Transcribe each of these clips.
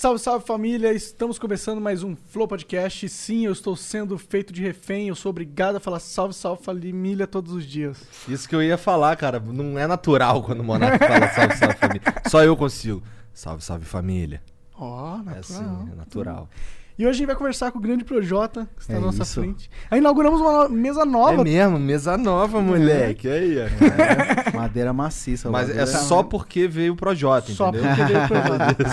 Salve, salve família! Estamos começando mais um Flow Podcast. Sim, eu estou sendo feito de refém. Eu sou obrigado a falar salve, salve família todos os dias. Isso que eu ia falar, cara. Não é natural quando o Monark fala salve, salve família. Só eu consigo. Salve, salve família. Ó, natural. É assim, é natural. E hoje a gente vai conversar com o grande Projota, que está É na nossa isso. frente. Aí inauguramos uma mesa nova. É mesmo, mesa nova, moleque. Aí, ó. É, madeira maciça. Mas é madeira- só porque veio o Projota, Só entendeu? porque veio o Projota.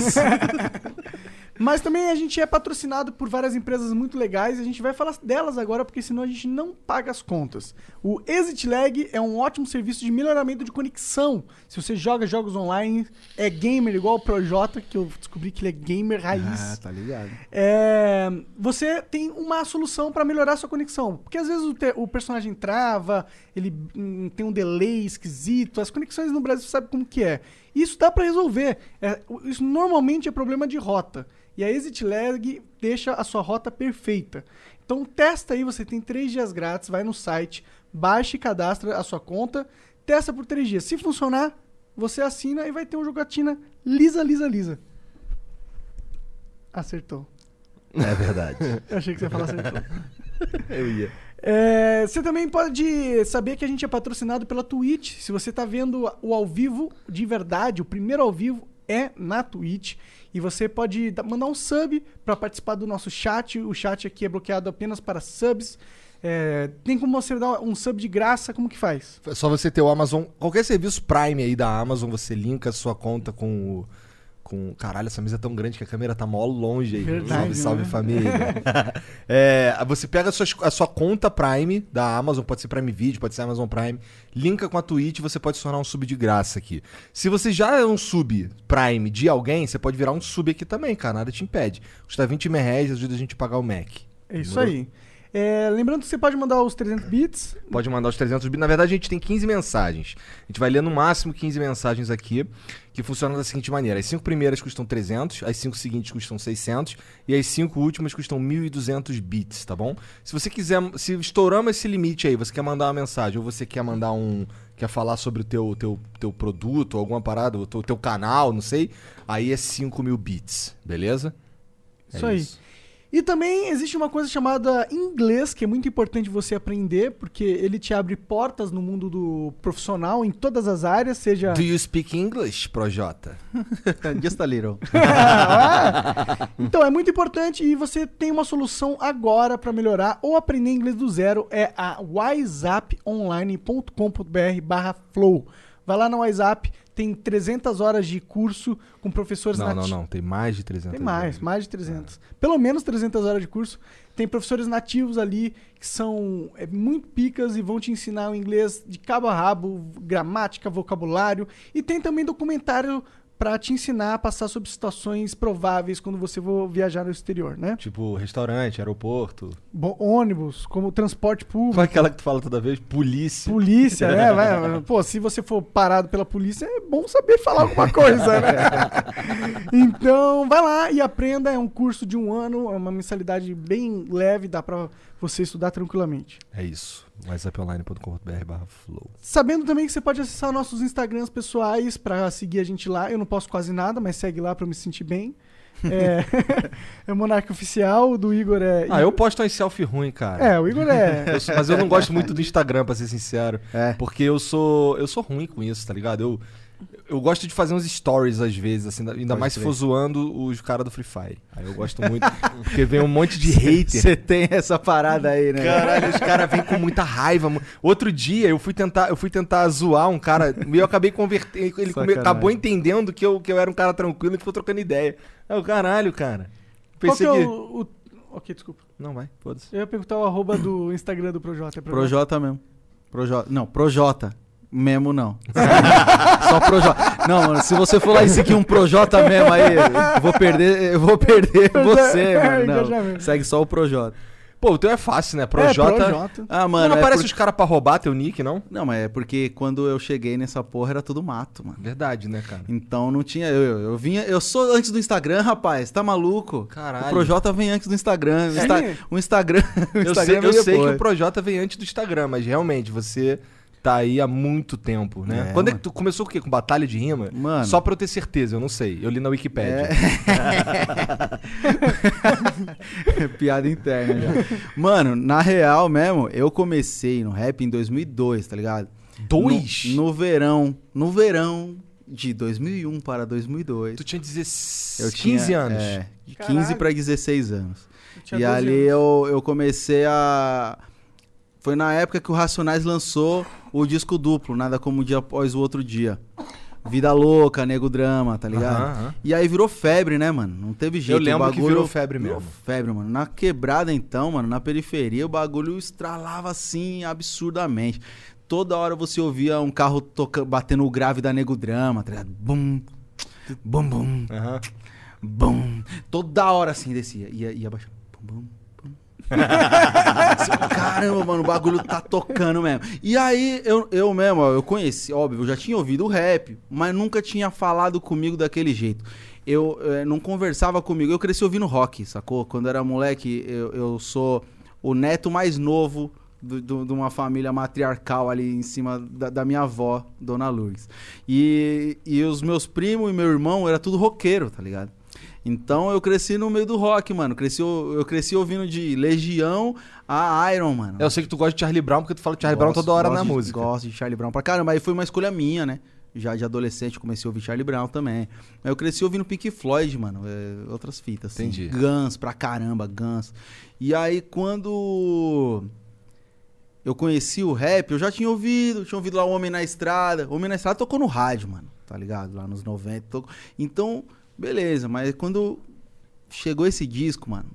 Mas também a gente é patrocinado por várias empresas muito legais e a gente vai falar delas agora, porque senão a gente não paga as contas. O Exit Lag é um ótimo serviço de melhoramento de conexão. Se você joga jogos online, é gamer igual o Projota, que eu descobri que ele é gamer raiz. Ah, tá ligado. É, você tem uma solução para melhorar a sua conexão. Porque às vezes o, te- o personagem trava, ele hum, tem um delay esquisito, as conexões no Brasil você sabe como que é. Isso dá para resolver. É, isso normalmente é problema de rota. E a Exit Lag deixa a sua rota perfeita. Então testa aí, você tem três dias grátis, vai no site, baixa e cadastra a sua conta, testa por três dias. Se funcionar, você assina e vai ter um jogatina lisa, lisa, lisa. Acertou. É verdade. Eu achei que você ia falar acertou. Eu ia. É, você também pode saber que a gente é patrocinado pela Twitch. Se você tá vendo o ao vivo de verdade, o primeiro ao vivo é na Twitch. E você pode da- mandar um sub para participar do nosso chat. O chat aqui é bloqueado apenas para subs. É, tem como você dar um sub de graça, como que faz? É só você ter o Amazon. Qualquer serviço Prime aí da Amazon, você linka a sua conta com o. Com, caralho, essa mesa é tão grande que a câmera tá mó longe aí. Verdade, salve, salve né? família. É, você pega a sua, a sua conta Prime da Amazon, pode ser Prime Video, pode ser Amazon Prime, linka com a Twitch, você pode se tornar um sub de graça aqui. Se você já é um sub Prime de alguém, você pode virar um sub aqui também, cara, nada te impede. Custa 20 mil reais, ajuda a gente a pagar o Mac. É isso Demorou? aí. É, lembrando que você pode mandar os 300 bits. Pode mandar os 300 bits. Na verdade, a gente tem 15 mensagens. A gente vai ler no máximo 15 mensagens aqui, que funcionam da seguinte maneira. As 5 primeiras custam 300, as 5 seguintes custam 600 e as 5 últimas custam 1.200 bits, tá bom? Se você quiser, se estouramos esse limite aí, você quer mandar uma mensagem ou você quer mandar um... Quer falar sobre o teu, teu, teu produto, alguma parada, o teu, teu canal, não sei. Aí é 5 mil bits, beleza? Isso aí. E também existe uma coisa chamada inglês, que é muito importante você aprender, porque ele te abre portas no mundo do profissional em todas as áreas, seja. Do you speak English, Projota? Just a little. Ah, então é muito importante e você tem uma solução agora para melhorar ou aprender inglês do zero é a whatsapponline.com.br/flow. Vai lá no WhatsApp, tem 300 horas de curso com professores Não, não, nati- não. Tem mais de 300. Tem mais, horas. mais de 300. Pelo menos 300 horas de curso. Tem professores nativos ali que são é, muito picas e vão te ensinar o inglês de cabo a rabo, gramática, vocabulário. E tem também documentário para te ensinar a passar sobre situações prováveis quando você for viajar no exterior, né? Tipo, restaurante, aeroporto. Bo- ônibus, como transporte público. Qual é aquela que tu fala toda vez? Polícia. Polícia, né? Vai- pô, se você for parado pela polícia, é bom saber falar alguma coisa, né? então, vai lá e aprenda. É um curso de um ano, é uma mensalidade bem leve, dá pra você estudar tranquilamente. É isso. whatsapponline.com.br flow. Sabendo também que você pode acessar nossos Instagrams pessoais pra seguir a gente lá. Eu não posso quase nada, mas segue lá pra eu me sentir bem. É, é Monarca Oficial, o do Igor é. Ah, eu posto umas selfie ruim, cara. É, o Igor é. Eu sou- mas eu não gosto muito do Instagram, pra ser sincero. É. Porque eu sou. Eu sou ruim com isso, tá ligado? Eu, eu gosto de fazer uns stories às vezes, assim, ainda Pode mais se crer. for zoando os caras do Free Fire. Aí eu gosto muito, porque vem um monte de hater. Você tem essa parada aí, né? Caralho, os caras vêm com muita raiva. Outro dia eu fui tentar, eu fui tentar zoar um cara e eu acabei convertendo. Ele come- acabou entendendo que eu, que eu era um cara tranquilo e ficou trocando ideia. É o caralho, cara. Qual que Pensei é que. o, o- Ok, desculpa. Não, vai, foda-se. Eu ia perguntar o arroba do Instagram do Projota. É Projota? Projota mesmo. Projota. Não, Projota. Memo não. Só Projota. Não, mano, se você for lá e seguir um Projota mesmo aí, eu vou perder, eu vou perder você, É, mano. Não, engajamento. segue só o Projota. Pô, o teu é fácil, né? Projota. É, Projota. Ah, Mano, mano, não é aparece por- os caras pra roubar teu nick, não? Não, mas é porque quando eu cheguei nessa porra era tudo mato, mano. Verdade, né, cara? Então não tinha. Eu, eu, eu vinha. Eu sou antes do Instagram, rapaz. Tá maluco? Caralho. O Projota vem antes do Instagram. O, Sério? Insta- o Instagram. o Eu Instagram sei, eu sei que o Projota vem antes do Instagram, mas realmente você tá aí há muito tempo, né? É, Quando é que tu começou com o quê? Com batalha de rima? Mano. Só pra eu ter certeza, eu não sei. Eu li na Wikipédia. Piada interna já. Mano, na real mesmo, eu comecei no rap em 2002, tá ligado? Dois? No, no verão, no verão de 2001 para 2002. Tu tinha 16, Eu 15 tinha, anos. É, de 15 Caralho. para 16 anos. E 12 ali anos. eu, eu comecei a. Foi na época que o Racionais lançou o disco duplo, Nada Como um Dia Após o Outro Dia. Vida Louca, Nego Drama, tá ligado? Aham, aham. E aí virou febre, né, mano? Não teve jeito. Eu lembro o que bagulho virou febre virou mesmo. febre, mano. Na quebrada, então, mano, na periferia, o bagulho estralava assim absurdamente. Toda hora você ouvia um carro toca... batendo o grave da Nego Drama, tá ligado? Bum, bum, bum, Aham. bum. Toda hora assim descia. Ia, ia baixando. Bum, bum. Caramba, mano, o bagulho tá tocando mesmo. E aí, eu, eu mesmo, ó, eu conheci, óbvio, eu já tinha ouvido o rap, mas nunca tinha falado comigo daquele jeito. Eu eh, não conversava comigo, eu cresci ouvindo rock, sacou? Quando era moleque, eu, eu sou o neto mais novo de uma família matriarcal ali em cima da, da minha avó, Dona Lourdes. E, e os meus primos e meu irmão era tudo roqueiro, tá ligado? Então eu cresci no meio do rock, mano. Cresci, eu cresci ouvindo de Legião a Iron, mano. Eu sei que tu gosta de Charlie Brown porque tu fala de Charlie Brown Gosto- toda hora na de- música. Gosto de Charlie Brown pra caramba. Aí foi uma escolha minha, né? Já de adolescente eu comecei a ouvir Charlie Brown também. Mas eu cresci ouvindo Pink Floyd, mano. é, outras fitas. Assim. Entendi. Guns pra caramba, Guns. E aí quando eu conheci o rap, eu já tinha ouvido. Tinha ouvido lá o Homem na Estrada. O Homem na Estrada tocou no rádio, mano. Tá ligado? Lá nos 90. Tocou. Então, beleza. Mas quando chegou esse disco, mano.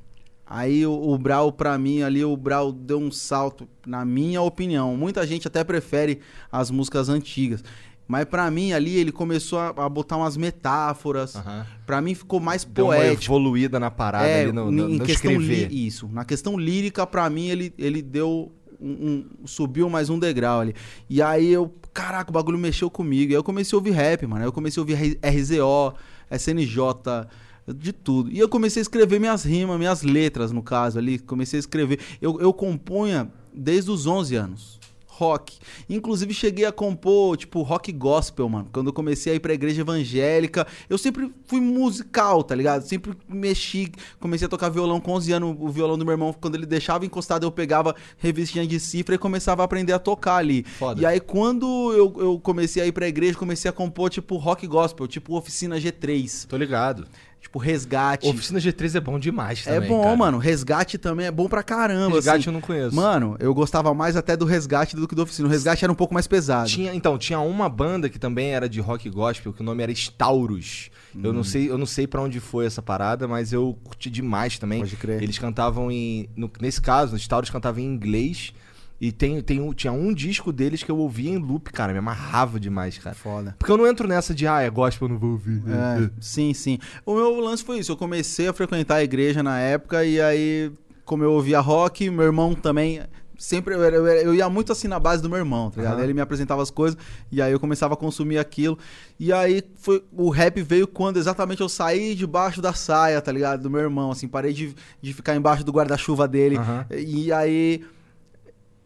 Aí o, o Brau, pra mim, ali, o Brau deu um salto, na minha opinião. Muita gente até prefere as músicas antigas. Mas pra mim, ali, ele começou a, a botar umas metáforas. Aham. Pra mim, ficou mais Deu poético. evoluída na parada É, ali no, no, em no questão escrever. Isso. Na questão lírica, pra mim, ele, ele deu. Um, um- subiu mais um degrau ali. E aí eu. Caraca, o bagulho mexeu comigo. E aí eu comecei a ouvir rap, mano. Aí eu comecei a ouvir RZO, SNJ, de tudo. E eu comecei a escrever minhas rimas, minhas letras, no caso ali. Comecei a escrever. Eu, eu compunha desde os 11 anos. Rock. Inclusive cheguei a compor, tipo, rock gospel, mano. Quando eu comecei a ir pra igreja evangélica, eu sempre fui musical, tá ligado? Sempre mexi, comecei a tocar violão com 11 anos, o violão do meu irmão, quando ele deixava encostado, eu pegava revistinha de cifra e começava a aprender a tocar ali. Foda. E aí quando eu, eu comecei a ir pra igreja, comecei a compor, tipo, rock gospel, tipo Oficina G3, Tô ligado. Tipo Resgate. Oficina G3 é bom demais é também, bom, cara. mano. Resgate também é bom pra caramba. Resgate assim. eu não conheço. Mano, eu gostava mais até do Resgate do que do Oficina. O Resgate era um pouco mais pesado. Tinha, então, tinha uma banda que também era de rock gospel, que o nome era Staurus. Eu Hum. não sei, eu não sei para onde foi essa parada, mas eu curti demais também. Pode crer. Eles cantavam em, no- nesse caso, o Staurus cantava em inglês e tem, tem um- tinha um disco deles que eu ouvia em loop, cara, me amarrava demais, cara. Foda. Porque eu não entro nessa de, ah, é gospel, eu não vou ouvir. É, sim, sim. O meu lance foi isso. Eu comecei a frequentar a igreja na época e aí, como eu ouvia rock, meu irmão também. Sempre eu, era- eu, era- eu ia muito assim na base do meu irmão, tá ligado? Aham. Ele me apresentava as coisas e aí eu começava a consumir aquilo. E aí foi, o rap veio quando exatamente eu saí debaixo da saia, tá ligado? Do meu irmão, assim, parei de, de ficar embaixo do guarda-chuva dele. Aham. E aí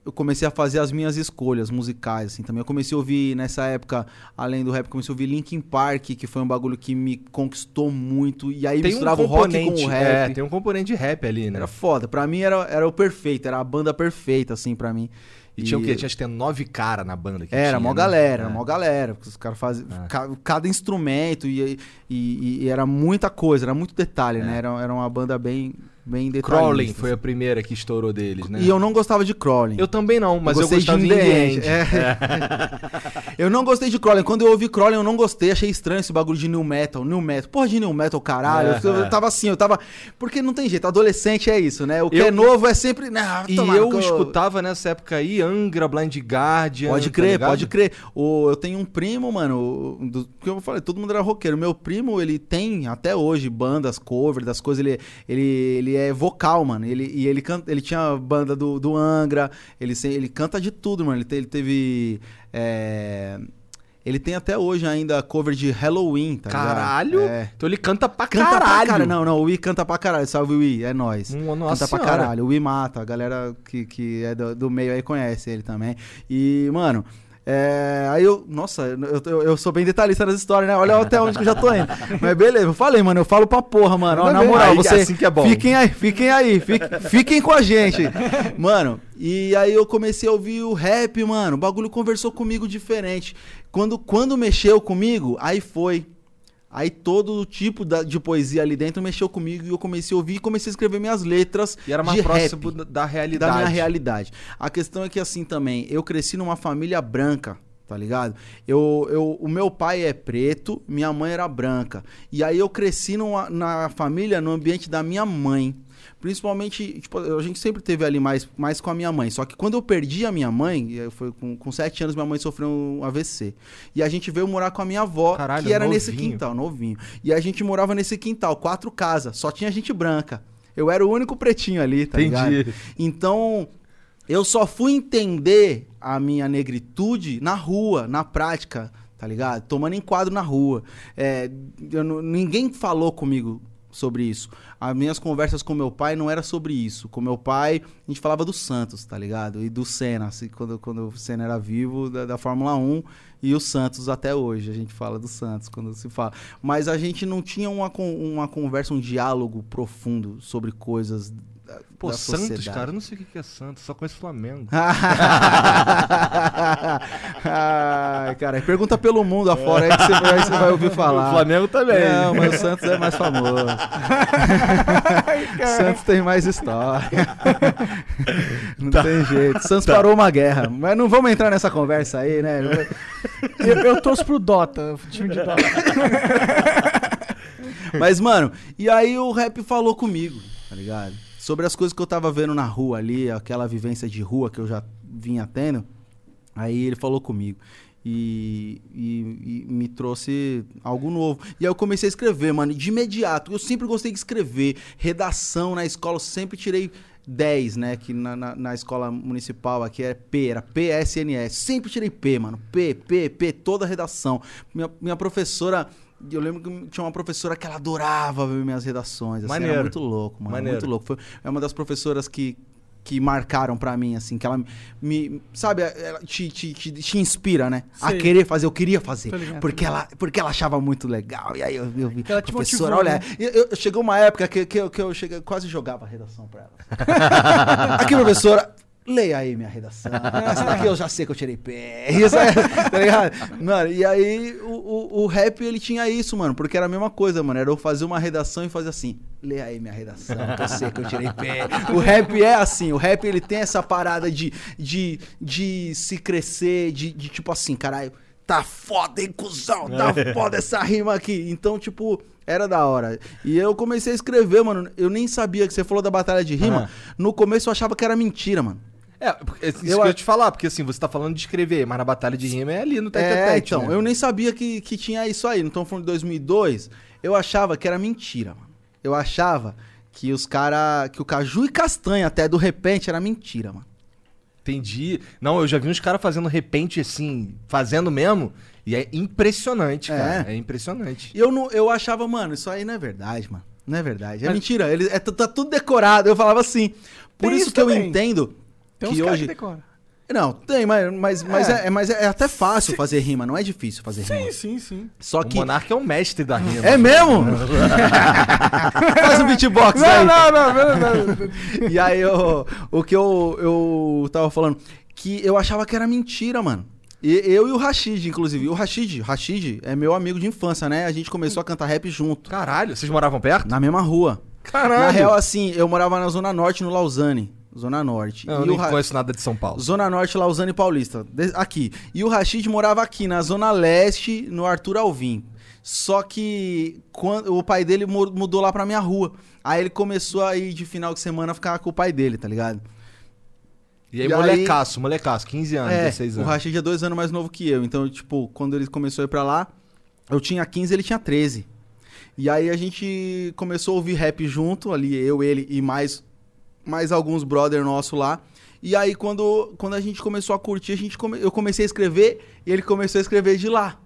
eu comecei a fazer as minhas escolhas musicais, assim, também. Eu comecei a ouvir, nessa época, além do rap, comecei a ouvir Linkin Park, que foi um bagulho que me conquistou muito. E aí Tem um misturava o rock com o é, rap. tem um componente de rap ali, né? Era foda. Pra mim era, era o perfeito, era a banda perfeita, assim, pra mim. E tinha o quê? Tinha acho que ter nove cara na banda que Era, tinha, mó né? galera, É. mó galera. porque Os caras faziam. É. ca- Cada instrumento e, e, e era muita coisa, era muito detalhe, É. né? Era, era uma banda bem, bem. Crawling foi a primeira que estourou deles, né? E eu não gostava de Crawling. Eu também não, mas eu, gostei gostava de In The End. End. É. eu não gostei de Crawling. Quando eu ouvi Crawling, eu não gostei. Achei estranho esse bagulho de new metal. New metal. Porra de new metal, caralho. É, eu, eu é. tava assim, eu tava... Porque não tem jeito. Adolescente é isso, né? O que Eu- é novo é sempre... E eu cu. escutava nessa época aí Angra, Blind Guardian. Pode tá crer, ligado? pode crer. O, eu tenho um primo, mano, do, que eu falei, todo mundo era roqueiro. Meu primo, ele tem até hoje bandas, cover das coisas, ele, ele, ele é vocal, mano. Ele, e ele, canta, ele tinha banda do, do Angra, ele, ele canta de tudo, mano. Ele, te- ele teve. é, ele tem até hoje ainda cover de Halloween, tá? Caralho! É. Então ele canta pra Canta caralho. pra caralho. Não, não, o Wii canta pra caralho. Salve, Wii, é nóis. Nossa canta pra senhora. caralho. O Wii mata, a galera que, que é do, do meio aí conhece ele também. E, mano, É, aí eu, nossa, eu, eu, eu sou bem detalhista nas histórias, né? Olha até onde que eu já tô indo. Mas beleza, eu falei, mano, eu falo pra porra, mano. Ó, na moral, Aí, você. assim que é bom. Fiquem aí, fiquem aí, fiquem, fiquem com a gente. Mano, e aí eu comecei a ouvir o rap, mano. O bagulho conversou comigo diferente. Quando, quando mexeu comigo, aí foi. Aí todo tipo de poesia ali dentro mexeu comigo e eu comecei a ouvir e comecei a escrever minhas letras E era mais de próximo rap da- da realidade. da minha realidade. A questão é que assim também, eu cresci numa família branca, tá ligado? Eu, eu, o meu pai é preto, minha mãe era branca. E aí eu cresci numa, na família, no ambiente da minha mãe. Principalmente, tipo, a gente sempre teve ali mais, mais com a minha mãe. Só que quando eu perdi a minha mãe, foi com, com sete anos, minha mãe sofreu um AVC. E a gente veio morar com a minha avó, Caralho, que era nesse novinho. quintal, novinho. E a gente morava nesse quintal, quatro casas, só tinha gente branca. Eu era o único pretinho ali, tá ligado? Entendi. Então, eu só fui entender a minha negritude na rua, na prática, tá ligado? Tomando enquadro na rua. É, eu ninguém falou comigo sobre isso. As minhas conversas com meu pai não era sobre isso. Com meu pai, a gente falava do Santos, tá ligado? E do Senna, assim, quando, quando o Senna era vivo, da, da Fórmula 1, e o Santos até hoje. A gente fala do Santos quando se fala. Mas a gente não tinha uma, uma conversa, um diálogo profundo sobre coisas da, Pô, da Santos, sociedade. cara, eu não sei o que é Santos, só conheço Flamengo. Ai, cara, pergunta pelo mundo afora aí que você vai, você vai ouvir falar. O Flamengo também. Não, mas o Santos é mais famoso. o Santos tem mais história. Não tem jeito. Santos parou uma guerra. Mas não vamos entrar nessa conversa aí, né? Eu, eu torço pro Dota, o time de Dota. Mas, mano, e aí o rap falou comigo, tá ligado? Sobre as coisas que eu tava vendo na rua ali, aquela vivência de rua que eu já vinha tendo. Aí ele falou comigo. E, e- e me trouxe algo novo. E aí eu comecei a escrever, mano, de imediato. Eu sempre gostei de escrever. Redação na escola, eu sempre tirei 10, né? Que na, na, na escola municipal aqui é P, era PSNS. Sempre tirei P, mano. P, P, P, toda a redação. Minha, minha professora. Eu lembro que tinha uma professora que ela adorava ver minhas redações. Assim, Maneiro. Era muito louco, mano. Maneiro. Muito louco. Foi é uma das professoras que, que marcaram pra mim, assim, que ela me. Sabe, ela te, te, te, te inspira, né? A Sei. querer fazer, eu queria fazer. Ligado, Porque ela, porque ela achava muito legal. E aí eu, eu vi. Ela professora, motivou, olha. né? eu- eu- chegou uma época que, que, eu- que eu cheguei, quase jogava a redação pra ela. Aqui, professora. Leia aí minha redação. Essa daqui eu já sei que eu tirei pé. Isso é, tá ligado? Mano, e aí o, o, o rap ele tinha isso, mano, porque era a mesma coisa, mano. Era eu fazer uma redação e fazer assim: leia aí minha redação, que eu sei que eu tirei pé. O rap é assim, o rap ele tem essa parada de, de, de se crescer, de, de tipo assim, caralho, tá foda, hein, cuzão? Tá foda essa rima aqui. Então, tipo. Era da hora. E eu comecei a escrever, mano. Eu nem sabia que você falou da batalha de rima. No começo eu achava que era mentira, mano. É, porque- isso Eu que eu ia te falar, porque assim, você tá falando de escrever, mas na batalha de rima é ali no tete É, tete, então, né? eu nem sabia que, que tinha isso aí. Não estamos falando de 2002. Eu achava que era mentira, mano. Eu achava que os cara, que o Caju e Castanha até do repente era mentira, mano. Entendi. Não, eu já vi uns caras fazendo repente assim, fazendo mesmo, e é impressionante, É. cara. É, impressionante. E eu não, eu achava, mano, isso aí não é verdade, mano. Não é verdade. É mentira. Ele, é, tá tudo decorado. Eu falava assim. Por isso isso que eu também. entendo Tem uns que caras hoje que decoram. Não, tem, mas, mas, mas, É. é. mas é até fácil fazer rima, não é difícil fazer Sim, rima. sim, sim. Só O que. Monark é um mestre da rima. É mesmo? Faz um beatbox aí. Não, não, não, não, não. E aí, eu, o que eu, eu tava falando, que eu achava que era mentira, mano. E, eu e o Rashid, inclusive. O Rashid, Rashid é meu amigo de infância, né? A gente começou a cantar rap junto. Caralho, vocês moravam perto? Na mesma rua. Caralho. Na real, assim, eu morava na Zona Norte, no Lausanne. Zona Norte. Não, eu E o Ra- conheço nada de São Paulo. Zona Norte, Lausanne Paulista. Aqui. E o Rashid morava aqui, na Zona Leste, no Arthur Alvim. Só que quando, o pai dele mu- mudou lá pra minha rua. Aí ele começou a ir de final de semana ficar com o pai dele, tá ligado? E aí, E aí- molecaço, molecaço, 15 anos, é, 16 o anos. Rashid é dois anos mais novo que eu. Então, tipo, quando ele começou a ir pra lá, eu tinha 15, ele tinha 13. E aí a gente começou a ouvir rap junto, ali, eu, ele e mais, mais alguns brother nossos lá. E aí, quando, quando a gente começou a curtir, a gente come- eu comecei a escrever e ele começou a escrever de lá.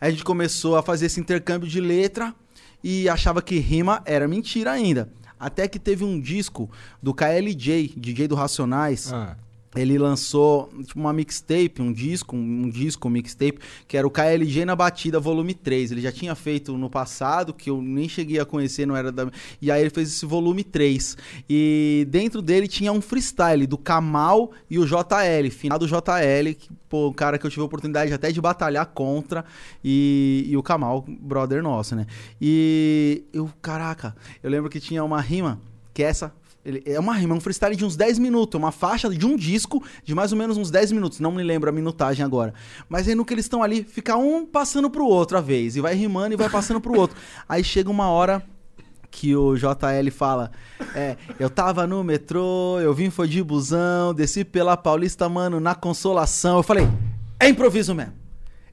A gente começou a fazer esse intercâmbio de letra e achava que rima era mentira ainda. Até que teve um disco do KLJ, DJ do Racionais, Ah, ele lançou tipo, uma mixtape, um disco, um, um disco, um mixtape, que era o KLG na Batida Volume 3. Ele já tinha feito no passado, que eu nem cheguei a conhecer, não era da... E aí ele fez esse volume 3. E dentro dele tinha um freestyle do Kamal e o JL, final do JL, que, pô, um cara que eu tive a oportunidade até de batalhar contra, e, e o Kamal, brother nosso, né? E eu, caraca, eu lembro que tinha uma rima, que essa ele, é uma rima, é um freestyle de uns 10 minutos, uma faixa de um disco de mais ou menos uns 10 minutos. Não me lembro a minutagem agora. Mas aí no que eles estão ali, fica um passando pro outro a vez. E vai rimando e vai passando pro outro. Aí chega uma hora que o JL fala: É, eu tava no metrô, eu vim foi de busão, desci pela Paulista, mano, na consolação. Eu falei: É improviso mesmo.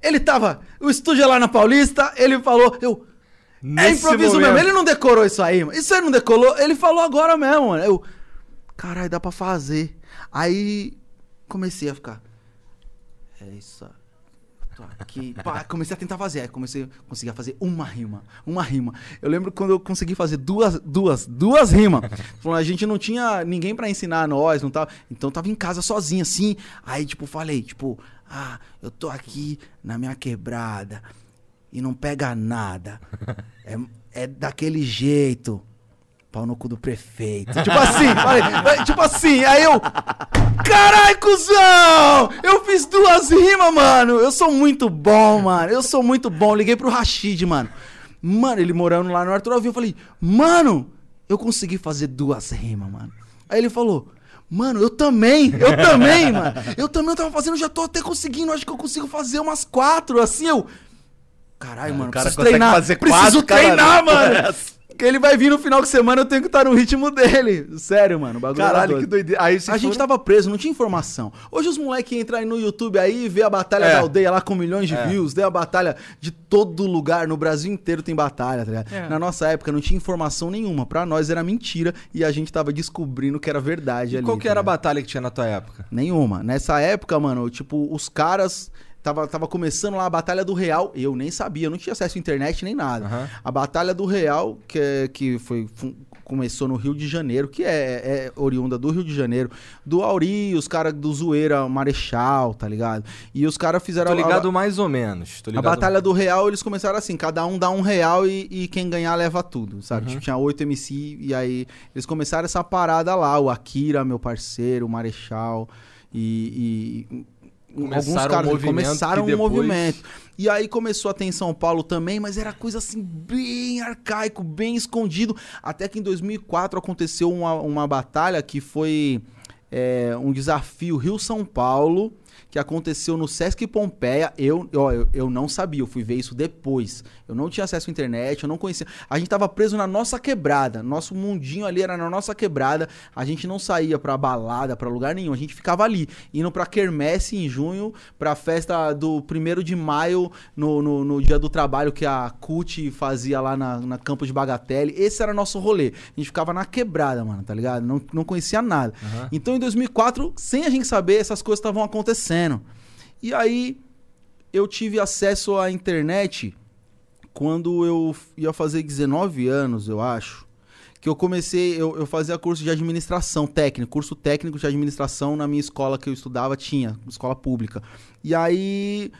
Ele tava, o estúdio é lá na Paulista, ele falou, eu. É Nesse improviso momento. mesmo. Ele não decorou isso aí, mano. Isso aí não decolou. Ele falou agora mesmo, mano. Eu. Caralho, dá pra fazer. Aí comecei a ficar. É isso. aí. Tô aqui. Pá, comecei a tentar fazer. Aí comecei a conseguir fazer uma rima. Uma rima. Eu lembro quando eu consegui fazer duas, duas, duas rimas. Falando, A gente não tinha ninguém pra ensinar nós, não tava. Então eu tava em casa sozinho, assim. Aí, tipo, falei, tipo, ah, eu tô aqui na minha quebrada e não pega nada. É, é daquele jeito. Pau no cu do prefeito. Tipo assim, falei, tipo assim, aí eu. Carai, cuzão! Eu fiz duas rimas, mano! Eu sou muito bom, mano. Eu sou muito bom. Liguei pro Rashid, mano. Mano, ele morando lá no Arthur Alvim. Eu falei, mano, eu consegui fazer duas rimas, mano. Aí ele falou. Mano, eu também, eu também, mano. Eu também eu tava fazendo, já tô até conseguindo. Acho que eu consigo fazer umas quatro, assim, eu. Caralho, mano, o cara preciso treinar. fazer preciso quatro, treinar, mano. Porque ele vai vir no final de semana, eu tenho que estar no ritmo dele. Sério, mano. Bagulho era Caralho, doido. que doideira. Aí A gente foram- tava preso, não tinha informação. Hoje os moleques entram aí no YouTube aí e vê a batalha É. da aldeia lá com milhões de É. views, vê a batalha de todo lugar, no Brasil inteiro tem batalha, tá ligado? É. Na nossa época não tinha informação nenhuma. Pra nós era mentira e a gente tava descobrindo que era verdade E ali. qual que tá era a ligado? batalha que tinha na tua época? Nenhuma. Nessa época, mano, tipo, os caras. Tava, tava começando lá a Batalha do Real. Eu nem sabia, não tinha acesso à internet nem nada. Aham. A Batalha do Real, que, é- que foi, começou no Rio de Janeiro, que é, é oriunda do Rio de Janeiro. Do Auri, os caras do Zoeira Marechal, tá ligado? E os caras fizeram Tô a- ligado mais ou menos. Tô a ligado... Batalha do Real, eles começaram assim, cada um dá um real e, e quem ganhar leva tudo, sabe? Uhum. Tipo, tinha oito MC e aí eles começaram essa parada lá, o Akira, meu parceiro, o Marechal e... e Começaram um movimento começaram que um depois- movimento. E aí começou a ter em São Paulo também, mas era coisa assim bem arcaico, bem escondido. Até que em 2004 aconteceu uma, uma batalha que foi é, um desafio Rio-São Paulo, que aconteceu no Sesc Pompeia. Eu, ó, eu, eu não sabia, eu fui ver isso depois. Eu não tinha acesso à internet, eu não conhecia. A gente tava preso na nossa quebrada. Nosso mundinho ali era na nossa quebrada. A gente não saía pra balada, pra lugar nenhum. A gente ficava ali, indo pra Quermesse em junho, pra festa do 1 de maio, no, no, no dia do trabalho que a CUT fazia lá na, na Campo de Bagatelle. Esse era nosso rolê. A gente ficava na quebrada, mano, tá ligado? Não, não conhecia nada. Aham. Então em 2004, sem a gente saber, essas coisas estavam acontecendo. E aí eu tive acesso à internet quando eu ia fazer 19 anos, eu acho. Que eu comecei, eu, eu fazia curso de administração técnico, curso técnico de administração na minha escola que eu estudava, tinha, escola pública. E aí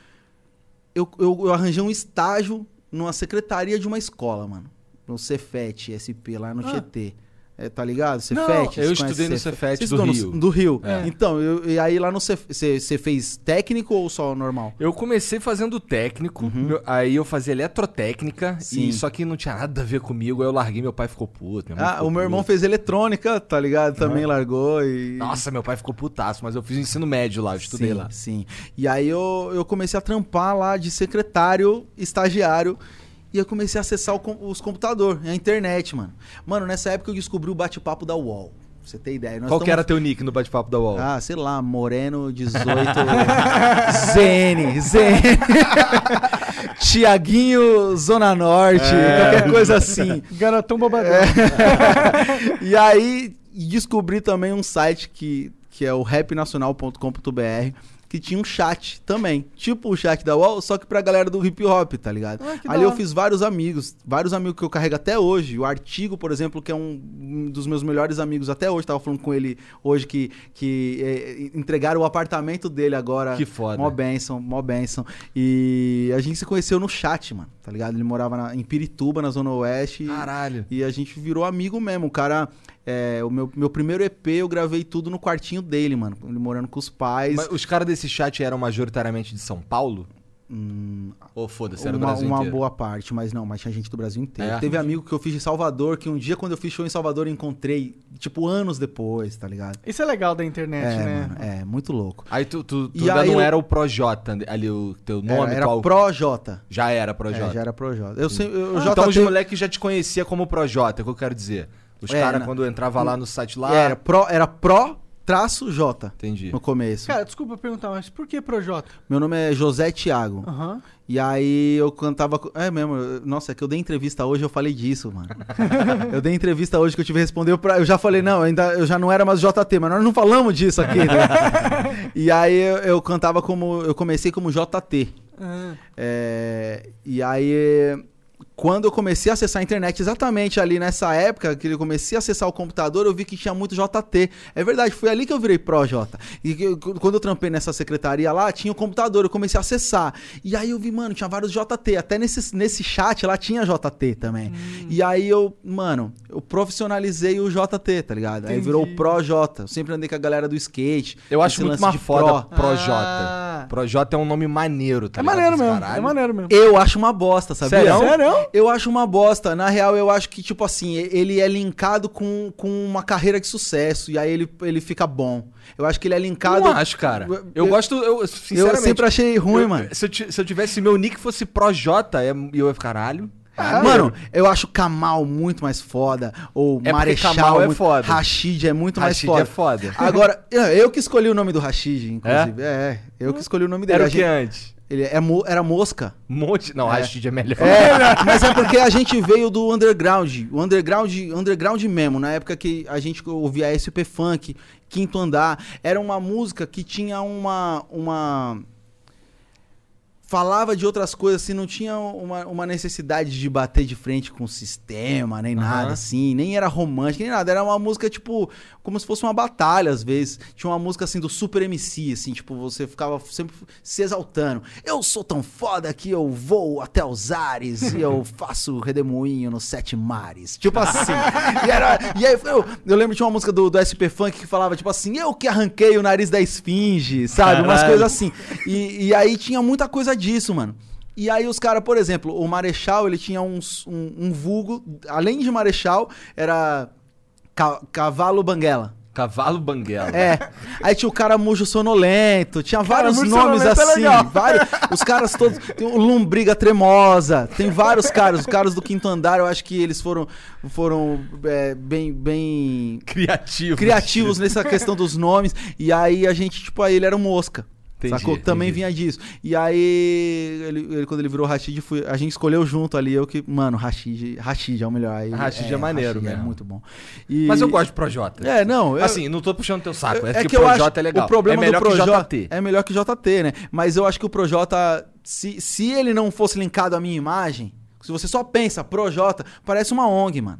eu, eu, eu arranjei um estágio numa secretaria de uma escola, mano. No Cefet, SP, lá no Ah. Tietê. É, tá ligado? Cefet? Não, eu estudei no Cefet do no- Rio. do Rio. É. Então, eu- e aí lá no Cef- você fez técnico ou só normal? Eu comecei fazendo técnico, meu- aí eu fazia eletrotécnica, Uhum. Sim. e só que não tinha nada a ver comigo, aí eu larguei, meu pai ficou puto. Ah, ficou o meu irmão puta. fez eletrônica, tá ligado? Também largou e. Nossa, meu pai ficou putaço, mas eu fiz ensino médio lá, eu estudei sim, lá. Sim. E aí eu, eu comecei a trampar lá de secretário, estagiário. E eu comecei a acessar o os computadores, a internet, mano. Mano, nessa época eu descobri o bate-papo da UOL. Pra você ter ideia. Nós Qual que era teu nick no bate-papo da UOL? Ah, sei lá, Moreno 18. ZN, ZN. Tiaguinho Zona Norte, É. qualquer coisa assim. Garotão bobadão. e aí descobri também um site que, que é o rapnacional.com.br. que tinha um chat também. Tipo o chat da UOL, só que pra galera do hip hop, tá ligado? Ah, Ali eu fiz vários amigos, vários amigos que eu carrego até hoje. O Artigo, por exemplo, que é um dos meus melhores amigos até hoje. Tava falando com ele hoje que, que eh, entregaram o apartamento dele agora. Que foda. Mó benção, mó benção. E a gente se conheceu no chat, mano, tá ligado? Ele morava na- em Pirituba, na Zona Oeste. e- Caralho. e a gente virou amigo mesmo. O cara, é, o meu, meu primeiro EP eu gravei tudo no quartinho dele, mano. Ele morando com os pais. Mas os caras desse chat eram majoritariamente de São Paulo? Hum, Ou foda-se, era do uma, Brasil uma inteiro? boa parte, mas não, mas tinha gente do Brasil inteiro. É? Teve amigo que eu fiz de Salvador, que um dia quando eu fiz show em Salvador eu encontrei, tipo, anos depois, tá ligado? Isso é legal da internet, é, né? mano, é, muito louco. Aí tu, tu, tu E ainda aí não eu- era o Projota ali, o teu nome, Era, era qual... Projota. Já era Projota. É, já era Projota. Eu sempre, eu, Ah, então os moleques já te conhecia como Projota, é o que eu quero dizer. Os É, caras, quando entrava lá no site lá... era pro, era pro traço J Entendi. no começo. Cara, desculpa perguntar, mas por que Projota? Meu nome é José Thiago. Aham. E aí eu cantava. É mesmo, nossa, é que eu dei entrevista hoje eu falei disso, mano. eu dei entrevista hoje que eu tive que responder pra. Eu já falei, não, ainda, eu já não era mais JT, mas nós não falamos disso aqui, né? e aí eu, eu cantava como. Eu comecei como JT. Ah. É, e aí, quando eu comecei a acessar a internet, exatamente ali nessa época que eu comecei a acessar o computador, eu vi que tinha muito JT. É verdade, foi ali que eu virei Pro J. E eu- quando eu trampei nessa secretaria lá, tinha o computador, eu comecei a acessar. E aí eu vi, mano, tinha vários JT. Até nesse, nesse chat lá tinha JT também. E aí eu, mano, eu profissionalizei o JT, tá ligado? Aí Entendi. virou o Pro J. Eu sempre andei com a galera do skate. Eu acho muito mais foda pro. Projota. Ah. Projota é um nome maneiro, tá É ligado? maneiro mesmo, caralho. é maneiro mesmo. Eu acho uma bosta, sabia? Sério? Sério? Eu acho uma bosta. Na real, eu acho que, tipo assim, ele é linkado com, com uma carreira de sucesso. E aí ele, ele fica bom. Eu acho que ele é linkado. Não acho, cara. Eu, Eu- gosto, eu, Eu sinceramente... sempre achei ruim, eu- mano. Se eu, se eu tivesse meu nick fosse Projota, é- eu ia ficar, caralho. Ah, Mano, eu acho Kamal muito mais foda. Ou É Marechal Kamal é muito- foda. Rashid é muito mais Rashid foda. é foda. Agora, eu- eu que escolhi o nome do Rashid, inclusive. É, eu que escolhi o nome dele. Era o que gente- antes? Ele é, mo- era mosca. Monte... Não, É. Rashid é melhor. É, mas é porque a gente veio do underground. O underground, underground mesmo, na época que a gente ouvia SP Funk, Quinto Andar. Era uma música que tinha uma. uma falava de outras coisas, assim, não tinha uma, uma necessidade de bater de frente com o sistema, nem nada, Aham. assim, nem era romântica, nem nada. Era uma música, tipo, como se fosse uma batalha, às vezes. Tinha uma música, assim, do Super MC, assim, tipo, você ficava sempre se exaltando. Eu sou tão foda que eu vou até os ares e eu faço redemoinho nos sete mares. Tipo assim. e, era, e aí, eu, eu lembro tinha uma música do, do SP Funk que falava, tipo assim, eu que arranquei o nariz da esfinge, sabe? Umas Caralho. coisas assim. E, e aí tinha muita coisa disso, mano. E aí os caras, por exemplo, o Marechal, ele tinha uns- um, um vulgo, além de Marechal, era ca- Cavalo Banguela. Cavalo Banguela. É. Aí tinha o cara Mujo Sonolento, tinha vários Mujo nomes é assim. vários, os caras todos. Tem o Lombriga Tremosa, tem vários caras. Os caras do quinto andar, eu acho que eles foram, foram é, bem, bem Criativo. criativos nessa questão dos nomes. E aí a gente, tipo, aí ele era um mosca. Entendi, sacou? Também entendi. vinha disso. E aí, ele, ele- quando ele virou Rashid, foi- a gente escolheu junto ali. Eu que, mano, Rashid, Rashid é o melhor. Aí, Rashid é maneiro Rashid É mesmo. muito bom. E- Mas eu gosto de Projota. É, não. eu- Assim, não tô puxando teu saco. É, é que, que o eu acho Projota é legal. O problema é melhor do que o Projota JT. É melhor que o JT, né? Mas eu acho que o Projota, se, se ele não fosse linkado à minha imagem, se você só pensa Projota, parece uma ONG, mano.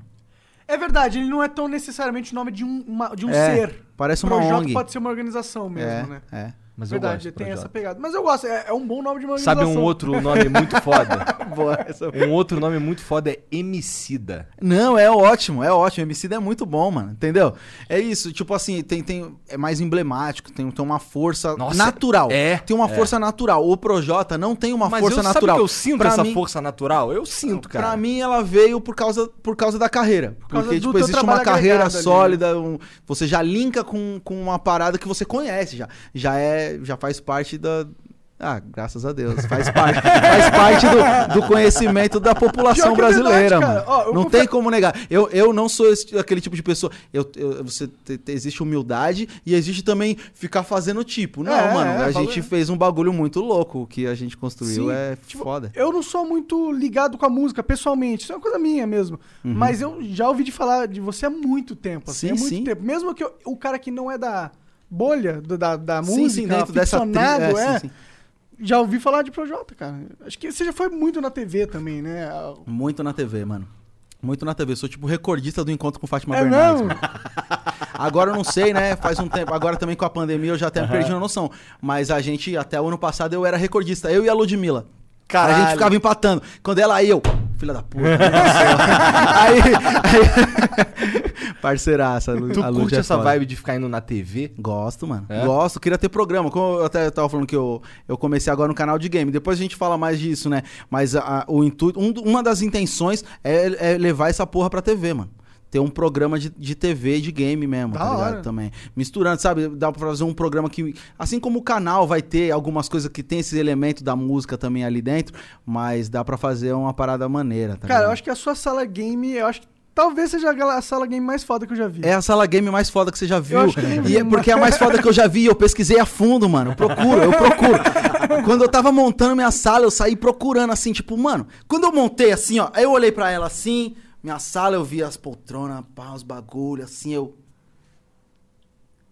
É verdade, ele não é tão necessariamente o nome de um, uma- de um É, ser. parece uma Projota ONG. pode ser uma organização mesmo, é, né? é. Mas eu verdade, tem essa pegada. Mas eu gosto, é, é um bom nome de uma Sabe um outro nome muito foda? Boa, essa- um outro nome muito foda é Emicida. Não, é ótimo, é ótimo. MC é muito bom, mano. Entendeu? É isso, tipo assim, tem, tem, é mais emblemático, tem, tem uma força Nossa, natural. é, Tem uma é. força natural. O Projota não tem uma Mas força eu, natural. sabe que eu sinto Pra essa mim- força natural? Eu sinto, cara. Pra mim, ela veio por causa, por causa da carreira. causa Porque, do tipo, existe uma carreira ali, sólida, um- você já linka com, com uma parada que você conhece já. Já é, já faz parte da... Ah, graças a Deus. Faz parte, faz parte do, do conhecimento da população é brasileira, verdade, mano. Ó, não tem como negar. Eu, eu não sou esse- aquele tipo de pessoa. Eu, eu- você te- te- existe humildade e existe também ficar fazendo tipo. Não, É, mano. é, a valeu. gente fez um bagulho muito louco. O que a gente construiu Sim, é tipo, foda. Eu não sou muito ligado com a música, pessoalmente. Isso é uma coisa minha mesmo. Mas eu já ouvi de falar de você há muito tempo. Assim, Sim, há muito sim. tempo. Mesmo que eu- o cara que não é da, bolha do- da, da Sim, música, sim, dentro dessa é, é, sim, sim. já ouvi falar de Projota, cara. Acho que você já foi muito na TV também, né? Muito na TV, mano. Muito na TV. Sou tipo recordista do encontro com Fátima É Bernardes. Agora eu não sei, né? Faz um tempo. Agora também com a pandemia eu já até perdi a noção. Mas a gente, até o ano passado, eu era recordista. Eu e a Ludmilla. A gente ficava empatando. Quando ela ia, eu. Filha da puta. céu. aí, aí- Parceiraça, a Lu- Tu a Lud curte é essa foda. vibe de ficar indo na TV? Gosto, mano. É? Gosto. Queria ter programa. Como eu até tava falando que eu, eu comecei agora no canal de game. Depois a gente fala mais disso, né? Mas a- o intuito, um uma das intenções é, é levar essa porra pra TV, mano. Ter um programa de, de TV de game mesmo, Da tá ligado? hora. Também. Misturando, sabe? Dá pra fazer um programa que. Assim como o canal vai ter algumas coisas que tem esse elemento da música também ali dentro, mas dá pra fazer uma parada maneira, tá Cara, eu ligado? acho que a sua sala game, eu acho que talvez seja a sala game mais foda que eu já vi. É a sala game mais foda que você já viu. acho que nem vi E é porque é a mais foda que eu já vi. Eu pesquisei a fundo, mano. Eu procuro, eu procuro. Quando eu tava montando minha sala, eu saí procurando assim, tipo, mano. Quando eu montei assim, ó, aí eu olhei pra ela assim, minha sala, eu vi as poltronas, pá, os bagulho, assim, eu.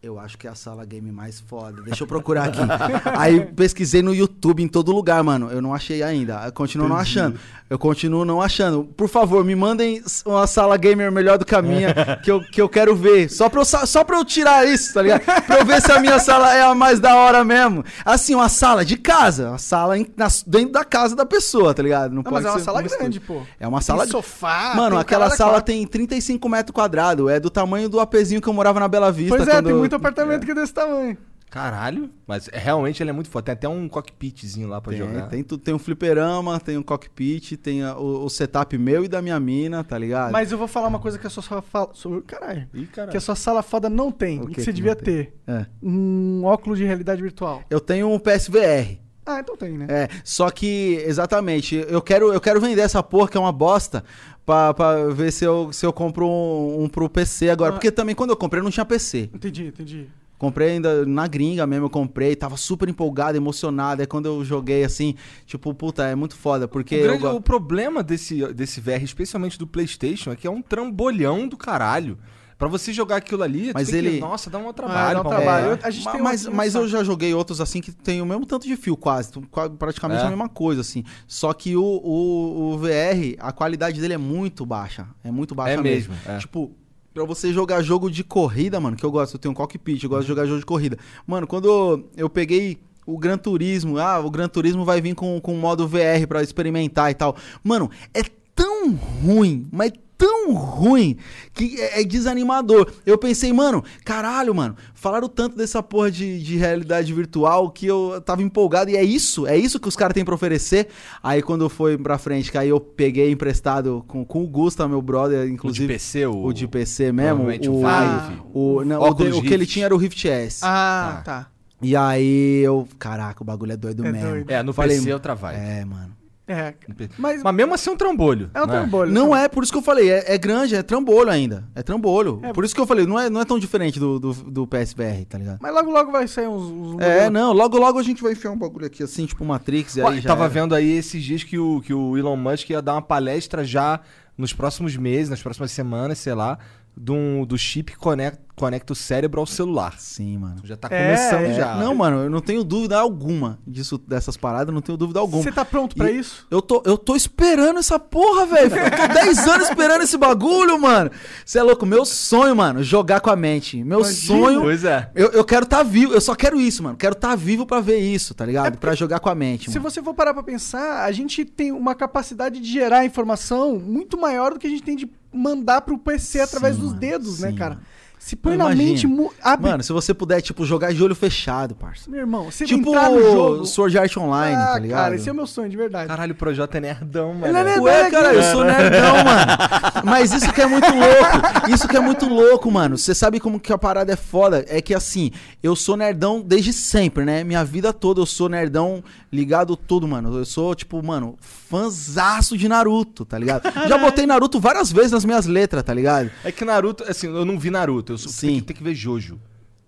Eu acho que é a sala game mais foda. Deixa eu procurar aqui. Aí pesquisei no YouTube em todo lugar, mano. Eu não achei ainda. Eu continuo não achando. Eu continuo não achando. Por favor, me mandem uma sala gamer melhor do que a minha, que eu, que eu quero ver. Só pra, eu, só pra eu tirar isso, tá ligado? Pra eu ver se a minha sala é a mais da hora mesmo. Assim, uma sala de casa. Uma sala em- na- dentro da casa da pessoa, tá ligado? Não, mas é uma sala grande, pô. É uma sala Tem sofá. Mano, aquela sala quatro. tem 35 metros quadrados. É do tamanho do apezinho que eu morava na Bela Vista. Pois é, tem eu- muito apartamento que é desse tamanho. Caralho. Mas realmente ele é muito foda. Tem até um cockpitzinho lá pra Tem, jogar. tem, tem um fliperama, tem um cockpit, tem a- o, o setup meu e da minha mina, tá ligado? Mas eu vou falar uma coisa que a sua sala fala. sobre- Caralho. Ih, caralho. Que a sua sala foda não tem. O que que você que devia ter. É. Um óculos de realidade virtual. Eu tenho um PSVR. Ah, então tem, né? É, só que, exatamente, eu quero, eu quero vender essa porra que é uma bosta pra, pra ver se eu, se eu compro um, um pro PC agora. Ah. Porque também quando eu comprei não tinha PC. Entendi, entendi. Comprei ainda na gringa mesmo, eu comprei, tava super empolgado, emocionado. Aí quando eu joguei assim, tipo, puta, é muito foda, porque. O, grande- go- o problema desse, desse VR, especialmente do PlayStation, é que é um trambolhão do caralho. Pra você jogar aquilo ali, Mas tem que- ele- nossa, dá um Ah, trabalho. dá um trabalho. Eu- a gente mas, outro mas eu já joguei outros assim que tem o mesmo tanto de fio, quase. Praticamente É? a mesma coisa, assim. Só que o, o, o VR, a qualidade dele é muito baixa. É muito baixa É mesmo. mesmo, é. Tipo, pra você jogar jogo de corrida, mano, que eu gosto, eu tenho um cockpit, eu gosto de jogar jogo de corrida. Mano, quando eu peguei o Gran Turismo, ah, o Gran Turismo vai vir com, com modo VR pra experimentar e tal. Mano, é tão ruim, mas tão ruim que é, é desanimador. Eu pensei, mano, caralho, mano, falaram tanto dessa porra de, de realidade virtual que eu tava empolgado e é isso, é isso que os caras têm pra oferecer. Aí quando foi pra frente, que aí eu peguei emprestado com, com o Gusta, meu brother, O de inclusive. PC, o, O de PC mesmo, o o, Vive. o, não, o, de- o que ele tinha era o Rift S. Ah, Ah. tá. E aí eu, caraca, o bagulho é doido É mesmo. doido. É, no Falei, PC é outra vibe. É, mano. É. Mas, Mas mesmo assim é um trambolho. é um né? trambolho. Não é, por isso que eu falei, é, é grande, é trambolho ainda. É trambolho. É. Por isso que eu falei, não é, não é tão diferente do, do, do PSVR, tá ligado? Mas logo, logo vai sair uns. uns É, não, logo logo a gente vai enfiar um bagulho aqui assim, tipo Matrix, e Pô, aí já tava era. vendo aí esses dias que o, que o Elon Musk ia dar uma palestra já nos próximos meses, nas próximas semanas, sei lá, do, do chip que conecta, conecta o cérebro ao celular. Sim, mano. Já tá É, começando é. já. Não, mano, eu não tenho dúvida alguma disso, dessas paradas, eu não tenho dúvida alguma. Você tá pronto pra E- isso? Eu tô, eu tô esperando essa porra, velho. Eu tô 10 anos esperando esse bagulho, mano. Você é louco? Meu sonho, mano, jogar com a mente. Meu Imagina. sonho. Pois é. Eu, eu quero tá vivo, eu só quero isso, mano. Quero tá vivo pra ver isso, tá ligado? É Pra jogar com a mente, Se mano. você for parar pra pensar, a gente tem uma capacidade de gerar informação muito maior do que a gente tem de mandar pro PC através Sim, dos mano. dedos, né, Sim, cara? Se põe na mente, abre. Mano, se você puder, tipo, jogar de olho fechado, parça. Meu irmão, você Tipo entrar no jogo. Sword Art Online, ah, tá ligado? Cara, esse é o meu sonho, de verdade. Caralho, o Projota é nerdão, mano. Ele é nerdão. Ué, cara, eu sou nerdão, mano. Mas isso que é muito louco. Isso que é muito louco, mano. Você sabe como que a parada é foda? É que assim, eu sou nerdão desde sempre, né? Minha vida toda eu sou nerdão ligado tudo, mano. Eu sou, tipo, mano, fãzaço de Naruto, tá ligado? Já botei Naruto várias vezes nas minhas letras, tá ligado? É que Naruto, assim, eu não vi Naruto. Eu só, Sim. Tem, que, tem que ver Jojo.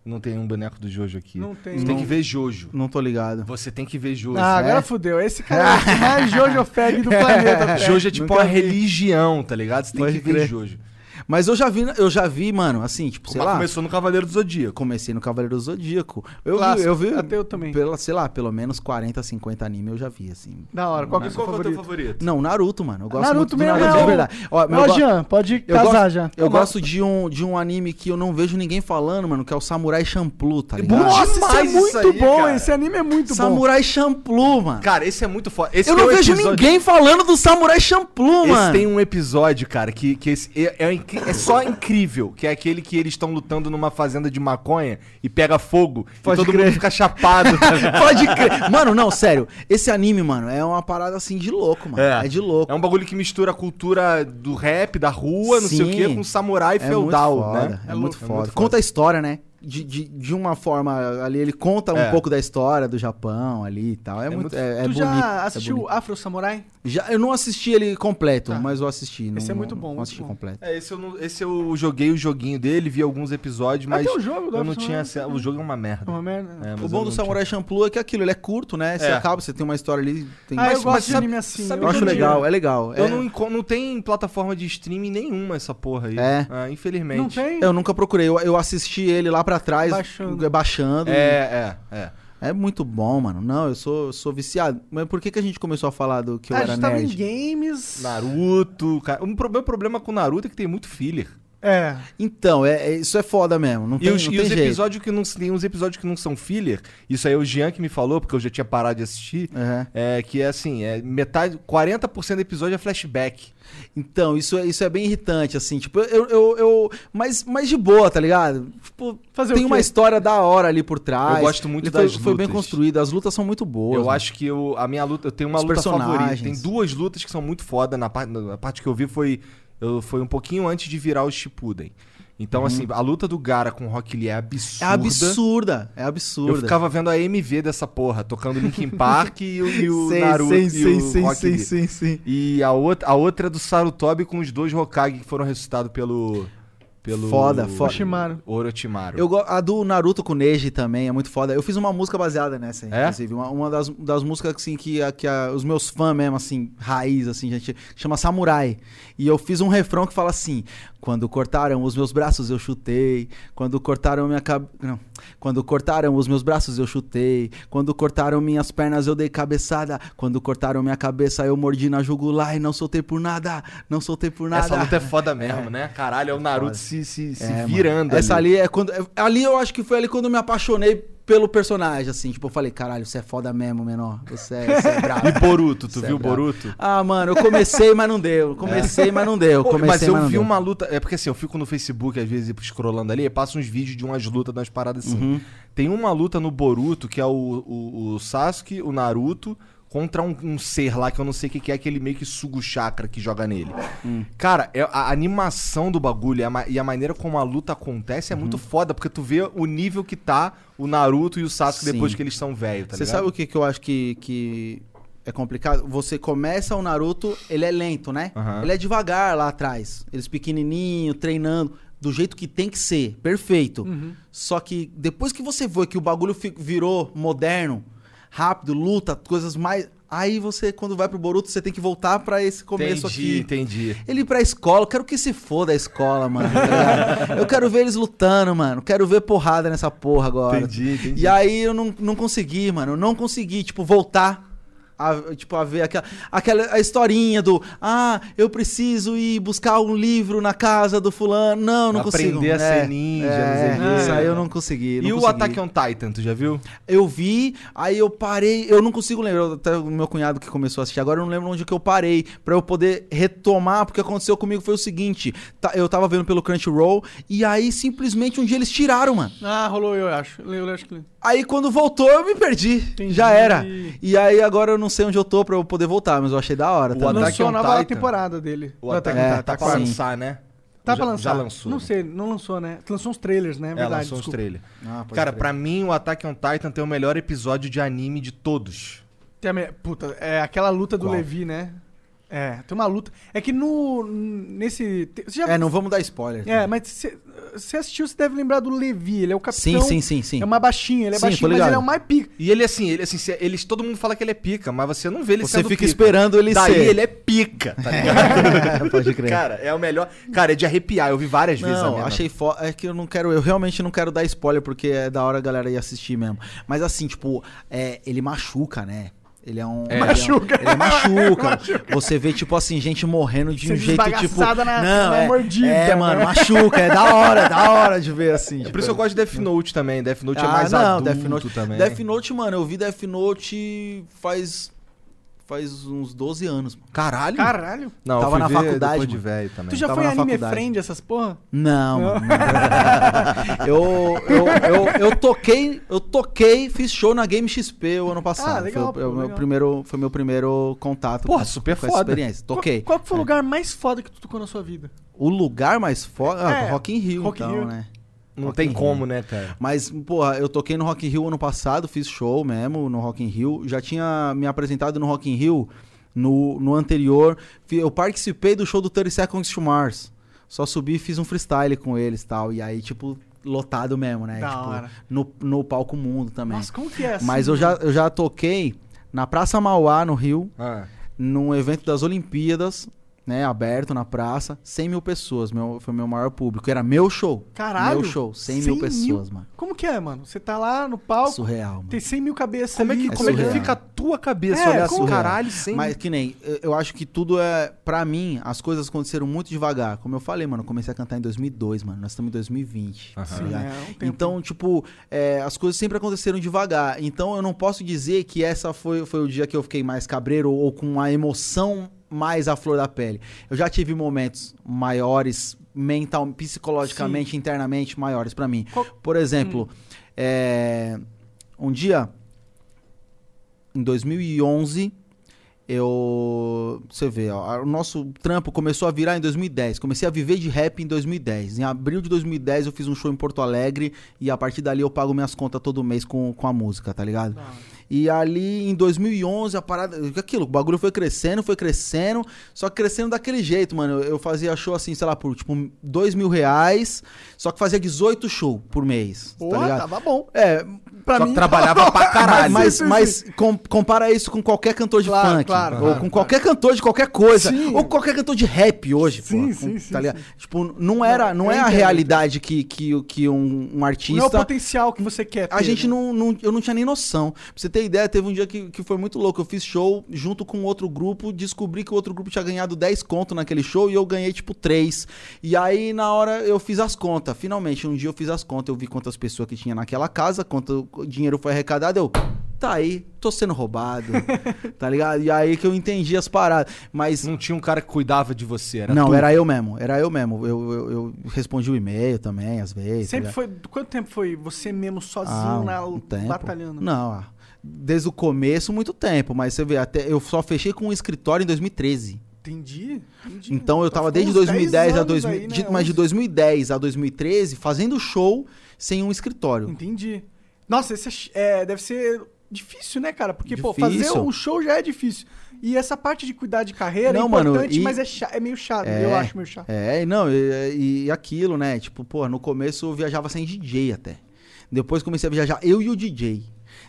Não tem um boneco do Jojo aqui. Não tem. Você tem Não. que ver Jojo. Não tô ligado. Você tem que ver Jojo. Ah, agora é? fudeu. Esse cara é o mais Jojo Fag do planeta. Jojo é tipo Nunca uma vi. religião, tá ligado? Você tem Pode que ver crer. Jojo. Mas eu já vi, eu já vi, mano, assim, tipo, sei Mas lá. começou no Cavaleiro do Zodíaco. Comecei no Cavaleiro do Zodíaco. Eu vi, Clássico. eu vi. Até eu também. Pela, sei lá, pelo menos 40, 50 anime eu já vi, assim. Da hora. Qual que é o seu Qual que é o teu favorito? favorito? Não, Naruto, mano. Eu gosto Naruto muito do mesmo, Naruto é verdade. Ó, Ó, Jean, pode eu casar gosto, já. Eu gosto de um, de um anime que eu não vejo ninguém falando, mano, que é o Samurai Champloo, tá ligado? Nossa, Nossa, demais isso é isso muito aí, bom. cara. Esse anime é muito bom. Samurai Champloo, mano. Cara, esse é muito foda. Esse eu não vejo episódio- ninguém falando do Samurai Champloo, Esse mano. tem um episódio, cara, que, que esse é, é, incri- é só incrível. Que é aquele que eles estão lutando numa fazenda de maconha e pega fogo Pode e todo crer. mundo fica chapado. Pode crer. Mano, não, sério. Esse anime, mano, é uma parada assim de louco, mano. É, de louco. É um bagulho que mistura a cultura do rap, da rua, não sei o Sim. quê, com samurai É feudal, muito foda, né? É, É muito muito- é muito foda. Conta a história, né? De, de, de uma forma ali, ele conta um É. pouco da história do Japão ali e tal. É, muito, muito- é, é tu bonito. já é assistiu bonito. Afro Samurai? Já, eu não assisti ele completo, Tá. mas eu assisti. Esse não- é muito bom, Não muito assisti bom. completo. É, esse eu, não- esse eu joguei o joguinho dele, vi alguns episódios, mas Até o jogo do eu não tinha. O jogo é uma merda. Uma merda. É, O eu bom do tinha. Samurai Champloo é que aquilo, ele é curto, né? Você É. acaba, você tem uma história ali. Tem... Ah, eu Mas- gosto mas de sabe- anime assim. sabe eu acho eu legal, é legal. Eu é. não, não tem plataforma de streaming nenhuma essa porra aí. É. Ah, infelizmente. Não tem? Eu nunca procurei, eu, eu assisti ele lá pra trás, Baixando. baixando. É, é, é. É muito bom, mano. Não, eu sou, eu sou viciado. Mas por que, que a gente começou a falar do que eu Ah, a era gente tava em nerd? games. Naruto. Cara, o meu problema com Naruto é que tem muito filler. É. Então, é, é- isso é foda mesmo. Não E tem, os, não e os episódios que não tem uns episódios que não são filler. Isso aí é o Jean que me falou, porque eu já tinha parado de assistir. Uhum. É que é assim, é metade, 40% do episódio é flashback. Então, isso, é- isso é bem irritante, assim. Tipo, eu. eu, eu mas, mas de boa, tá ligado? Tipo, Fazer tem uma história da hora ali por trás. Eu gosto muito Ele foi, das Foi bem lutas. construído. As lutas são muito boas. eu mano. acho que eu, a minha luta, eu tenho uma Os luta favorita. Tem duas lutas que são muito foda. Na parte, na parte que eu vi foi, eu, foi um pouquinho antes de virar o Shippuden. Então, assim, a luta do Gara com o Rock Lee é É absurda. absurda. É absurda. Eu ficava vendo a MV dessa porra, tocando Linkin Park e, o- e o Sei, Naruto sei, e sei, o sei, Rock sei, Lee. sei, sei. E a outra, a outra é do Sarutobi com os dois Hokage que foram ressuscitados pelo. Pelo Foda, foda. Oshimaru. Orochimaru. Eu, a do Naruto com Neji também é muito foda. Eu fiz uma música baseada nessa, É? inclusive. Uma, uma das, das músicas assim, que, a- que a- os meus fãs mesmo, assim, raiz, assim, gente, chama Samurai. E eu fiz um refrão que fala assim: Quando cortaram os meus braços, eu chutei. Quando cortaram minha cabeça. Não. Quando cortaram os meus braços, eu chutei. Quando cortaram minhas pernas, eu dei cabeçada. Quando cortaram minha cabeça, eu mordi na jugular e não soltei por nada. Não soltei por nada. Essa luta é foda mesmo, né? Caralho, é o Naruto Foda. se, se, se É, mano. virando. Essa ali. ali é quando. é- Ali eu acho que foi ali quando eu me apaixonei pelo personagem, assim. Tipo, eu falei, caralho, você é foda mesmo, menor. Você é, você é brabo. E Boruto, tu Você é viu brabo. Boruto? Ah, mano, eu comecei, mas não deu. Comecei, mas não deu. Comecei, mas eu não vi deu. uma luta. É porque assim, eu fico no Facebook, às vezes, scrollando ali, e passo uns vídeos de umas lutas, de umas paradas assim. Uhum. Tem uma luta no Boruto, que é o, o, o Sasuke, o Naruto, contra um, um ser lá que eu não sei o que, que é, que ele meio que suga o chakra que joga nele. Hum. Cara, é- a animação do bagulho e a, e a maneira como a luta acontece é Uhum. muito foda, porque tu vê o nível que tá o Naruto e o Sasuke Sim. depois que eles são velhos, tá Você ligado? sabe o que, que eu acho que, que é complicado? Você começa o Naruto, ele é lento, né? Aham. Ele é devagar lá atrás. Eles pequenininho, treinando, do jeito que tem que ser, perfeito. Uhum. Só que depois que você vê que o bagulho virou moderno, rápido, luta, coisas mais. Aí você, quando vai pro Boruto, você tem que voltar pra esse começo entendi, aqui. entendi. Ele ir pra escola, eu quero que se foda a escola, mano. tá eu quero ver eles lutando, mano. Quero ver porrada nessa porra agora. Entendi, entendi. E aí eu não, não consegui, mano. Eu não consegui, tipo, voltar. A, tipo, a ver aquela, aquela a historinha do Ah, eu preciso ir buscar um livro na casa do fulano. Não, não Aprender consigo. a ser ninja, não sei o quê. Isso aí eu não consegui. não E o consegui. Attack on Titan, tu já viu? Eu vi, aí eu parei, eu não consigo lembrar, até o meu cunhado que começou a assistir, agora eu não lembro onde que eu parei, pra eu poder retomar, porque o que aconteceu comigo foi o seguinte, tá- eu tava vendo pelo Crunchyroll, e aí simplesmente um dia eles tiraram, mano. Ah, rolou eu acho. Eu acho que... Aí quando voltou eu me perdi, Entendi. já era. E aí agora eu não sei onde eu tô pra eu poder voltar, mas eu achei da hora. O. Attack Lançou a nova Titan. temporada dele. O Attack É, on Titan tá Titan. pra sim. lançar, né? Tá já, pra lançar. Já lançou. Não sei, não lançou, né? Lançou uns trailers, né? É É, verdade. lançou uns trailers. Ah, Cara, crer. pra mim o Attack on Titan tem o melhor episódio de anime de todos. Tem a me- Puta, é aquela luta do Qual? Levi, né? É, tem uma luta. É que no. Nesse. Você já É, não vamos dar spoiler. É, mas você você assistiu, você deve lembrar do Levi. Ele é o capitão. Sim, sim, sim, sim. É uma baixinha, ele é Sim, tô baixinho, mas ligado. ele é o mais pica. E ele assim, ele assim, se- eles, todo mundo fala que ele é pica, mas você não vê ele Você sendo fica pica. esperando ele Daí ser. ele é pica, tá ligado? Pode crer. Cara, é o melhor. Cara, é de arrepiar. Eu vi várias vezes a Não, mesma. achei foda. É que eu não quero, eu realmente não quero dar spoiler, porque é da hora a galera ir assistir mesmo. Mas assim, tipo, é, ele machuca, né? Ele é um. É. ele Machuca. Ele, é machuca. Você vê, tipo assim, gente morrendo de um Ser jeito, tipo. na- não, na é, mordida, É, né? mano, machuca. É da hora, é da hora de ver assim. É por isso que eu gosto de Death Note também. Death Note é Ah, mais não, adulto Death Note também. Death Note, mano, eu vi Death Note faz. Faz uns 12 anos, mano. Caralho. Caralho. Não, eu Tava fui na ver faculdade, de velho também. Tu já Tava foi anime faculdade. friend essas porra? Não, Não? eu, eu, eu, eu toquei, eu toquei, fiz show na Game XP o ano passado. Ah, legal, foi, o- pô, meu legal. primeiro, foi meu primeiro contato Porra, com, super com essa foda. experiência. Toquei. Qual, qual foi o lugar mais foda que tu tocou na sua vida? O lugar mais foda, ah, É, Rock in Rio, Rock in então, Rio. né? Não Rock tem como, né, cara? Mas, porra, eu toquei no Rock in Rio ano passado, fiz show mesmo no Rock in Rio. Já tinha me apresentado no Rock in Rio no, no anterior. Eu participei do show do 30 Seconds to Mars. Só subi e fiz um freestyle com eles e tal. E aí, tipo, lotado mesmo, né? Da tipo, hora. No, no palco mundo também. Nossa, como que é assim? Mas eu já, eu já toquei na Praça Mauá, no Rio, Ah. num evento das Olimpíadas, né? Aberto na praça. 100 mil pessoas. Meu, foi meu maior público. Era meu show. Caralho. Meu show. 100, 100 mil pessoas, mano. Como que é, mano? Você tá lá no palco, Surreal, mano. tem 100 mil cabeças Como é ali. que, É como é que surreal. fica a tua cabeça É, olhar como- assim, caralho, sem... Mas que nem, eu- eu acho que tudo é. Pra mim, as coisas aconteceram muito devagar. Como eu falei, mano, eu comecei a cantar em 2002, mano. Nós estamos em 2020. Aham. tá é um. Então, tipo, é, as coisas sempre aconteceram devagar. Então, eu não posso dizer que essa foi, foi o dia que eu fiquei mais cabreiro ou com a emoção mais à flor da pele. Eu já tive momentos maiores, mental, psicologicamente, internamente, maiores pra mim. Qual- Por exemplo, é, um dia, em 2011, eu. Você vê, ó, o nosso trampo começou a virar em 2010. Comecei a viver de rap em 2010. Em abril de 2010 eu fiz um show em Porto Alegre e a partir dali eu pago minhas contas todo mês com, com a música, tá ligado? Hora. E ali em 2011 a parada. Aquilo, o bagulho foi crescendo, foi crescendo. Só que crescendo daquele jeito, mano. Eu fazia show assim, sei lá, por tipo dois mil reais. Só que fazia 18 shows por mês. tá Porra, ligado? tava bom. É, Pra Só mim, que trabalhava pra caralho. mas, sim, mas sim. com- compara isso com qualquer cantor de Claro, funk. claro, ou claro, com qualquer cantor de qualquer coisa. Sim. Ou qualquer cantor de rap hoje, Sim, pô. sim, com- sim, tá sim. Tipo, não era, não eu é a realidade que, que, que um, um Não é o artista. potencial que você quer ter, A gente né? não, não- Eu não tinha nem noção. Pra você ter ideia, teve um dia que, que foi muito louco. Eu fiz show junto com outro grupo, descobri que o outro grupo tinha ganhado 10 conto naquele show e eu ganhei tipo 3. E aí, na hora, eu fiz as contas. Finalmente, um dia eu fiz as contas, eu vi quantas pessoas que tinha naquela casa, quanto dinheiro foi arrecadado. Eu. Tá aí, tô sendo roubado. tá ligado? E aí que eu entendi as paradas. Mas. Não tinha um cara que cuidava de você, era não, tu. era eu mesmo. Era eu mesmo. Eu, eu, eu respondi o e-mail também, às vezes. tá Sempre ligado? foi. Quanto tempo foi você mesmo sozinho Ah, na, um tempo. batalhando? Não, ah, desde o começo, muito tempo. Mas você vê, até eu só fechei com um escritório em 2013. Entendi. entendi. Então eu Então tava desde uns 2010 10 a anos 2000, aí, né? de- mas de 11. 2010 a 2013 fazendo show sem um escritório. Entendi. Nossa, esse é é, deve ser difícil, né, cara? Porque, pô, Difícil. fazer o show já é difícil. E essa parte de cuidar de carreira Não, é mano, importante, e- mas é, cha- é meio chato. É. Eu acho meio chato. É, e não, e, e aquilo, né? Tipo, pô, no começo eu viajava sem DJ até. Depois comecei a viajar eu e o DJ.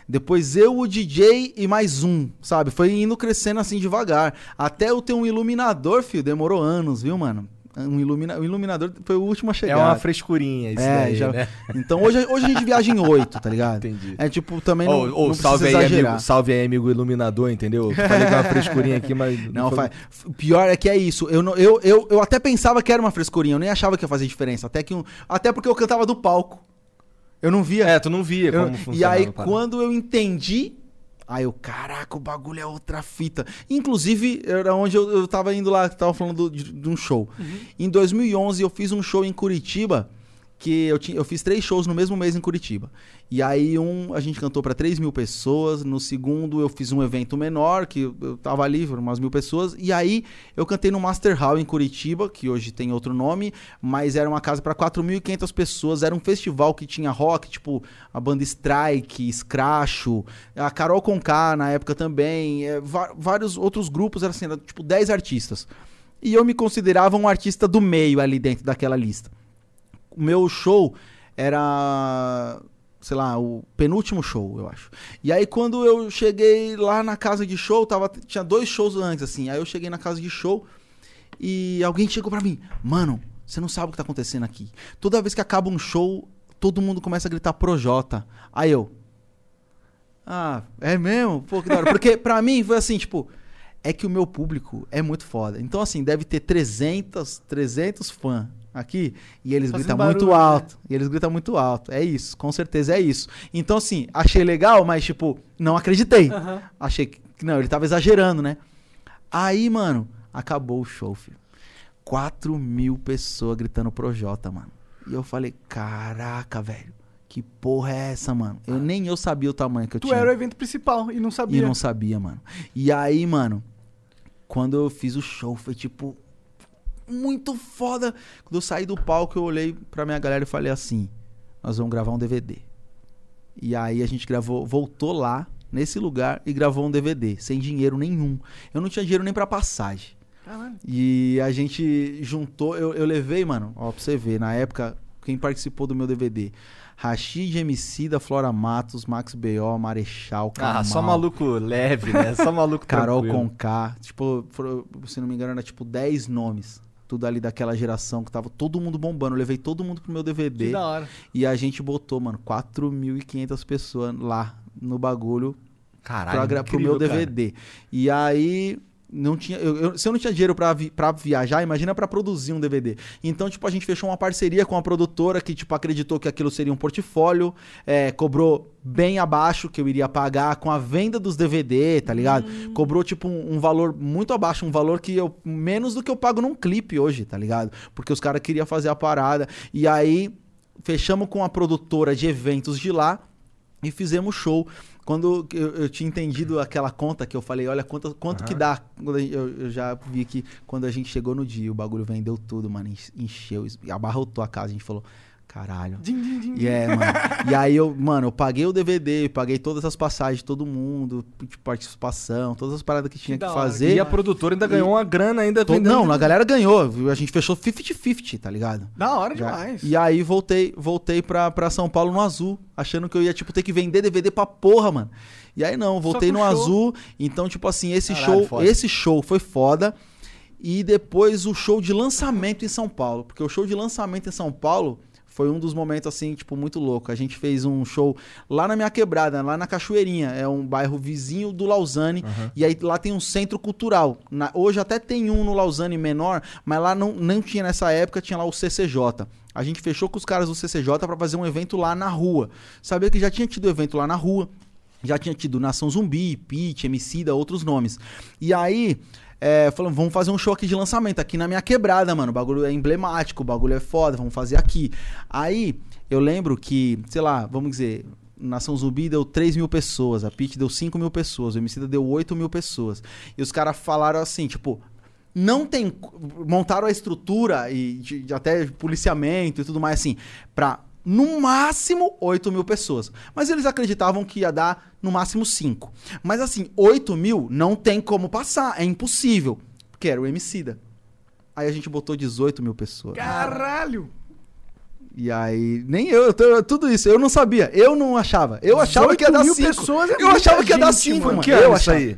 Depois eu, o DJ e mais um, sabe? Foi indo crescendo assim devagar. Até eu ter um iluminador, filho, demorou anos, viu, mano? Um ilumina... o iluminador foi o último a É chegar. uma frescurinha isso É, daí, já- né? Então hoje, hoje a gente viaja em oito, tá ligado? Entendi. É tipo, também não, ô, não salve aí, exagerar. amigo, salve aí, amigo iluminador, entendeu? Eu Falei que é uma frescurinha aqui, mas... Não, foi- faz. O pior é que é isso. Eu, não- eu, eu, eu até pensava que era uma frescurinha, eu nem achava que ia fazer diferença. Até, que um, até porque eu cantava do palco. Eu não via. É, tu não via Eu- como e funcionava. aí, a parada. quando eu entendi. Aí eu, caraca, o bagulho é outra fita. Inclusive, era onde eu, eu tava indo lá, tava falando do- de, de um show. Uhum. Em 2011, eu fiz um show em Curitiba que eu, tinha, eu fiz três shows no mesmo mês em Curitiba. E aí, um, a gente cantou para 3 mil pessoas. No segundo, eu fiz um evento menor, que eu, tava ali, foram umas mil pessoas. E aí, eu cantei no Master Hall em Curitiba, que hoje tem outro nome, mas era uma casa para 4.500 pessoas. Era um festival que tinha rock, tipo a banda Strike, Scratcho, a Carol Conká na época também, é, vários outros grupos, era assim, era, tipo 10 artistas. E eu me considerava um artista do meio ali dentro daquela lista meu show era, sei lá, o penúltimo show, eu acho. E aí quando eu cheguei lá na casa de show, tava, tinha dois shows antes, assim. Aí eu cheguei na casa de show e alguém chegou pra mim, mano, você não sabe o que tá acontecendo aqui. Toda vez que acaba um show, todo mundo começa a gritar Projota. Aí eu, ah, é mesmo? Pô, que da hora. Porque pra mim foi assim, tipo, é que o meu público é muito foda. Então, assim, deve ter 300, 300 fãs aqui e eles Fazendo gritam barulho, muito né? alto. E eles gritam muito alto. É isso, com certeza é isso. Então, assim, achei legal, mas, tipo, não acreditei. Achei que. Não, ele tava exagerando, né? Aí, mano, acabou o show, filho. 4 mil pessoas gritando Projota, mano. E eu falei, caraca, velho. Que porra é essa, mano? Eu nem eu sabia o tamanho que eu Tu tinha. era o evento principal e não sabia. E não sabia, mano. E aí, mano, quando eu fiz o show, foi tipo. Muito foda. Quando eu saí do palco, eu olhei pra minha galera e falei assim: Nós vamos gravar um DVD. E aí a gente gravou, voltou lá, nesse lugar, e gravou um DVD, sem dinheiro nenhum. Eu não tinha dinheiro nem pra passagem. Caralho. E a gente juntou, eu, eu levei, mano, ó, pra você ver, na época, quem participou do meu DVD? Rashid MC da Flora Matos, Max B.O., Marechal, Ah, Kamal, só maluco leve, né? Só maluco Carol tranquilo. Conká. Tipo, se não me engano, era tipo 10 nomes. Tudo ali daquela geração que tava todo mundo bombando. Eu levei todo mundo pro meu Que DVD. da hora. E a gente botou, mano, 4.500 pessoas lá no bagulho Caralho, pra, gra- pro incrível, meu cara. DVD. E aí. Não tinha, eu- eu- se eu não tinha dinheiro pra, vi, pra viajar, imagina pra produzir um DVD. Então, tipo, a gente fechou uma parceria com a produtora que, tipo, acreditou que aquilo seria um portfólio, é, cobrou bem abaixo que eu iria pagar com a venda dos DVD, tá ligado? Cobrou, tipo, um, um valor muito abaixo, um valor que eu. menos do que eu pago num clipe hoje, tá ligado? Porque os caras queriam fazer a parada. E aí, fechamos com a produtora de eventos de lá e fizemos show. Quando eu, eu tinha entendido aquela conta que eu falei, olha quanto, quanto que dá. Eu, eu já vi que quando a gente chegou no dia, o bagulho vendeu tudo, mano. enche- Encheu, abarrotou a casa. A gente falou, caralho. Din, din, din, E é, mano. e aí eu, mano, eu paguei o DVD, paguei todas as passagens de todo mundo, de participação, todas as paradas que tinha que, hora, fazer. E a produtora ainda ganhou uma grana ainda To- não, a galera ganhou. A gente fechou 50-50, tá ligado? Da hora Já. demais. E aí voltei, voltei pra, pra São Paulo no azul, achando que eu ia, tipo, ter que vender DVD pra porra, mano. E aí não, voltei no show. azul. Então, tipo assim, esse Caralho, show, foda. esse show foi foda. E depois o show de lançamento em São Paulo. Porque o show de lançamento em São Paulo foi um dos momentos, assim, tipo, muito louco. A gente fez um show lá na minha quebrada, lá na Cachoeirinha. É um bairro vizinho do Lausanne. E aí lá tem um centro cultural. Na- hoje até tem um no Lausanne menor, mas lá não, não tinha nessa época, tinha lá o CCJ. A gente fechou com os caras do CCJ pra fazer um evento lá na rua. Sabia que já tinha tido evento lá na rua. Já tinha tido Nação Zumbi, Pitch, Emicida, outros nomes. E aí, é, falando, vamos fazer um show aqui de lançamento, aqui na minha quebrada, mano. O bagulho é emblemático, o bagulho é foda, vamos fazer aqui. Aí, eu lembro que, sei lá, vamos dizer, Nação Zumbi deu 3 mil pessoas, a Pitch deu 5 mil pessoas, o Emicida deu 8 mil pessoas. E os caras falaram assim, tipo, não tem. Montaram a estrutura e de, de até policiamento e tudo mais assim, pra no máximo 8 mil pessoas. Mas eles acreditavam que ia dar no máximo 5. Mas assim, 8 mil não tem como passar, é impossível. Porque era o Emicida. Aí a gente botou 18 mil pessoas. Caralho! E aí, nem eu, eu tudo isso, eu não sabia, eu não achava. Eu achava que ia 18 dar mil 5. pessoas é eu achava que ia dar gente, 5, mano. Que eu achava. aí?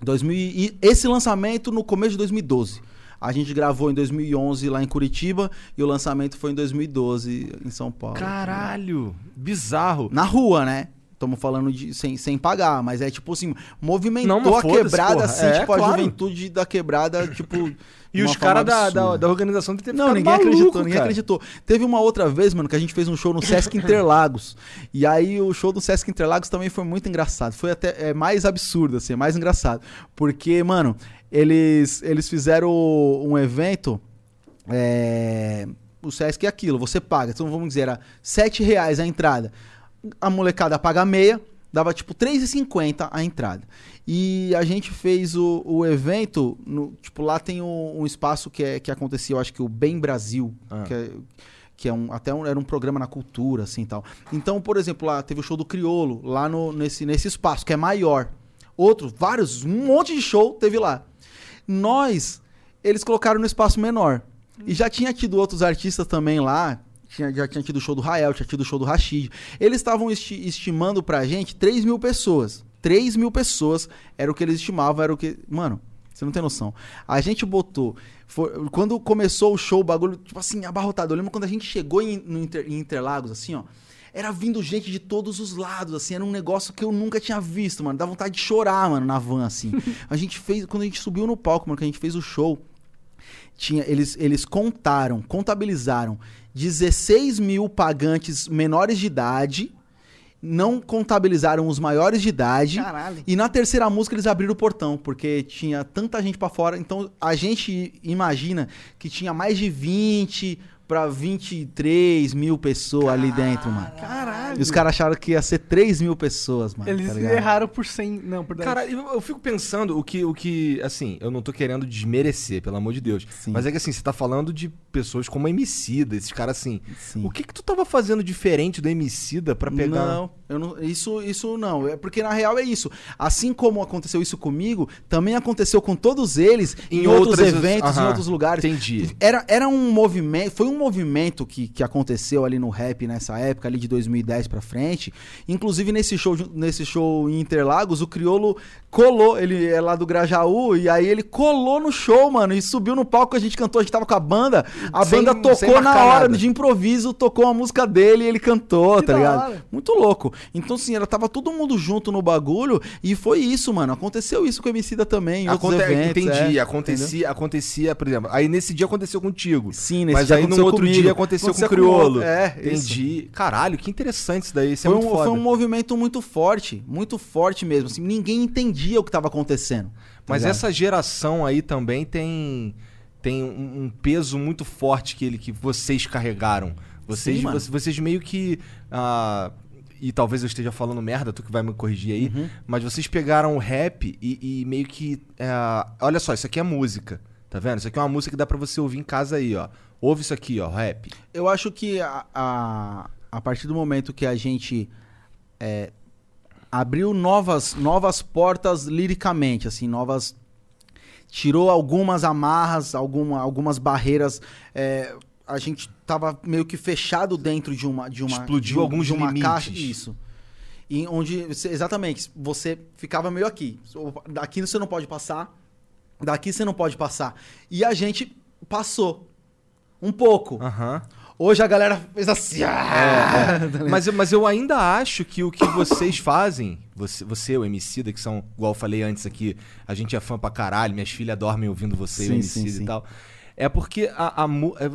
2000 e esse lançamento no começo de 2012. A gente gravou em 2011 lá em Curitiba e o lançamento foi em 2012 em São Paulo. Caralho, bizarro. Na rua, né? Estamos falando de sem, sem pagar, mas é tipo assim, movimentou Não, a quebrada porra. assim, É, tipo a juventude da quebrada, tipo. E de os caras da, da, da organização ter Não, ninguém maluco, acreditou, ninguém cara. acreditou. Teve uma outra vez, mano, que a gente fez um show no Sesc Interlagos. e aí o show do Sesc Interlagos também foi muito engraçado. Foi até é, mais absurdo, assim, é mais engraçado. Porque, mano, eles, eles fizeram um evento. É, o Sesc é aquilo, você paga. Então vamos dizer, era 7 reais a entrada. A molecada paga meia, dava tipo 3,50 a entrada. E a gente fez o, o evento, no, tipo, lá tem um, um espaço que, é, que acontecia, eu acho que o Bem Brasil, Ah. que é, que é um, até um, era um programa na cultura, assim tal. Então, por exemplo, lá teve o show do Criolo, lá no, nesse, nesse espaço, que é maior. Outro, vários, um monte de show teve lá. Nós, eles colocaram no espaço menor. E já tinha tido outros artistas também lá. Tinha, já tinha tido o show do Rael, tinha tido o show do Rashid. Eles estavam esti- estimando pra gente 3 mil pessoas. 3 mil pessoas era o que eles estimavam, era o que. Mano, você não tem noção. A gente botou. quando começou o show, o bagulho, tipo assim, abarrotado. Eu lembro quando a gente chegou em, no Inter- em Interlagos, assim, ó. Era vindo gente de todos os lados, assim, era um negócio que eu nunca tinha visto, mano. Dá vontade de chorar, mano, na van, assim. a gente fez, quando a gente subiu no palco, mano, que a gente fez o show, tinha, eles, eles contaram, contabilizaram 16 mil pagantes menores de idade, não contabilizaram os maiores de idade. Caralho. E na terceira música eles abriram o portão, porque tinha tanta gente pra fora. Então a gente imagina que tinha mais de 20 pra 23 mil pessoas ali dentro, mano. Caralho. E os caras acharam que ia ser 3 mil pessoas, mano. Eles tá erraram por 100, não, por 10. Cara, eu, eu fico pensando o que, o que, assim, eu não tô querendo desmerecer, pelo amor de Deus. Sim. Mas é que assim, você tá falando de pessoas como a Emicida, esses caras assim. Sim. O que que tu tava fazendo diferente do Emicida pra pegar... Não, eu não, isso, isso não. É porque na real é isso. Assim como aconteceu isso comigo, também aconteceu com todos eles em, Em outros outras- eventos, em outros lugares. entendi. Era, era um movimento, foi um movimento que, que aconteceu ali no rap nessa época ali de 2010 pra frente. Inclusive nesse show, nesse show em Interlagos, o Criolo colou, ele é lá do Grajaú e aí ele colou no show, mano, e subiu no palco, a gente cantou, a gente tava com a banda, a Sem- banda tocou na hora nada. de improviso, tocou a música dele e ele cantou, Que tá ligado? hora. Muito louco. Então, assim, ela tava todo mundo junto no bagulho e foi isso, mano. Aconteceu isso com o Emicida também, Aconte- eventos. entendi, é, acontecia, acontecia, por exemplo. Aí nesse dia aconteceu contigo. Sim, nesse Mas dia aí outro comigo. dia aconteceu, Aconteceu com o Criolo. é, entendi. Caralho, que interessante isso daí. Isso é Foi muito um, foi um movimento muito forte, muito forte mesmo. Assim, ninguém entendia o que tava acontecendo. tá Mas ligado? essa geração aí também tem tem um, um peso muito forte que ele que vocês carregaram. Vocês Sim, vocês, vocês meio que ah, e talvez eu esteja falando merda, tu que vai me corrigir aí, Uhum. mas vocês pegaram o rap e, e meio que é, olha só, isso aqui é música, tá vendo? Isso aqui é uma música que dá pra você ouvir em casa aí, ó. Ouve isso aqui, ó, rap. Eu acho que a, a, a partir do momento que a gente é, abriu novas, novas portas liricamente, assim, novas. Tirou algumas amarras, alguma, algumas barreiras. é, a gente tava meio que fechado dentro de uma. De uma Explodiu de, alguns de uma limites. caixa. Isso. E onde. Exatamente. Você ficava meio aqui. Daqui você não pode passar. Daqui você não pode passar. E a gente passou. Um pouco. Aham. Hoje a galera fez assim. ah! Mas, eu- mas eu ainda acho que o que vocês fazem, você, você o Emicida, que são, igual eu falei antes aqui, a gente é fã pra caralho, minhas filhas dormem ouvindo você e o Sim, Emicida sim, sim. e tal. É porque a, a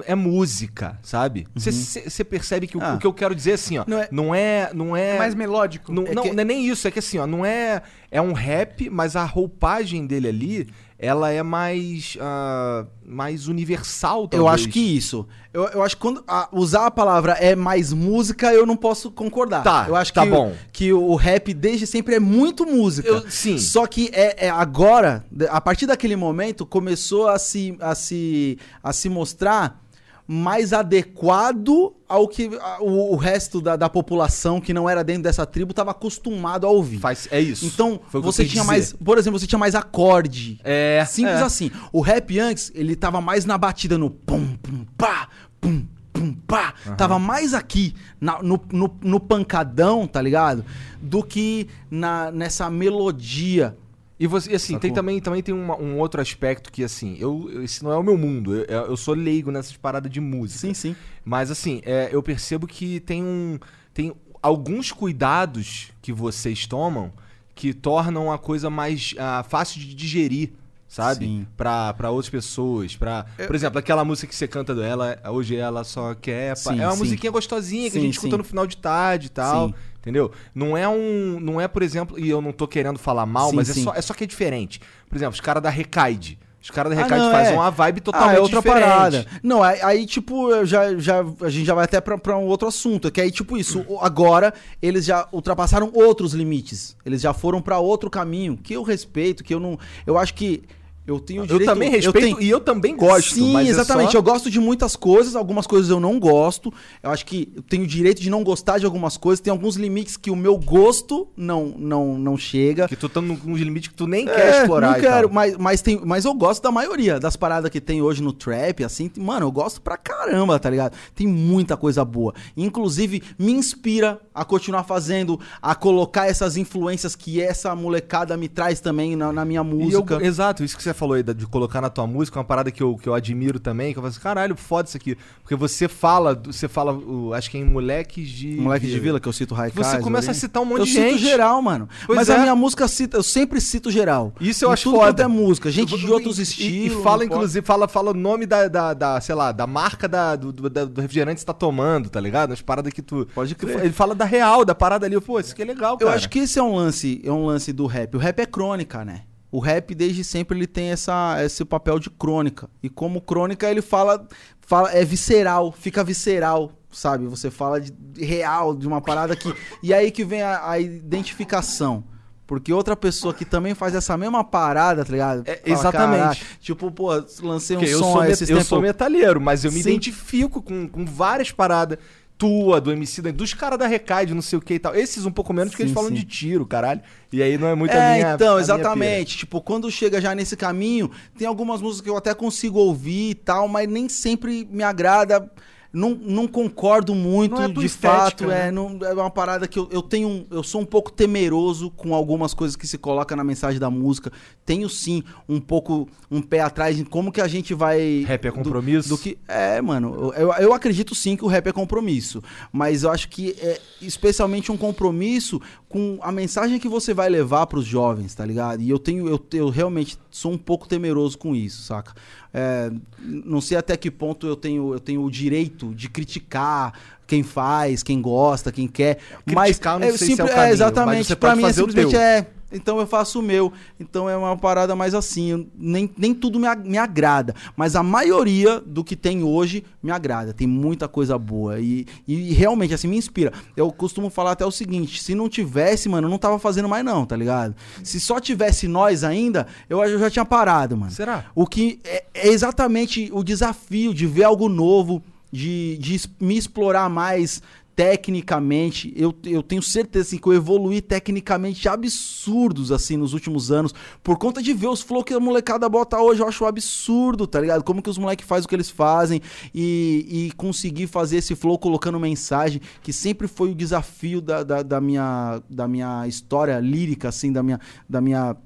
é, é música, sabe? Você você percebe que o, Ah. o que eu quero dizer assim, ó, Não é- não é. Não é, É mais melódico. não, é não, que- não é nem isso, é que assim, ó, não é. É um rap, mas a roupagem dele ali, ela é mais. ah, mais universal, talvez. Eu acho que isso. Eu, eu acho que quando a- usar a palavra é mais música, eu não posso concordar. Tá, eu acho tá que, o- bom. que o rap desde sempre é muito música. Eu- sim. Só que é, é agora, a partir daquele momento, começou a se, a se, a se mostrar mais adequado ao que a- o, o resto da, da população que não era dentro dessa tribo estava acostumado a ouvir. Faz, é isso. Então, você tinha dizer. mais, por exemplo, você tinha mais acorde. É. Simples é. assim. O rap antes, ele tava mais na batida no pum, pum, pá, pum, pum, pá. Tava mais aqui, na- no, no, no pancadão, tá ligado? Do que na, nessa melodia. E você, e assim, tem Sacou? também, também tem uma- um outro aspecto que, assim, eu, eu- esse não é o meu mundo. Eu, eu sou leigo nessas paradas de música. Sim, sim. Mas, assim, é, eu percebo que tem um. Tem alguns cuidados que vocês tomam que tornam a coisa mais ah, fácil de digerir. Sabe? Sim. Pra, pra outras pessoas. Pra, por exemplo, aquela música que você canta do ela, hoje ela só quer. Sim, é uma sim. musiquinha gostosinha que a Sim, gente escuta no final de tarde e tal. Entendeu? Não é um. Não é, por exemplo, e eu não tô querendo falar mal, Sim, mas é sim. só, é só que é diferente. Por exemplo, os caras da Recaide, Os caras da Ah, Recade não, fazem é. uma vibe totalmente Ah, é outra diferente. parada. Não, aí, aí, tipo, já, já, a gente já vai até pra, pra um outro assunto. Que aí, tipo, isso, o- agora eles já ultrapassaram outros limites. Eles já foram pra outro caminho, que eu respeito, que eu não. Eu acho que eu tenho o Eu direito. também respeito tenho- e eu também gosto. Sim, é exatamente. só- Eu gosto de muitas coisas, algumas coisas eu não gosto. Eu acho que eu tenho direito de não gostar de algumas coisas. Tem alguns limites que o meu gosto não, não, não chega. Que tu tá num uns limites que tu nem É, quer explorar. Não quero, mas, mas, tem, mas eu gosto da maioria das paradas que tem hoje no trap, assim, mano, eu gosto pra caramba, tá ligado? Tem muita coisa boa. Inclusive, me inspira a continuar fazendo, a colocar essas influências que essa molecada me traz também na, na minha E eu- música. exato, isso que você falou aí de colocar na tua música, uma parada que eu, que eu admiro também, que eu falo assim, caralho, foda isso aqui. Porque você fala, você fala, acho que é em Moleques de... Moleque de Vila, que eu cito Raikais. Você começa a citar um monte eu de cito gente. geral, mano. Pois Mas é. a minha música cita, eu sempre cito geral. Isso eu Em acho tudo foda. quanto é música, gente de outros e- estilos. E, fala, inclusive, fala, fala o nome da, da, da, sei lá, da marca da, do, da- do refrigerante que você tá tomando, tá ligado? As paradas que tu. Pode crer. Ele fala da real, da parada ali. Pô, isso aqui é legal, Eu cara. acho que esse é um lance, é um lance do rap. O rap é crônica, né? O rap desde sempre ele tem essa, esse papel de crônica. E como crônica ele fala, fala é visceral, fica visceral, sabe? Você fala de, de real, de uma parada que e aí que vem a, a identificação. Porque outra pessoa que também faz essa mesma parada, tá ligado? É, Fala, exatamente. "Caralho", tipo, pô, lancei um Porque eu som sou, aí met- eu sou metalheiro, mas eu me Sim. identifico com, com várias paradas. Tua, do MC, da- dos caras da Recade, não sei o que e tal. Esses um pouco menos, porque eles Sim, falam sim. de tiro, caralho. E aí não é muito a É, minha. a então, minha exatamente. Tipo, quando chega já nesse caminho, tem algumas músicas que eu até consigo ouvir e tal, mas nem sempre me agrada. Não, não concordo muito, Não é de estética, fato. né? É, não, é uma parada que eu, eu tenho. um- Eu sou um pouco temeroso com algumas coisas que se coloca na mensagem da música. Tenho sim um pouco um pé atrás em como que a gente vai. Rap é do- compromisso? Do, que, é, mano. Eu, eu acredito sim que o rap é compromisso. Mas eu acho que é especialmente um compromisso com a mensagem que você vai levar pros jovens, tá ligado? E eu tenho, eu, eu realmente sou um pouco temeroso com isso, saca? É, não sei até que ponto eu tenho, eu tenho o direito de criticar quem faz, quem gosta, quem quer. mas Criticar, não é, sei se é o simples- caminho, mas exatamente. pode mim é simplesmente é. Então eu faço o meu. Então é uma parada mais assim. nem, nem tudo me, me agrada. Mas a maioria do que tem hoje me agrada. Tem muita coisa boa. E, e realmente, assim, me inspira. Eu costumo falar até o seguinte: se não tivesse, mano, eu não tava fazendo mais, não, tá ligado? Se só tivesse nós ainda, eu, eu já tinha parado, mano. Será? O que é, é exatamente o desafio de ver algo novo, de, de me explorar mais tecnicamente. Eu, eu tenho certeza assim, que eu evoluí tecnicamente absurdos assim nos últimos anos, por conta de ver os flow que a molecada bota hoje. Eu acho um absurdo, tá ligado? Como que os moleques fazem o que eles fazem e, e conseguir fazer esse flow colocando mensagem, que sempre foi o desafio da, da, da minha, da minha história lírica, assim, da minha. Da minha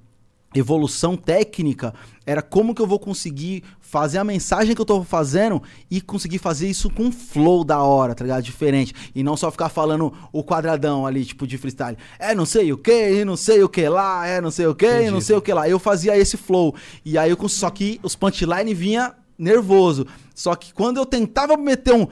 evolução técnica era como que eu vou conseguir fazer a mensagem que eu tô fazendo e conseguir fazer isso com um flow da hora, tá ligado? Diferente. E não só ficar falando o quadradão ali, tipo, de freestyle. É não sei o que, não sei o que lá, é não sei o que, não sei o que lá. Eu fazia esse flow. E aí eu só que os punchline vinha nervoso. Só que quando eu tentava meter um.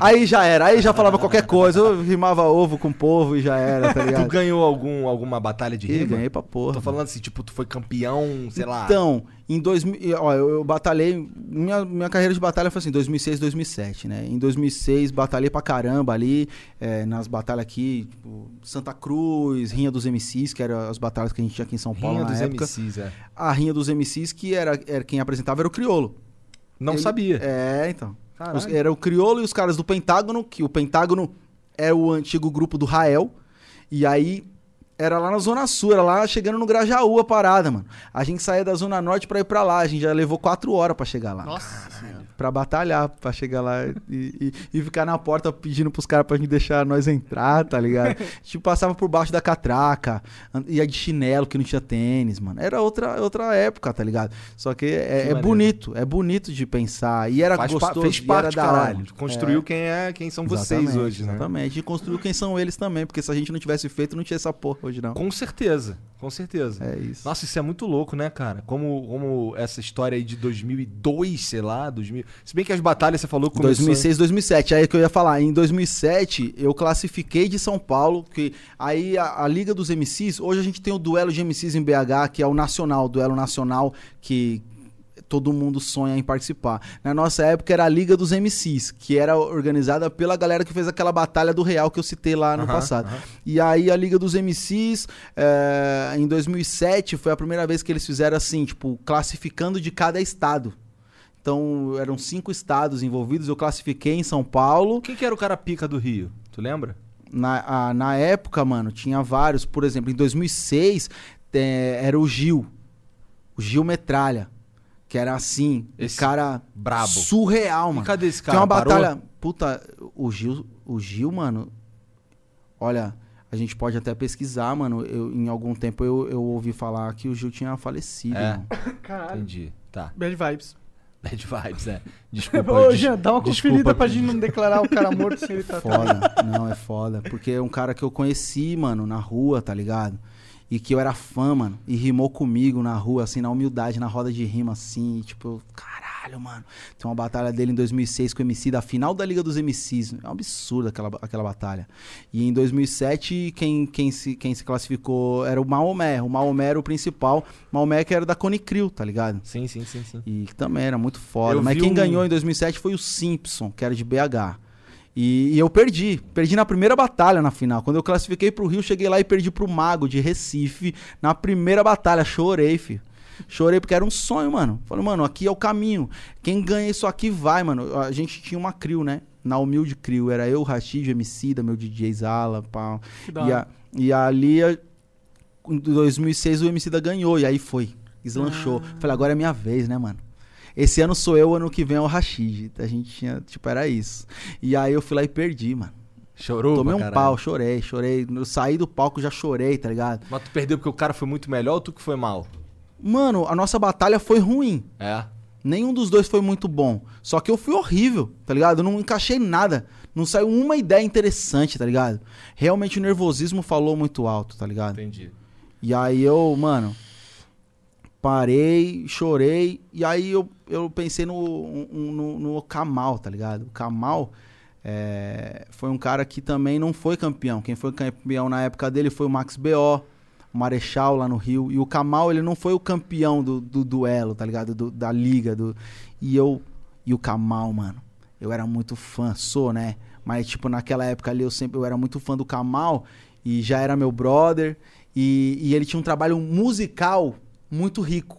Aí já era, aí já falava qualquer coisa. Eu rimava ovo com povo e já era, tá Tu ligado? ganhou algum, alguma batalha de rima? ganhei pra porra. Tô falando assim, tipo, tu foi campeão, sei lá. Então, em 2000, ó, eu, eu batalhei, minha, minha carreira de batalha foi assim, 2006, 2007, né? Em 2006, batalhei pra caramba ali, é, nas batalhas aqui, tipo, Santa Cruz, Rinha dos MCs, que eram as batalhas que a gente tinha aqui em São Paulo Rinha na dos época. MCs, é. A Rinha dos MCs, que era, era quem apresentava era o Criolo. Não Ele- sabia. É, então. Os- era o Criolo e os caras do Pentágono, que o Pentágono é o antigo grupo do Rael. E aí era lá na Zona Sul, era lá chegando no Grajaú a parada, mano. A gente saía da Zona Norte pra ir pra lá. A gente já levou quatro horas pra chegar lá. Nossa senhora. Pra batalhar, pra chegar lá e, e- e ficar na porta pedindo pros caras pra gente deixar nós entrar, tá ligado? tipo, passava por baixo da catraca, ia de chinelo que não tinha tênis, mano. Era outra, outra época, tá ligado? Só que é, é maneiro. bonito, é bonito de pensar. E era Faz gostoso, fez parte, era caralho. Construiu quem é, quem são vocês Exatamente, hoje, né? Exatamente. E construiu quem são eles também, porque se a gente não tivesse feito, não tinha essa porra hoje não. Com certeza, com certeza. É isso. Nossa, isso é muito louco, né, cara? Como, como essa história aí de 2002, sei lá, 2000... Se bem que as batalhas você falou começou... 2006, 2007. Aí que eu ia falar. Em 2007, eu classifiquei de São Paulo, que aí a, a Liga dos MCs, hoje a gente tem o duelo de MCs em BH, que é o nacional, o duelo nacional que todo mundo sonha em participar. Na nossa época era a Liga dos MCs, que era organizada pela galera que fez aquela batalha do Real que eu citei lá no Aham, passado. aham. E aí a Liga dos MCs, é, em 2007, foi a primeira vez que eles fizeram assim, tipo, classificando de cada estado. Então, eram cinco estados envolvidos. Eu classifiquei em São Paulo. Quem que era o cara pica do Rio? Tu lembra? Na, a- na época, mano, tinha vários. Por exemplo, em 2006, é, era o Gil. O Gil Metralha. Que era assim, Esse um cara brabo. surreal, E mano. cadê esse Que cara? é uma Parou? batalha. Puta, o Gil, o Gil, mano. Olha, a gente pode até pesquisar, mano. Eu, em algum tempo eu, eu ouvi falar que o Gil tinha falecido. É. mano. Caralho. Entendi. Tá. Bad vibes. Bad vibes, é. Desculpa. Ô, Jean, dá uma desculpa. conferida pra gente não declarar o cara morto sem ele tá Foda. Não, é foda. Porque é um cara que eu conheci, mano, na rua, tá ligado? E que eu era fã, mano. E rimou comigo na rua, assim, na humildade, na roda de rima, assim. e, tipo, caralho, mano. Tem uma batalha dele em 2006 com o MC da final da Liga dos MCs. É um absurdo aquela, aquela batalha. E em 2007, quem, quem, se, quem se classificou era o Maomé. O Maomé era o principal. Maomé que era da Cone Crew, tá ligado? Sim, sim, sim, sim. E que também era muito foda. Eu Mas quem um- ganhou em 2007 foi o Simpson, que era de BH. E, e eu perdi. Perdi na primeira batalha na final. Quando eu classifiquei pro Rio, cheguei lá e perdi pro Mago de Recife na primeira batalha. Chorei, filho. Chorei porque era um sonho, mano. Falei, mano, aqui é o caminho. Quem ganha isso aqui vai, mano. A gente tinha uma crew, né? Na humilde crew. Era eu, Rashid, o MC, da meu DJ Zala, da E, a, e ali, a- em 2006, o MC da ganhou. E aí foi. Deslanchou. Ah. Falei, agora é minha vez, né, mano? Esse ano sou eu, ano que vem é o Rashid. A gente tinha, tipo, era isso. E aí eu fui lá e perdi, mano. Chorou Tomei um caralho. pau, chorei, chorei. Eu saí do palco, já chorei, tá ligado? Mas tu perdeu porque o cara foi muito melhor ou tu que foi mal? Mano, a nossa batalha foi ruim. É. Nenhum dos dois foi muito bom. Só que eu fui horrível, tá ligado? Eu não encaixei nada. Não saiu uma ideia interessante, tá ligado? Realmente o nervosismo falou muito alto, tá ligado? Entendi. E aí eu, mano, parei, chorei. E aí eu, eu pensei no, no, no Kamal, tá ligado? O Kamal é, foi um cara que também não foi campeão. Quem foi campeão na época dele foi o Max B.O., o Marechal lá no Rio. E o Kamal, ele não foi o campeão do, do duelo, tá ligado? Do- da liga. Do, e eu. E o Kamal, mano. Eu era muito fã, sou, né? Mas, tipo, naquela época ali eu sempre eu era muito fã do Kamal e já era meu brother. E, e ele tinha um trabalho musical muito rico.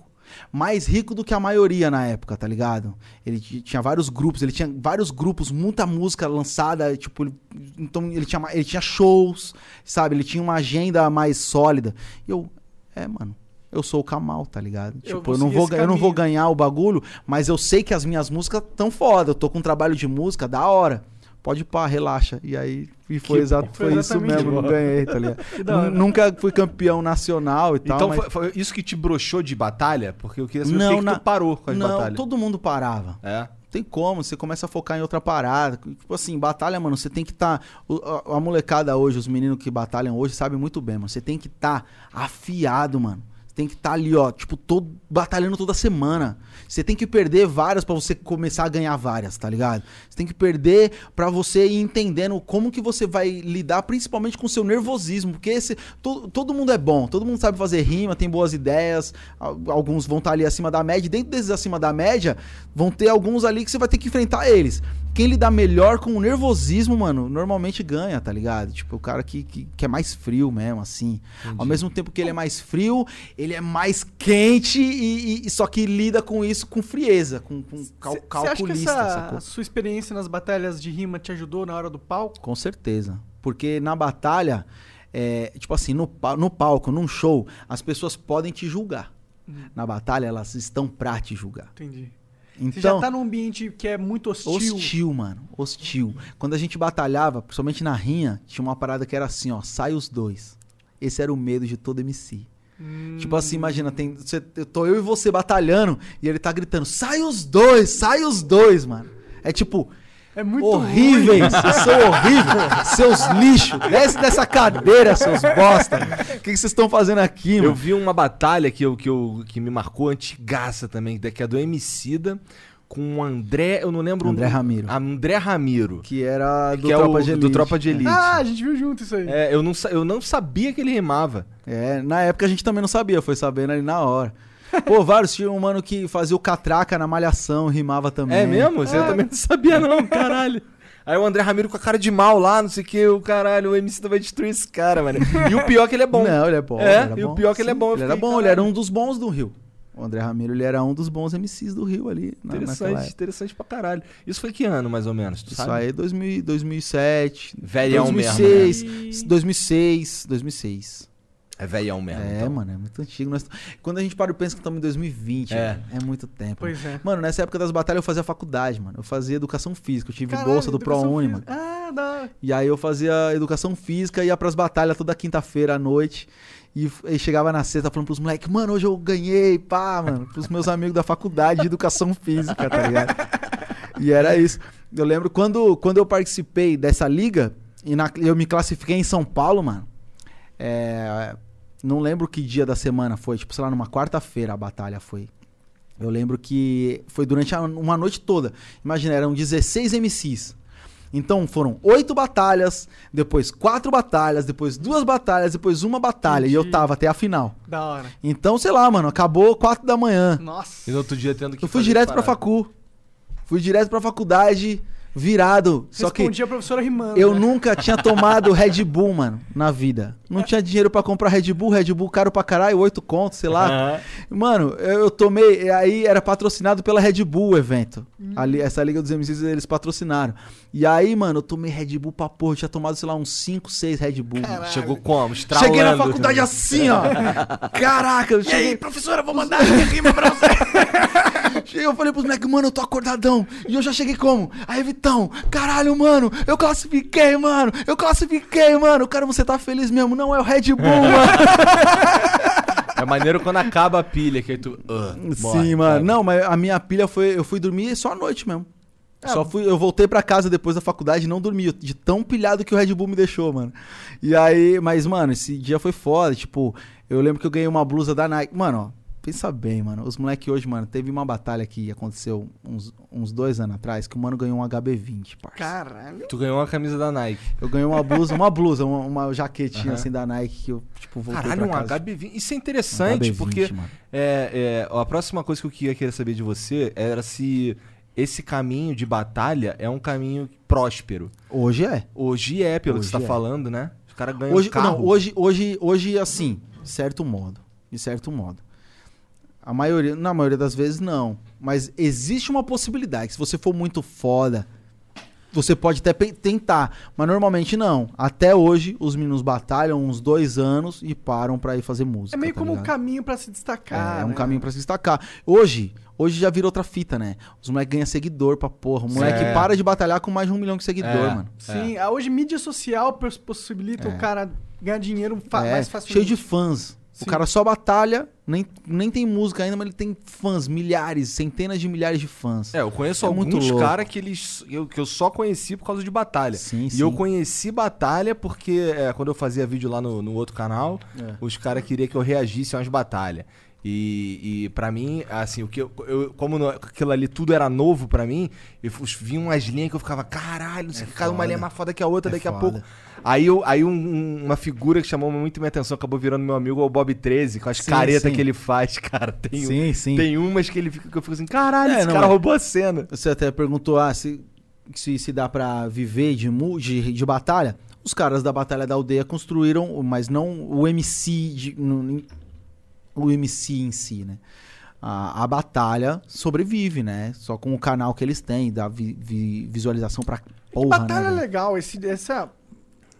Mais rico do que a maioria na época, tá ligado? Ele ti- tinha vários grupos, ele tinha vários grupos, muita música lançada, tipo, ele- então ele tinha, ele tinha shows, sabe? Ele tinha uma agenda mais sólida. E eu, é, mano, eu sou o Kamal, tá ligado? Eu tipo, eu não vou, eu não vou ganhar o bagulho, mas eu sei que as minhas músicas tão foda. Eu tô com um trabalho de música da hora. Pode ir pá, relaxa. E aí e foi, Que exato, foi, Foi isso mesmo, não ganhei, tá ligado? Nunca fui campeão nacional e tal. Então mas... foi, isso que te broxou de batalha? Porque eu queria saber Não, que que na- parou com as não, batalhas. todo mundo parava. É. Tem como, você começa a focar em outra parada. Tipo assim, batalha, mano, você tem que estar. a, a molecada hoje, os meninos que batalham hoje, sabem muito bem, mano. Você tem que estar afiado, mano. Você tem que estar ali, ó, tipo, todo, batalhando toda semana. Você tem que perder várias pra você começar a ganhar várias, tá ligado? Você tem que perder pra você ir entendendo como que você vai lidar, principalmente com o seu nervosismo. Porque esse, to- todo mundo é bom, todo mundo sabe fazer rima, tem boas ideias. al- Alguns vão estar ali acima da média. Dentro desses acima da média, vão ter alguns ali que você vai ter que enfrentar eles. Quem lidar melhor com o nervosismo, mano, normalmente ganha, tá ligado? Tipo, o cara que, que, que é mais frio mesmo, assim. Ao mesmo tempo que ele é mais frio, ele é mais quente e, e- só que lida com isso com frieza, com, com cal, Você acha que calculista, essa sua experiência nas batalhas de rima te ajudou na hora do palco? Com certeza. Porque na batalha, é, tipo assim, no, no palco, num show, as pessoas podem te julgar. Na batalha, elas estão pra te julgar. Entendi. Então, Você já tá num ambiente que é muito hostil. Hostil, mano. Hostil. Quando a gente batalhava, principalmente na rinha, tinha uma parada que era assim, ó, sai os dois. Esse era o medo de todo MC. Hum, Tipo assim, imagina, tem, você, eu tô eu e você batalhando e ele tá gritando, sai os dois, sai os dois, mano. É tipo, É muito Horríveis! Eu sou horrível! Seus lixos! Desce dessa cadeira, seus bosta! O que, vocês estão fazendo aqui, Eu mano? vi uma batalha que, eu, que, eu, que me marcou antigaça também, que é do Emicida com o André, eu não lembro André o Ramiro. André Ramiro. Que era do que é Tropa o de Elite. do Tropa de Elite. Ah, a gente viu junto isso aí. É, eu, não, eu não sabia que ele rimava. É, na época a gente também não sabia, foi sabendo ali na hora. Pô, vários tinha um mano que fazia o catraca na malhação, rimava também. É mesmo? Você eu também não sabia, não, caralho. Aí o André Ramiro com a cara de mal lá, não sei o que, o caralho, o MC vai destruir esse cara, mano. E o pior é que ele é bom. Não, ele é bom. É, ele era e o bom. pior é que ele é bom, Ele era bom, ele caralho. era um dos bons do Rio. O André Ramiro, ele era um dos bons MCs do Rio ali. Interessante, interessante pra caralho. Isso foi que ano, mais ou menos? Tu Isso sabe? aí é 2000, 2007. Velhão 2006, mesmo, 2006, 2006. É velhão mesmo. é, então. mano, é muito antigo. Nós- Quando a gente para e pensa que estamos em 2020, É. mano, é muito tempo. Pois é. Mano, nessa época das batalhas eu fazia faculdade, mano. Eu fazia educação física. Eu tive Caralho, bolsa do ProUni, mano. Ah, da... E aí eu fazia educação física, ia pras batalhas toda quinta-feira à noite. E, e chegava na sexta falando pros moleques, mano, hoje eu ganhei, pá, mano. Pros meus amigos da faculdade de educação física, tá ligado? E era isso. Eu lembro quando, quando eu participei dessa liga, e na- eu me classifiquei em São Paulo, mano. É, não lembro que dia da semana foi, tipo, sei lá, numa quarta-feira a batalha foi. Eu lembro que foi durante uma noite toda. Imagina, eram 16 MCs. Então foram oito batalhas, depois quatro batalhas, depois duas batalhas, depois uma batalha. E eu Entendi. tava até a final. da hora. Então, sei lá, mano, acabou quatro da manhã. Nossa. E no outro dia tendo que Eu fui fazer direto pra parada. facu. Fui direto pra faculdade, virado. Só que Respondi a professora rimando. eu né? nunca tinha tomado Red Bull, mano, na vida. Não tinha dinheiro pra comprar Red Bull, Red Bull caro pra caralho, oito contos, sei lá. Aham. Mano, eu eu tomei. Aí era patrocinado pela Red Bull o evento. Ali, essa Liga dos MCs eles patrocinaram. E aí, mano, eu tomei Red Bull pra porra. Eu tinha tomado, sei lá, uns 5, 6 Red Bull. mano. Chegou como? Estralando. Cheguei na faculdade assim, ó. Caraca, eu cheguei. professora, vou mandar minha rima pra você. Cheguei, eu falei pros moleques, mano, eu tô acordadão. E eu já cheguei como? Aí, Vitão, caralho, mano, eu classifiquei, mano. Eu classifiquei, mano. Cara, você tá feliz mesmo? Não, é o Red Bull, mano. É maneiro quando acaba a pilha, que aí tu. morre, Sim, mano. sabe? Não, mas a minha pilha foi. Eu fui dormir só à noite mesmo. Só fui, eu voltei pra casa depois da faculdade e não dormi, de tão pilhado que o Red Bull me deixou, mano. E aí, mas, mano, esse dia foi foda. Tipo, eu lembro que eu ganhei uma blusa da Nike. Mano, ó, pensa bem, mano. Os moleques hoje, mano, teve uma batalha que aconteceu uns, uns dois anos atrás que o mano ganhou um HB20, parça. Caralho. Tu ganhou uma camisa da Nike. Eu ganhei uma blusa, uma blusa, uma, uma jaquetinha Aham. assim da Nike que eu, tipo, voltei Caralho, um pra casa. HB20. Isso é Um interessante, HB20, porque é, é, a próxima coisa que eu ia querer saber de você era se esse caminho de batalha é um caminho próspero. Hoje é. Hoje é, pelo que você Hoje tá é. falando, né? Os caras ganham Hoje, carro. não, hoje, hoje, hoje, assim, de certo modo. De certo modo. A maioria, na maioria das vezes, não. Mas existe uma possibilidade. Se você for muito foda, você pode até tentar. Mas normalmente não. Até hoje, os meninos batalham uns dois anos e param pra ir fazer música. É meio tá como um ligado? caminho pra se destacar. É, é um né? caminho pra se destacar. Hoje, hoje já virou outra fita, né? Os moleques ganham seguidor pra porra. O moleque É. para de batalhar com mais de um milhão de seguidor, É. mano. Sim, ah, hoje mídia social pos- possibilita É. o cara ganhar dinheiro fa- É, mais facilmente. cheio de fãs. Sim. O cara só batalha, nem, nem tem música ainda, mas ele tem fãs, milhares, centenas de milhares de fãs. É, eu conheço É alguns caras que eles eu, que eu só conheci por causa de batalha. Sim, E sim. eu conheci batalha porque é, quando eu fazia vídeo lá no, no outro canal, É. os caras queriam que eu reagisse a umas batalhas. E, e para mim, assim, o que eu, eu- como no- aquilo ali tudo era novo pra mim, eu vi umas linhas que eu ficava, caralho, não sei o que, cada uma linha é mais foda que a outra, É daqui a foda. pouco. Aí, eu, aí um- um- uma figura que chamou muito minha atenção, acabou virando meu amigo, é o Bob 13, com as Sim, caretas sim. que ele faz, cara. Tem, um- Sim, sim. tem umas que ele fica que eu fico assim, caralho, É, esse não, cara mas- roubou a cena. Você até perguntou ah, se, se, se dá pra viver de, de, de batalha. Os caras da Batalha da Aldeia construíram, mas não o MC, de- no- o MC em si, né? A, a batalha sobrevive, né? Só com o canal que eles têm, dá vi- vi- visualização pra porra, Batalha né? é velho? legal, esse, essa...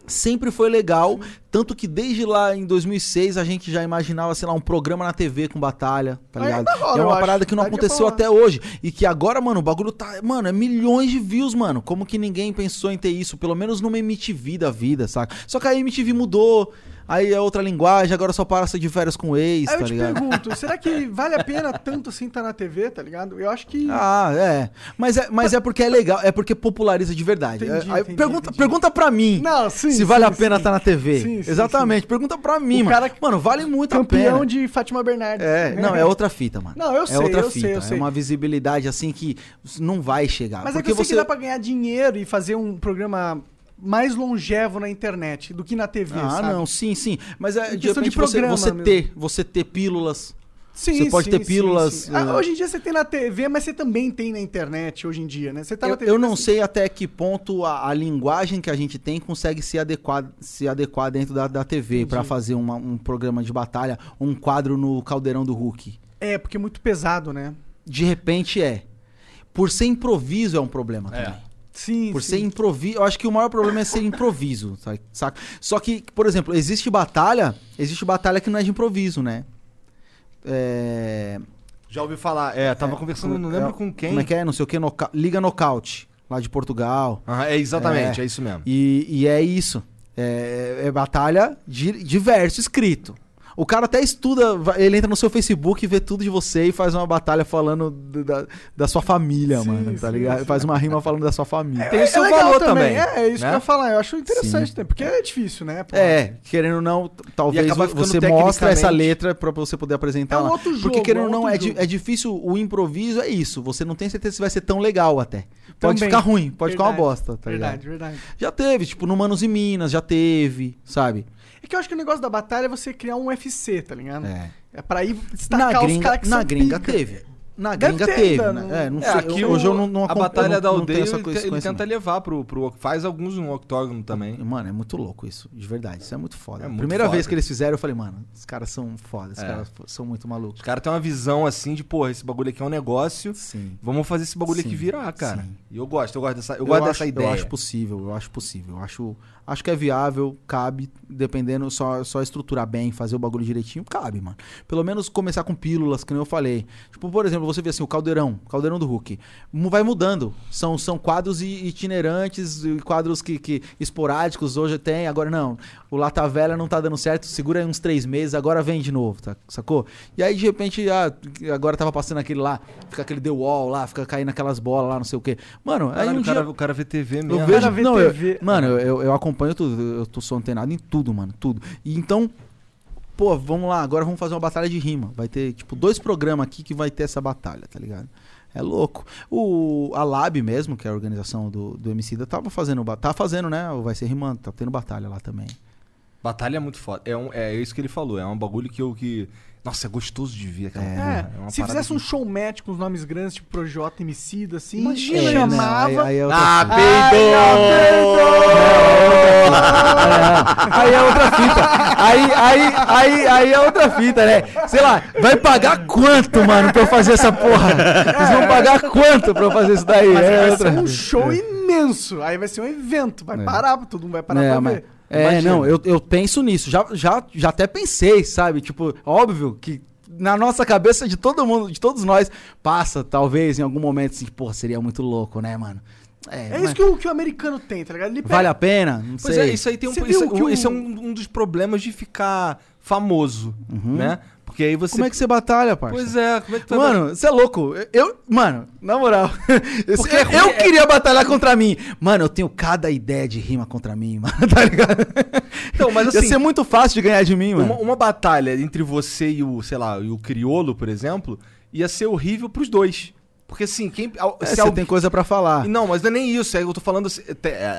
sempre foi legal, tanto que desde lá em 2006 a gente já imaginava, sei lá, um programa na TV com batalha, tá Ainda ligado? rola, é uma acho. parada que não Daria aconteceu até hoje e que agora, mano, o bagulho tá, mano, é milhões de views, mano. Como que ninguém pensou em ter isso, pelo menos numa MTV da vida, saca? Só que a MTV mudou, Aí é outra linguagem, agora só passa de férias com o ex, Aí eu tá te ligado? pergunto, será que vale a pena tanto assim estar na TV, tá ligado? Eu acho que. Ah, é. Mas é, mas é porque é legal, é porque populariza de verdade. Entendi, Aí entendi, pergunta, entendi. pergunta pra mim Não, sim. se vale sim, a pena estar na TV. Sim, sim, Exatamente. Pergunta pra mim, O mano. cara Mano, vale muito a pena. Campeão de Fátima Bernardes. É, não, é outra fita, mano. Não, eu é sei, outra eu fita. sei, eu sei. É uma visibilidade assim que não vai chegar. Mas é porque que eu sei você que dá pra ganhar dinheiro e fazer um programa mais longevo na internet do que na TV, Ah, sabe? não, sim, sim. Mas é de questão de repente você, você ter, você ter pílulas. Sim, Você pode ter pílulas, Ah, eh, hoje em dia você tem na TV, mas você também tem na internet hoje em dia, né? Você tá na eu, TV. eu não mas- sei até que ponto a, a linguagem que a gente tem consegue se adequar, se adequar dentro da, da TV pra fazer uma- um programa de batalha, um quadro no Caldeirão do Hulk. É, porque é muito pesado, né? De repente é. Por ser improviso é um problema É. também. Sim, Por sim. ser improviso, eu acho que o maior problema é ser improviso, sa- saca? Só que, por exemplo, existe batalha, existe batalha que não é de improviso, né? É, Já ouvi falar. É, tava conversando, não lembro é, com quem. Como é que é? Não sei o que, noca- Liga Nocaute, lá de Portugal. Aham, é exatamente, É. é. isso mesmo. E, e é isso. É, é batalha de, de verso escrito. O cara até estuda, ele entra no seu Facebook e vê tudo de você e faz uma batalha falando do- da, da sua família, Sim, mano, tá sim, ligado? sim. Faz uma rima falando da sua família. Tem o seu legal valor também, É, é isso né? que eu ia falar. Eu acho interessante, né? porque é difícil, né? pô? É, querendo ou não, talvez você mostre essa letra pra você poder apresentar É um outro jogo, Porque querendo é ou não, é, di- é difícil, o improviso é isso. Você não tem certeza se vai ser tão legal até. Pode Também. ficar ruim, pode ficar uma Verdade, bosta, tá verdade, ligado? verdade. Já teve, tipo, no Manos e Minas, já teve, sabe? É que eu acho que o negócio da batalha é você criar um UFC, tá ligado? É. É pra ir destacar Na os gringa, caras que na são gringa pica. teve. Na Deve gringa ter teve. ainda, né? não- É, não É, sei. aqui hoje eu não, não a batalha eu da não, tenho aldeia essa ele, coisa- ele conhecimento. tenta levar pro, pro. Faz alguns no octógono também. Mano, é muito louco isso, de verdade. Isso é muito foda. É muito Primeira foda. vez que eles fizeram, eu falei, mano, os caras são foda, os É. caras são muito malucos. Os caras têm uma visão assim de, porra, esse bagulho aqui é um negócio. Sim. Vamos fazer esse bagulho Sim, aqui virar, cara. sim. E eu gosto, eu gosto dessa, eu gosto acho, dessa ideia. Eu acho possível, eu acho possível. Eu acho, acho que é viável, cabe, dependendo, só, só estruturar bem, fazer o bagulho direitinho, cabe, mano. Pelo menos começar com pílulas, que nem eu falei. Tipo, por exemplo, você vê assim, o Caldeirão, Caldeirão do Hulk. Vai mudando. São, são quadros i- itinerantes, quadros que, que esporádicos hoje tem, agora não. O Lata Velha não tá dando certo, segura aí uns três meses, agora vem de novo, tá? sacou? E aí, de repente, ah, agora tava passando aquele lá, fica aquele The Wall lá, fica caindo aquelas bolas lá, não sei o quê. Mano, aí Caralho, um o, dia... cara, o cara vê TV mesmo. Eu vejo, Cara, vê não, eu- TV. mano, eu, eu acompanho tudo, eu tô antenado em tudo, mano, tudo. E então, pô, vamos lá, agora vamos fazer uma batalha de rima. Vai ter, tipo, dois programas aqui que vai ter essa batalha, tá ligado? É louco. O, a Lab mesmo, que é a organização do, do Emicida, tava fazendo, tá fazendo, né, Vai Ser Rimando, tá tendo batalha lá também. Batalha é muito foda. É, um, é isso que ele falou. É um bagulho que eu que. Nossa, é gostoso de ver aquela É, porra. uma se fizesse um que- show match com os nomes grandes, tipo Projota, Emicida, assim, Imagina, É, né? não, chamava... aí, aí é outra Ah, fita. peidou! Aí é outra fita. Aí, aí, aí, aí é outra fita, né? Sei lá, vai pagar quanto, mano, pra eu fazer essa porra? Vocês vão pagar quanto pra eu fazer isso daí? Mas É vai outra ser um show imenso. Aí vai ser um evento. Vai É. parar, todo mundo vai parar É, pra mas- ver. É, Imagina. não, eu, eu penso nisso. Já, já, já até pensei, sabe? Tipo, óbvio que na nossa cabeça de todo mundo, de todos nós, passa, talvez, em algum momento, assim, porra, seria muito louco, né, mano? É mas isso que o, que o americano tem, tá ligado? Ele pega- Vale a pena? Não Pois sei. é, isso aí tem um. Isso, que o- isso é um, um dos problemas de ficar famoso, né? Porque aí você. Como é que você batalha, parça? Pois é, como é que tu Mano, você é louco. Eu, mano, na moral. Eu, é ruim, eu é- queria batalhar contra mim. Mano, eu tenho cada ideia de rima contra mim, mano, tá ligado? Então, mas Ia assim. ser muito fácil de ganhar de mim, mano. Uma, uma batalha entre você e o, sei lá, e o criolo, por exemplo, ia ser horrível pros dois. Porque assim, quem. É, se você alguém- tem coisa pra falar. Não, mas não é nem isso. É, eu tô falando. assim,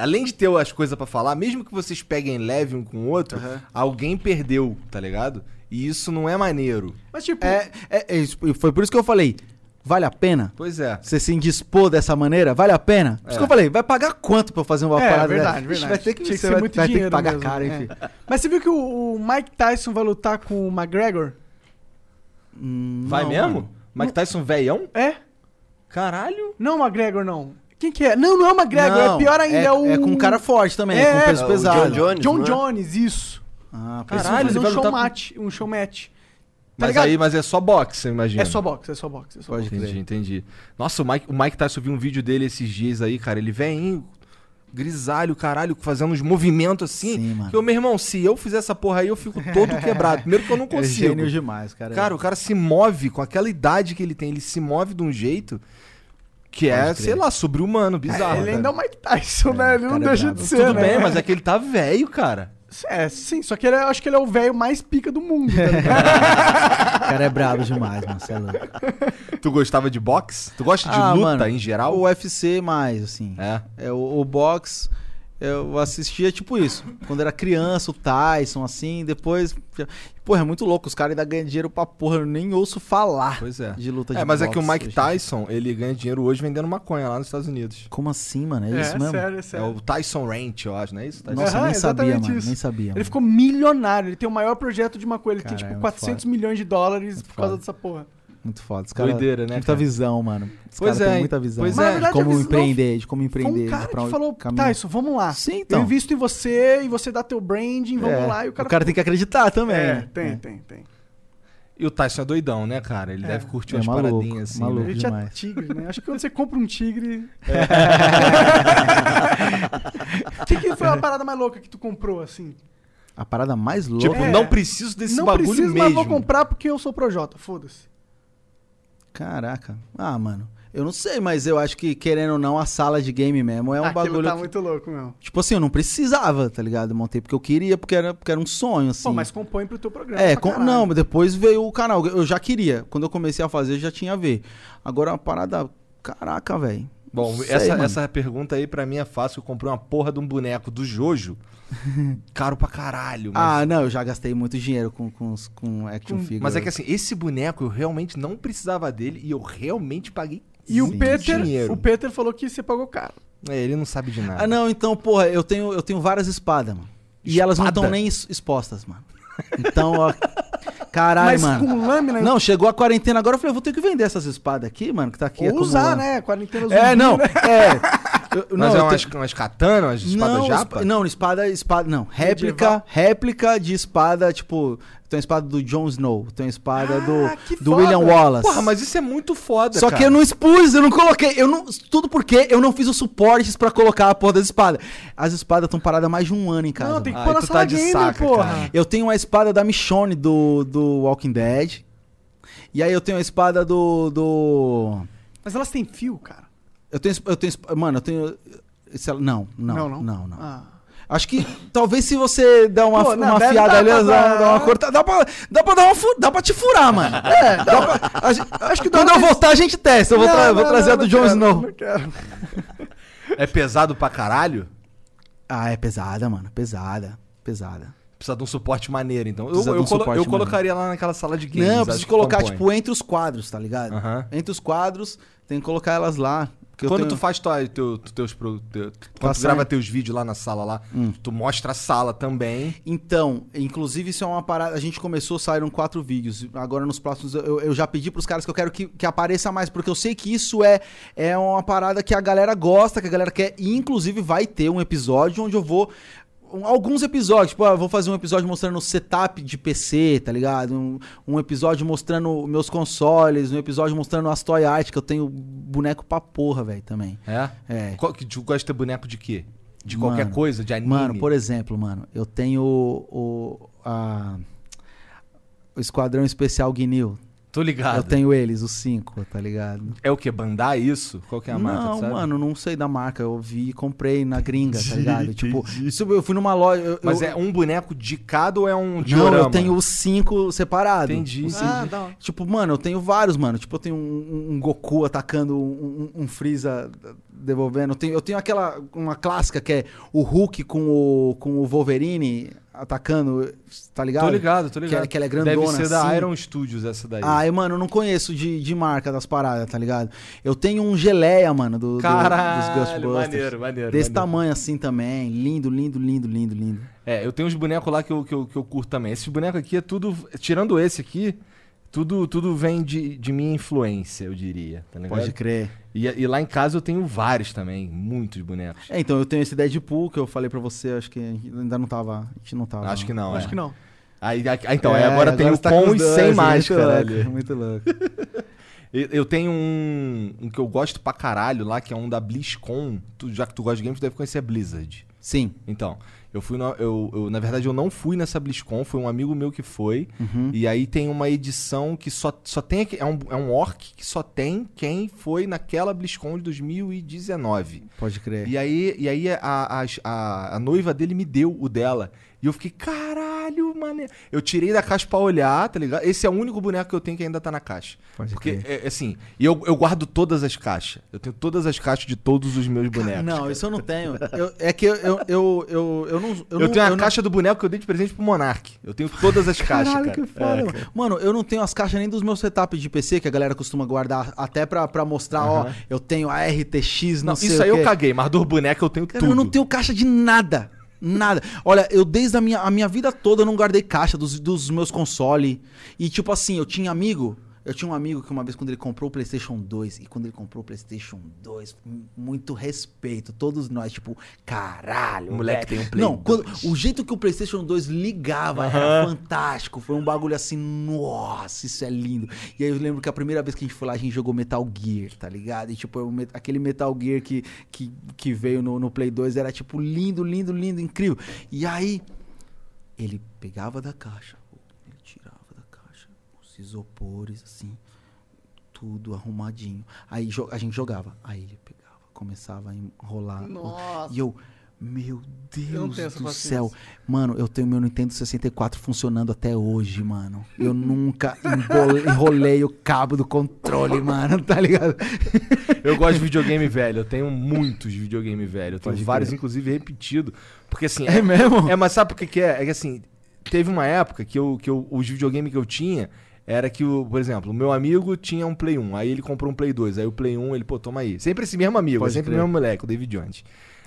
além de ter as coisas pra falar, mesmo que vocês peguem leve um com o outro, alguém perdeu, tá ligado? E isso não é maneiro. Mas tipo, É, é, é foi por isso que eu falei. Vale a pena? Pois é. Você se indispor dessa maneira? Vale a pena? Por isso É. que eu falei, vai pagar quanto pra eu fazer uma É, parada verdade, dessa? verdade. Vai ter que, Tinha que você ser vai, muito vai ter que dinheiro pagar mesmo, caro, é. enfim. mas você viu que o, o Mike Tyson vai lutar com o McGregor? Hum, Vai não, mesmo? mano. Mike Tyson veião? É? Caralho. Não o McGregor, não. Quem que é? Não, não é o McGregor, Não, é pior ainda, é, o... É com um cara forte também, É, com peso é, o pesado. John Jones. John é? Jones, isso. Ah, Caralho, ele um show lutar com- match, um show match. Tá Mas ligado? aí, mas é só boxe, eu imagino. É só boxe, é só boxe. É só Pode boxe. Entendi, entendi. Nossa, o Mike, o Mike Tyson viu um vídeo dele esses dias aí, cara. Ele vem grisalho, caralho, fazendo uns movimentos assim. Sim, mano. Que, ô, meu irmão, se eu fizer essa porra aí, eu fico todo quebrado. Primeiro que eu não É consigo. gênio demais, cara. Cara, o cara se move com aquela idade que ele tem, ele se move de um jeito que é, Pode crer. sei lá, sobre-humano, bizarro. ele cara. ainda é o Mike Tyson, né? Ele não é deixa brabo. de ser, Tudo né? bem, mas é que ele tá velho, cara. É, sim, só que ele é- eu acho que ele é o velho mais pica do mundo, tá ligado? O cara é brabo demais, mano. Cê é louco. Tu gostava de boxe? Tu gosta de Ah, luta mano, em geral? O UFC mais, assim. É. É, o, o box, eu assistia tipo isso. Quando era criança, o Tyson, assim, depois. Porra, é muito louco. Os caras ainda ganham dinheiro pra porra. Eu nem ouço falar Pois é. de luta de É, mas é que o boxe Mike hoje. Tyson, ele ganha dinheiro hoje vendendo maconha lá nos Estados Unidos. Como assim, mano? É, É, isso mesmo? sério, é É sério. o Tyson Ranch, eu acho, não é isso? Tyson? Nossa, Aham, nem sabia, mano. isso. Nem sabia. Ele mano. ficou milionário, ele tem o maior projeto de maconha, ele Cara, tem é tipo muito 400 foda. milhões de dólares Muito por causa foda. dessa porra. Muito foda. Os caras Doideira, né, Muita cara? visão, mano. Os Pois caras é, têm muita visão. pois é. verdade, de como empreender, de como Foi empreender. um cara pra que onde falou, caminhar. Tyson, vamos lá. Sim, então. Eu invisto em você e você dá teu branding, vamos É, lá. E o cara, tem que acreditar também. É, né? tem, É. tem, tem. E o Tyson é doidão, né, cara? Ele É. deve curtir É umas maluco, paradinhas assim. maluco. né? Ele tinha demais. tigre, né? Acho que quando você compra um tigre. O que, que foi a parada mais louca que tu comprou, assim? A parada mais louca. Tipo, É. não preciso desse não bagulho preciso, mesmo. mas vou comprar porque eu sou Projota, foda-se. Caraca. Ah, mano. Eu não sei, mas eu acho que, querendo ou não, a sala de game mesmo é um Aquilo bagulho. tá que- muito louco, meu. Tipo assim, eu não precisava, tá ligado? Eu montei porque eu queria, porque era, porque era um sonho, assim. Pô, mas compõe pro teu programa. É, com- não, mas depois veio o canal. Eu já queria. Quando eu comecei a fazer, eu já tinha a ver. Agora uma parada. Caraca, velho. Bom, Sei, essa, mano. essa pergunta aí pra mim é fácil. Eu comprei uma porra de um boneco do Jojo. caro pra caralho. Mas, Ah, não, eu já gastei muito dinheiro com, com, com action Com- figure. mas é que assim, esse boneco eu realmente não precisava dele e eu realmente paguei. E o Peter, dinheiro. o Peter falou que você pagou caro. É, ele não sabe de nada. Ah, não, então, porra, eu tenho, eu tenho várias espadas, mano. E elas não Espada? estão nem expostas, mano. Então, ó. Caralho, mas mano. com lâmina. Não, chegou a quarentena agora, eu falei, vou ter que vender essas espadas aqui, mano, que tá aqui. é ou usar, né? Quarentena zumbi, É, não, né? é. Eu- Mas não, é umas, tenho- umas katana, umas espadas não, japa? espa- não, espada, espada, não. Réplica, Medieval. réplica de espada, tipo, tem a espada do Jon Snow, tem a espada Ah, do, que do. William Wallace. Porra, mas isso é muito foda, Só cara. que eu não expus, eu não coloquei, eu não, tudo porque eu não fiz os suportes pra colocar a porra das espadas. As espadas estão paradas há mais de um ano em casa. Não, tem que pôr na tu sala tá de gamer, saca, porra. cara. Eu tenho uma espada da Michonne do, do Walking Dead. E aí eu tenho a espada do do Mas elas têm fio, cara. Eu tenho eu tenho mano, eu tenho não, não, Não, não, não? não. Ah. Acho que talvez se você der uma, Pô, não, uma fiada ali, pra dá, uma cortada, dá pra, dá pra dar uma fu- dá pra te furar, mano. É, dá pra, a gente- Acho que dá quando eu voltar a gente testa, eu vou, Não, tra- vou trazer não, a do não Jon quero, Snow. Não quero. É pesado pra caralho? Ah, é pesada, mano, pesada, pesada. Precisa de um suporte maneiro, então. Eu, eu, um colo- eu colocaria lá naquela sala de games. Não, eu preciso colocar, tipo, entre os quadros, tá ligado? Entre os quadros, tem que colocar elas lá. Eu Quando tenho- tu faz tua, teu, teus, pro- teu- quando tu grava teus vídeos lá na sala lá, Hum. tu mostra a sala também. Então, inclusive isso é uma parada. A gente começou, saíram quatro vídeos. Agora nos próximos eu, eu já pedi pros caras que eu quero que, que apareça mais, porque eu sei que isso é, é uma parada que a galera gosta, que a galera quer. E inclusive vai ter um episódio onde eu vou. Alguns episódios, tipo, ah, vou fazer um episódio mostrando o setup de PC, tá ligado? Um, um episódio mostrando meus consoles, um episódio mostrando as toy art, que eu tenho boneco pra porra, velho, também. É? É. Qual, que tu gosta de ter boneco de quê? De Mano, qualquer coisa, de anime? Mano, por exemplo, mano, eu tenho o. a- o Esquadrão Especial Guinil. Tô ligado. Eu tenho eles, os cinco, tá ligado? É o que? Bandai isso? Qual que é a marca, não, mano, não sei da marca. Eu vi e comprei na gringa, tá ligado? Tipo, isso eu fui numa loja. eu- Mas eu- é um boneco de cada ou é um Não, diorama? eu tenho os cinco separados. Entendi. Ah, cinco- da hora. Tipo, mano, eu tenho vários, mano. Tipo, eu tenho um, um- Goku atacando um, um, um Freeza devolvendo. Eu tenho, eu tenho aquela, uma clássica que é o Hulk com o, com o Wolverine atacando, tá ligado? Tô ligado, tô ligado. Que, que ela é grandona Deve ser da assim. Iron Studios essa daí. Ah, eu, mano, eu não conheço de, de marca das paradas, tá ligado? Eu tenho um geleia, mano, do, do- dos Caralho, Ghostbusters. maneiro, maneiro. Desse maneiro. tamanho assim também. Lindo, lindo, lindo, lindo, lindo. É, eu tenho uns bonecos lá que eu, que, eu, que eu curto também. Esses bonecos aqui é tudo. Tirando esse aqui, tudo, tudo vem de, de minha influência, eu diria. Tá? Pode crer. E, e lá em casa eu tenho vários também, muitos bonecos. É, então eu tenho esse Deadpool que eu falei pra você, acho que ainda não tava. A gente não tava. Acho que não, Acho é. que não. Aí, aí- então, É, agora tem o tá com e dois, sem muito máscara louco, ali. Muito louco. Eu, eu tenho um, um que eu gosto pra caralho lá, que é um da BlizzCon. Tu- já que tu gosta de games, tu deve conhecer a Blizzard. Sim. Então, eu fui na, eu, eu- na verdade eu não fui nessa BlizzCon, foi um amigo meu que foi. Uhum. E aí tem uma edição que só, só tem é um, é um orc que só tem quem foi naquela BlizzCon de 2019. Pode crer. E aí, e aí a, a, a, a noiva dele me deu o dela. E eu fiquei, caralho, mané. Eu tirei da caixa pra olhar, tá ligado? Esse é o único boneco que eu tenho que ainda tá na caixa. Pode Porque, crer. é, assim, e eu, eu guardo todas as caixas. Eu tenho todas as caixas de todos os meus bonecos. Não, isso eu não tenho. Eu- é que eu, eu, eu, eu, eu não. Eu, Eu, não, tenho a eu não- caixa do boneco que eu dei de presente pro Monark. Eu tenho todas as caixas, Caralho, cara. que foda, É, mano. Mano, eu não tenho as caixas nem dos meus setups de PC, que a galera costuma guardar até pra, pra mostrar, ó, Aham. eu tenho a RTX, não, Não, sei isso o aí eu caguei, mas dos bonecos eu tenho Cara, tudo. eu não tenho caixa de nada. Nada. Olha, eu desde a minha, a minha vida toda eu não guardei caixa dos, dos meus consoles. E tipo assim, eu tinha amigo. Eu tinha um amigo que uma vez quando ele comprou o PlayStation 2, e quando ele comprou o PlayStation 2, m- muito respeito, todos nós, tipo, caralho. O moleque tem um Play Não, quando- 2. o jeito que o PlayStation 2 ligava era fantástico. Foi um bagulho assim, nossa, isso é lindo. E aí eu lembro que a primeira vez que a gente foi lá, a gente jogou Metal Gear, tá ligado? E tipo, aquele Metal Gear que, que, que veio no, no Play 2 era tipo lindo, lindo, lindo, incrível. E aí, ele pegava da caixa, ele tirava da caixa os isopores, assim, tudo arrumadinho. Aí a gente jogava. Aí ele pegava, começava a enrolar. Nossa. E eu, meu Deus do paciência. céu. Mano, eu tenho meu Nintendo 64 funcionando até hoje, mano. Eu nunca enrolei o cabo do controle, mano, tá ligado? Eu gosto de videogame velho. Eu tenho muitos videogame velho. Eu tenho Pode vários, crer. inclusive, repetido. Porque assim. É mesmo? É, mas sabe por que, que é? É que assim, teve uma época que, eu, que eu, os videogames que eu tinha era que, o, por exemplo, o meu amigo tinha um Play 1, aí ele comprou um Play 2, aí o Play 1, ele, pô, toma aí. Sempre esse mesmo amigo, Pode sempre crer. o mesmo moleque, o David Jones.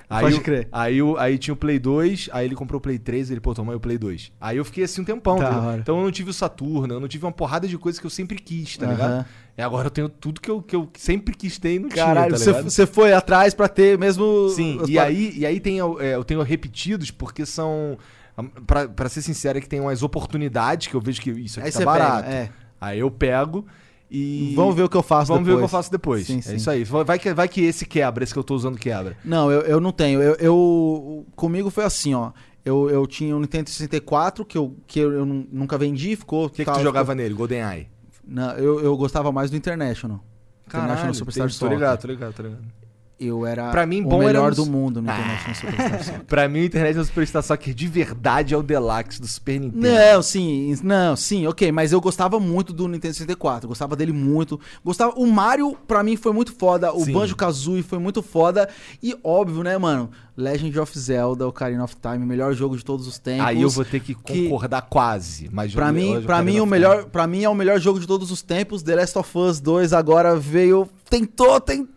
Aí Pode o- crer. Aí, aí tinha o Play 2, aí ele comprou o Play 3, ele, pô, toma aí o Play 2. Aí eu fiquei assim um tempão, hora. Então eu não tive o Saturno, eu não tive uma porrada de coisas que eu sempre quis, tá Aham. ligado? E agora eu tenho tudo que eu, que eu sempre quis ter e não Caralho, tinha, tá você, foi atrás pra ter mesmo. Sim, e par- aí, e aí tem, é, eu tenho repetidos porque são. Pra, pra ser sincero, é que tem umas oportunidades que eu vejo que isso aqui Aí tá barato. pega, é. Aí eu pego e. Vamos ver o que eu faço Vamos ver o que eu depois. faço depois. Sim, é sim. isso aí. Vai que, vai que esse quebra, esse que eu tô usando quebra. Não, eu, eu não tenho. Eu, eu- Comigo foi assim, ó. Eu, eu tinha um Nintendo 64 que eu, que eu, eu nu- nunca vendi, ficou. O que, que tu jogava nele? GoldenEye. Não, eu, eu gostava mais do International. International Superstar tem- tô ligado, tô ligado, tô ligado. Eu era Pra mim, o bom era melhor nos- do mundo no International Superstar Soccer. Pra mim, o Internet no Superstar Soccer de verdade é o Deluxe do Super Nintendo. Não, sim, não, sim, ok, mas eu gostava muito do Nintendo 64, gostava dele muito. Gostava, o Mario pra mim foi muito foda, o. Banjo-Kazooie foi muito foda e óbvio, né, mano? Legend of Zelda, Ocarina of Time, melhor jogo de todos os tempos. Aí eu vou ter que que- concordar quase. Mas Pra mim, pra mim o melhor, para mim é o melhor jogo de todos os tempos. The Last of Us 2 agora veio, tentou, tentou,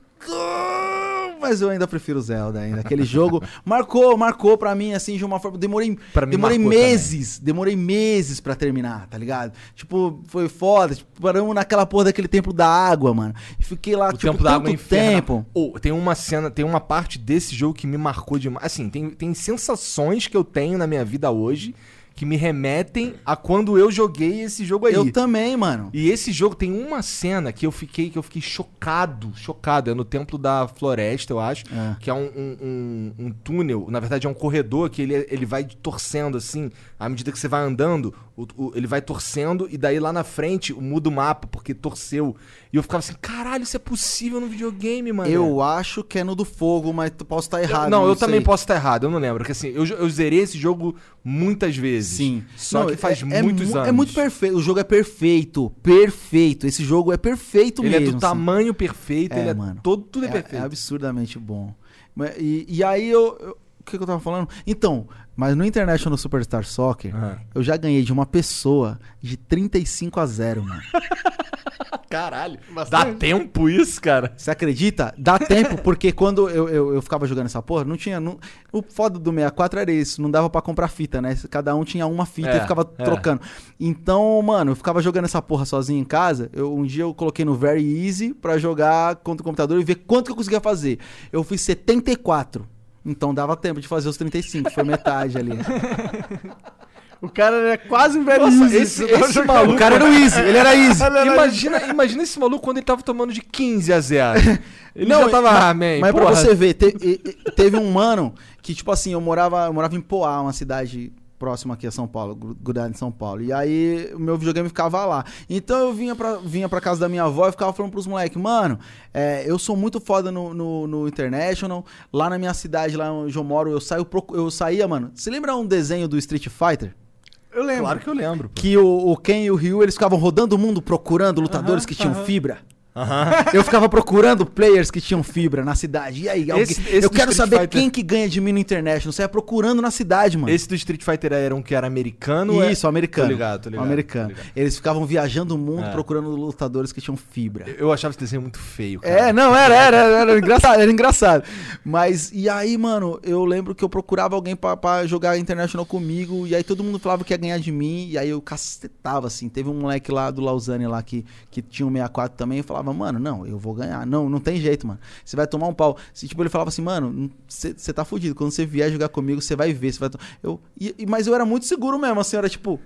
mas eu ainda prefiro Zelda ainda. Aquele jogo marcou, marcou pra mim assim de uma forma, demorei, Pra mim demorei meses, demorei meses pra terminar, tá ligado? Tipo, foi foda, tipo, paramos naquela porra daquele templo da água, mano. E fiquei lá O tipo tempo da água é tempo. Ô, tem uma cena, tem uma parte desse jogo que me marcou demais. Assim, tem, tem sensações que eu tenho na minha vida hoje que me remetem a quando eu joguei esse jogo aí. Eu também, mano. E esse jogo tem uma cena que eu fiquei que eu fiquei chocado, chocado. É no Templo da Floresta, eu acho. É. Que é um, um, um- um túnel, na verdade é um corredor que ele, ele vai torcendo assim. À medida que você vai andando, o- o- ele vai torcendo e daí lá na frente muda o mapa, porque torceu. E eu ficava assim, caralho, isso é possível no videogame, mano. Eu acho que é no do fogo, mas tu- posso estar Eu- errado. não, eu nisso também posso estar errado, eu não lembro. Porque assim, eu, eu zerei esse jogo muitas vezes. Sim. Só Não, que faz é- é muitos mu- anos. É muito perfeito. O jogo é perfeito. Perfeito. Esse jogo é perfeito Ele mesmo. é do assim. tamanho perfeito, É, ele é mano. todo, tudo é, É, perfeito. é absurdamente bom. E, e aí eu. eu- o que, que eu tava falando? Então, mas no International Superstar Soccer, Aham. eu já ganhei de uma pessoa de 35 a 0, mano. Caralho. Dá Bastante. tempo isso, cara? Você acredita? Dá tempo, porque quando eu, eu, eu ficava jogando essa porra, não tinha. não- o foda do 64 era isso, não dava pra comprar fita, né? Cada um tinha uma fita É, e ficava é. trocando. Então, mano, eu ficava jogando essa porra sozinho em casa. Eu, um dia eu coloquei no Very Easy pra jogar contra o computador e ver quanto que eu conseguia fazer. Eu fiz 74. Então dava tempo de fazer os 35, foi metade ali. O cara era quase um velho Nossa, Easy. esse- tava esse maluco- O cara era o Easy, ele era Easy. Imagina, imagina esse maluco quando ele tava tomando de 15 a 0. Ele Não, já tava, mas- ah, man, Mas pra você ver, te- teve um mano que, tipo assim, eu morava, eu morava em Poá, uma cidade próxima aqui a São Paulo, gru- grudado em São Paulo. E aí o meu videogame ficava lá. Então eu vinha pra, vinha pra casa da minha avó e ficava falando pros moleques, mano, é, eu sou muito foda no, no, no International. Lá na minha cidade, lá onde eu moro, eu, saio, eu saía, mano. Você lembra um desenho do Street Fighter? Eu lembro. Claro que eu lembro. pô. Que o, o Ken e o Ryu, eles ficavam rodando o mundo procurando lutadores que tinham fibra. Eu ficava procurando players que tinham fibra na cidade. E aí, alguém- Esse- esse eu quero Street saber Fighter- quem que ganha de mim no International. Você ia procurando na cidade, mano. Esse do Street Fighter era um que era americano? é- Isso, americano. Tô ligado, tô ligado. Um americano. tô ligado. Eles ficavam viajando o mundo É. procurando lutadores que tinham fibra. Eu achava esse desenho muito feio, cara. É, não, era, era, era, era engraçado, era engraçado. Mas, e aí, mano, eu lembro que eu procurava alguém pra, pra jogar International comigo, e aí todo mundo falava que ia ganhar de mim, e aí eu cacetava, assim. Teve um moleque lá do Lausanne lá que, que tinha um 64 também, e falava, mano, não, eu vou ganhar. Não, não tem jeito, mano. Você vai tomar um pau. Se, tipo, ele falava assim, mano, você tá fudido. Quando você vier jogar comigo, você vai ver. Vai to-" eu, e- mas eu era muito seguro mesmo, assim, era tipo,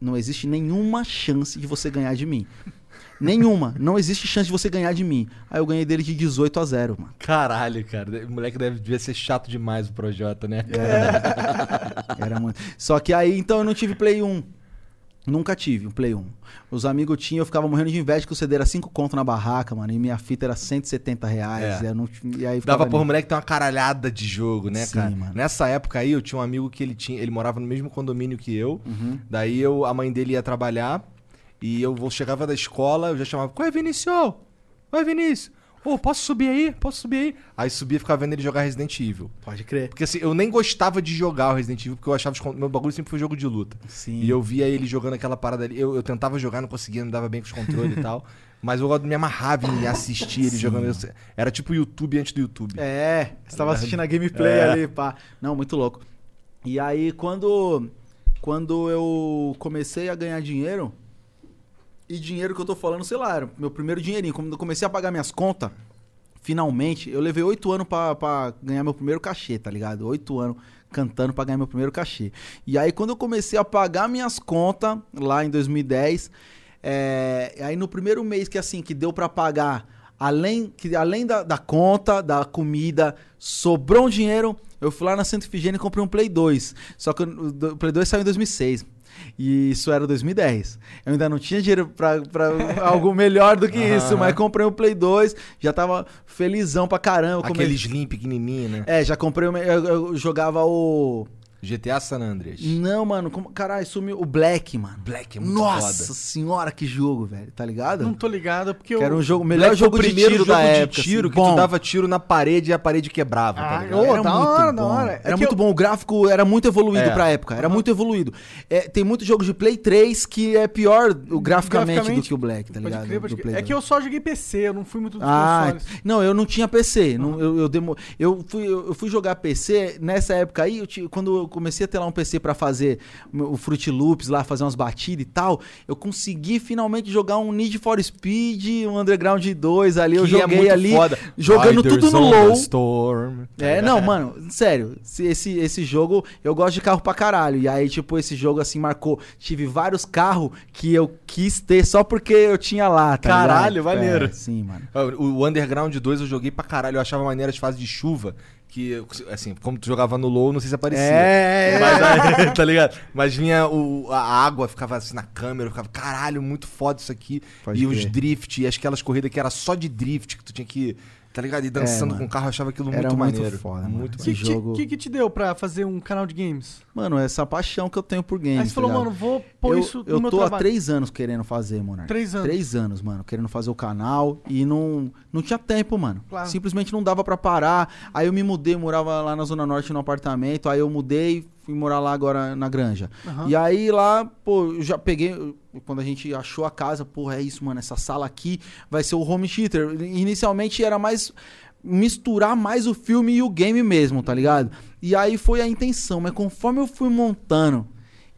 não existe nenhuma chance de você ganhar de mim. Nenhuma. Não existe chance de você ganhar de mim. Aí eu ganhei dele de 18 a 0, mano. Caralho, cara. O moleque deve, devia ser chato demais o Projota, né? Era muito. Só que aí, então, eu não tive Play 1. Nunca tive um Play 1. Os amigos tinham, eu ficava morrendo de inveja que o CD era 5 conto na barraca, mano. E minha fita era 170 reais. É. E, não, e aí Dava por moleque ter uma caralhada de jogo, né, Sim, cara? mano. Nessa época aí, eu tinha um amigo que ele tinha, ele morava no mesmo condomínio que eu. Uhum. Daí eu, a mãe dele ia trabalhar e eu vou- chegava da escola, eu já chamava, qual é Vinícius? Oi, Vinícius. Ô, posso subir aí? Posso subir aí? Aí subia e ficava vendo ele jogar Resident Evil. Pode crer. Porque assim, eu nem gostava de jogar o Resident Evil, porque eu achava que meu bagulho sempre foi jogo de luta. Sim. E eu via ele jogando aquela parada ali. Eu, eu tentava jogar, não conseguia, não dava bem com os controles e tal. Mas eu me amarrava em assistir ele Sim. jogando. Eu- Era tipo YouTube antes do YouTube. É, você tava ligado? assistindo a gameplay É. ali, pá. Não, muito louco. E aí, quando, quando eu comecei a ganhar dinheiro, e dinheiro que eu tô falando, sei lá, era meu primeiro dinheirinho. Quando eu comecei a pagar minhas contas, finalmente, eu levei oito anos pra, ganhar meu primeiro cachê, tá ligado? Oito anos cantando pra ganhar meu primeiro cachê. E aí, quando eu comecei a pagar minhas contas, lá em 2010, é, aí no primeiro mês que assim, que deu pra pagar, além, que, além da, da conta, da comida, sobrou um dinheiro, eu fui lá na Santa Ifigênia e comprei um Play 2. Só que o Play 2 saiu em 2006. E isso era 2010. Eu ainda não tinha dinheiro pra, pra algo melhor do que isso, mas comprei um Play 2, já tava felizão pra caramba. come- Aquele Slim pequenininho, né? É, já comprei. o Eu, eu jogava o. GTA San Andreas. Não, mano, como... caralho, sumiu o Black, mano. Black é muito Nossa foda. senhora, que jogo, velho. Tá ligado? Não tô ligado, porque Que eu... era um jogo, o melhor Black jogo o de primeiro tiro jogo da de época. tiro assim, que bom. tu dava tiro na parede e a parede quebrava, tá Ah, ligado? Ô, era da muito hora, bom. da hora. É Era que muito eu- bom. O gráfico era muito evoluído É. pra época. Era muito evoluído. É, tem muito jogo de Play 3 que é pior o graficamente, do que o Black, tá ligado? crer, É que eu só joguei PC, eu não fui muito dos Ah, consoles. não, eu não tinha PC. Não, eu, eu, demo- eu, fui, eu fui jogar PC nessa época aí, eu ti- quando eu comecei a ter lá um PC pra fazer o Fruit Loops lá, fazer umas batidas e tal, eu consegui finalmente jogar um Need for Speed, um Underground 2 ali, eu Que é joguei muito ali, foda. jogando Riders tudo no low. Storm. É, não, mano, sério, esse, esse, jogo, eu gosto de carro pra caralho. E aí, tipo, esse jogo assim marcou. Tive vários carros que eu quis ter só porque eu tinha lá, tá Caralho, ligado? maneiro. É, sim, mano. O Underground 2 eu joguei pra caralho. Eu achava maneira as fases de chuva. Que, assim, como tu jogava no low, não sei se aparecia. É, Mas, aí, tá ligado? Mas vinha o, a água, ficava assim na câmera, ficava, caralho, muito foda isso aqui. Pode e os drift, e aquelas corridas que era só de drift, que tu tinha que, tá ligado? E dançando É, mano. com o carro, eu achava aquilo muito muito maneiro. foda, mano. muito que, que te- jogo- que, que te deu pra fazer um canal de games? Mano, essa paixão que eu tenho por games. Aí você falou, tá mano, ligado? vou pôr eu, isso no eu meu tô há trabalho. três anos querendo fazer, Monark. Três anos. Três anos, mano, querendo fazer o canal e não, não tinha tempo, mano. Claro. Simplesmente não dava pra parar. Aí eu me mudei, morava lá na Zona Norte no apartamento. Aí eu mudei, fui morar lá agora na Granja. Aham. E aí lá, pô, eu já peguei. Quando a gente achou a casa, porra, é isso, mano. Essa sala aqui vai ser o home theater. Inicialmente era mais misturar mais o filme e o game mesmo, tá ligado? E aí foi a intenção, mas conforme eu fui montando,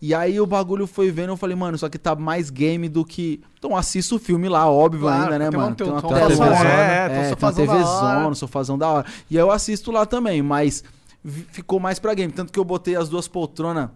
e aí o bagulho foi vendo, eu falei, mano, isso aqui tá mais game do que. Então assisto o filme lá, óbvio Claro, ainda, né, tem uma- mano? tem um- uma tem uma sofazão, é, tem um tem uma sofazão da hora. TVzona, sofazão da hora. E aí eu assisto lá também, mas ficou mais pra game. Tanto que eu botei as duas poltronas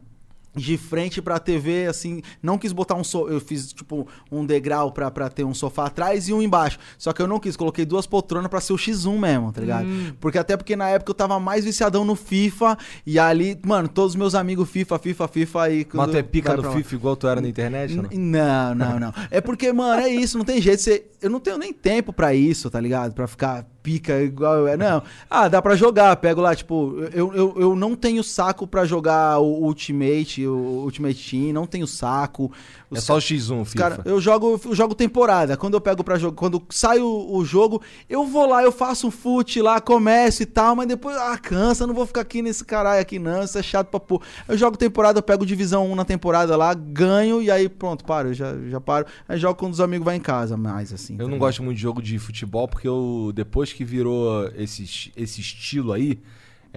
de frente pra TV, assim, não quis botar um so... eu fiz tipo um degrau pra, pra ter um sofá atrás e um embaixo. Só que eu não quis, coloquei duas poltronas pra ser o X1 mesmo, tá ligado? Hum. Porque até porque na época eu tava mais viciadão no FIFA e ali, mano, todos os meus amigos FIFA, FIFA, FIFA aí Mas tu é pica lá. FIFA igual tu era na internet? não? Não, não, não. É porque, mano, é isso, não tem jeito. Você, eu não tenho nem tempo pra isso, tá ligado? Pra ficar pica igual é. Não. Ah, dá pra jogar. Pego lá, tipo, eu, eu, eu não tenho saco pra jogar o Ultimate, o Ultimate Team, não tenho saco. É Os só o X1, os FIFA. cara, eu jogo, eu jogo temporada. Quando eu pego pra jogo, quando sai o, o jogo, eu vou lá, eu faço um fute lá, começo e tal, mas depois, ah, cansa, não vou ficar aqui nesse caralho aqui não, isso é chato pra pôr. Eu jogo temporada, eu pego divisão 1 na temporada lá, ganho e aí pronto, paro, eu já, já paro. Aí jogo quando os amigos vão em casa, mais assim. Eu não gosto muito de jogo de futebol porque eu, depois que virou esse, esse estilo aí,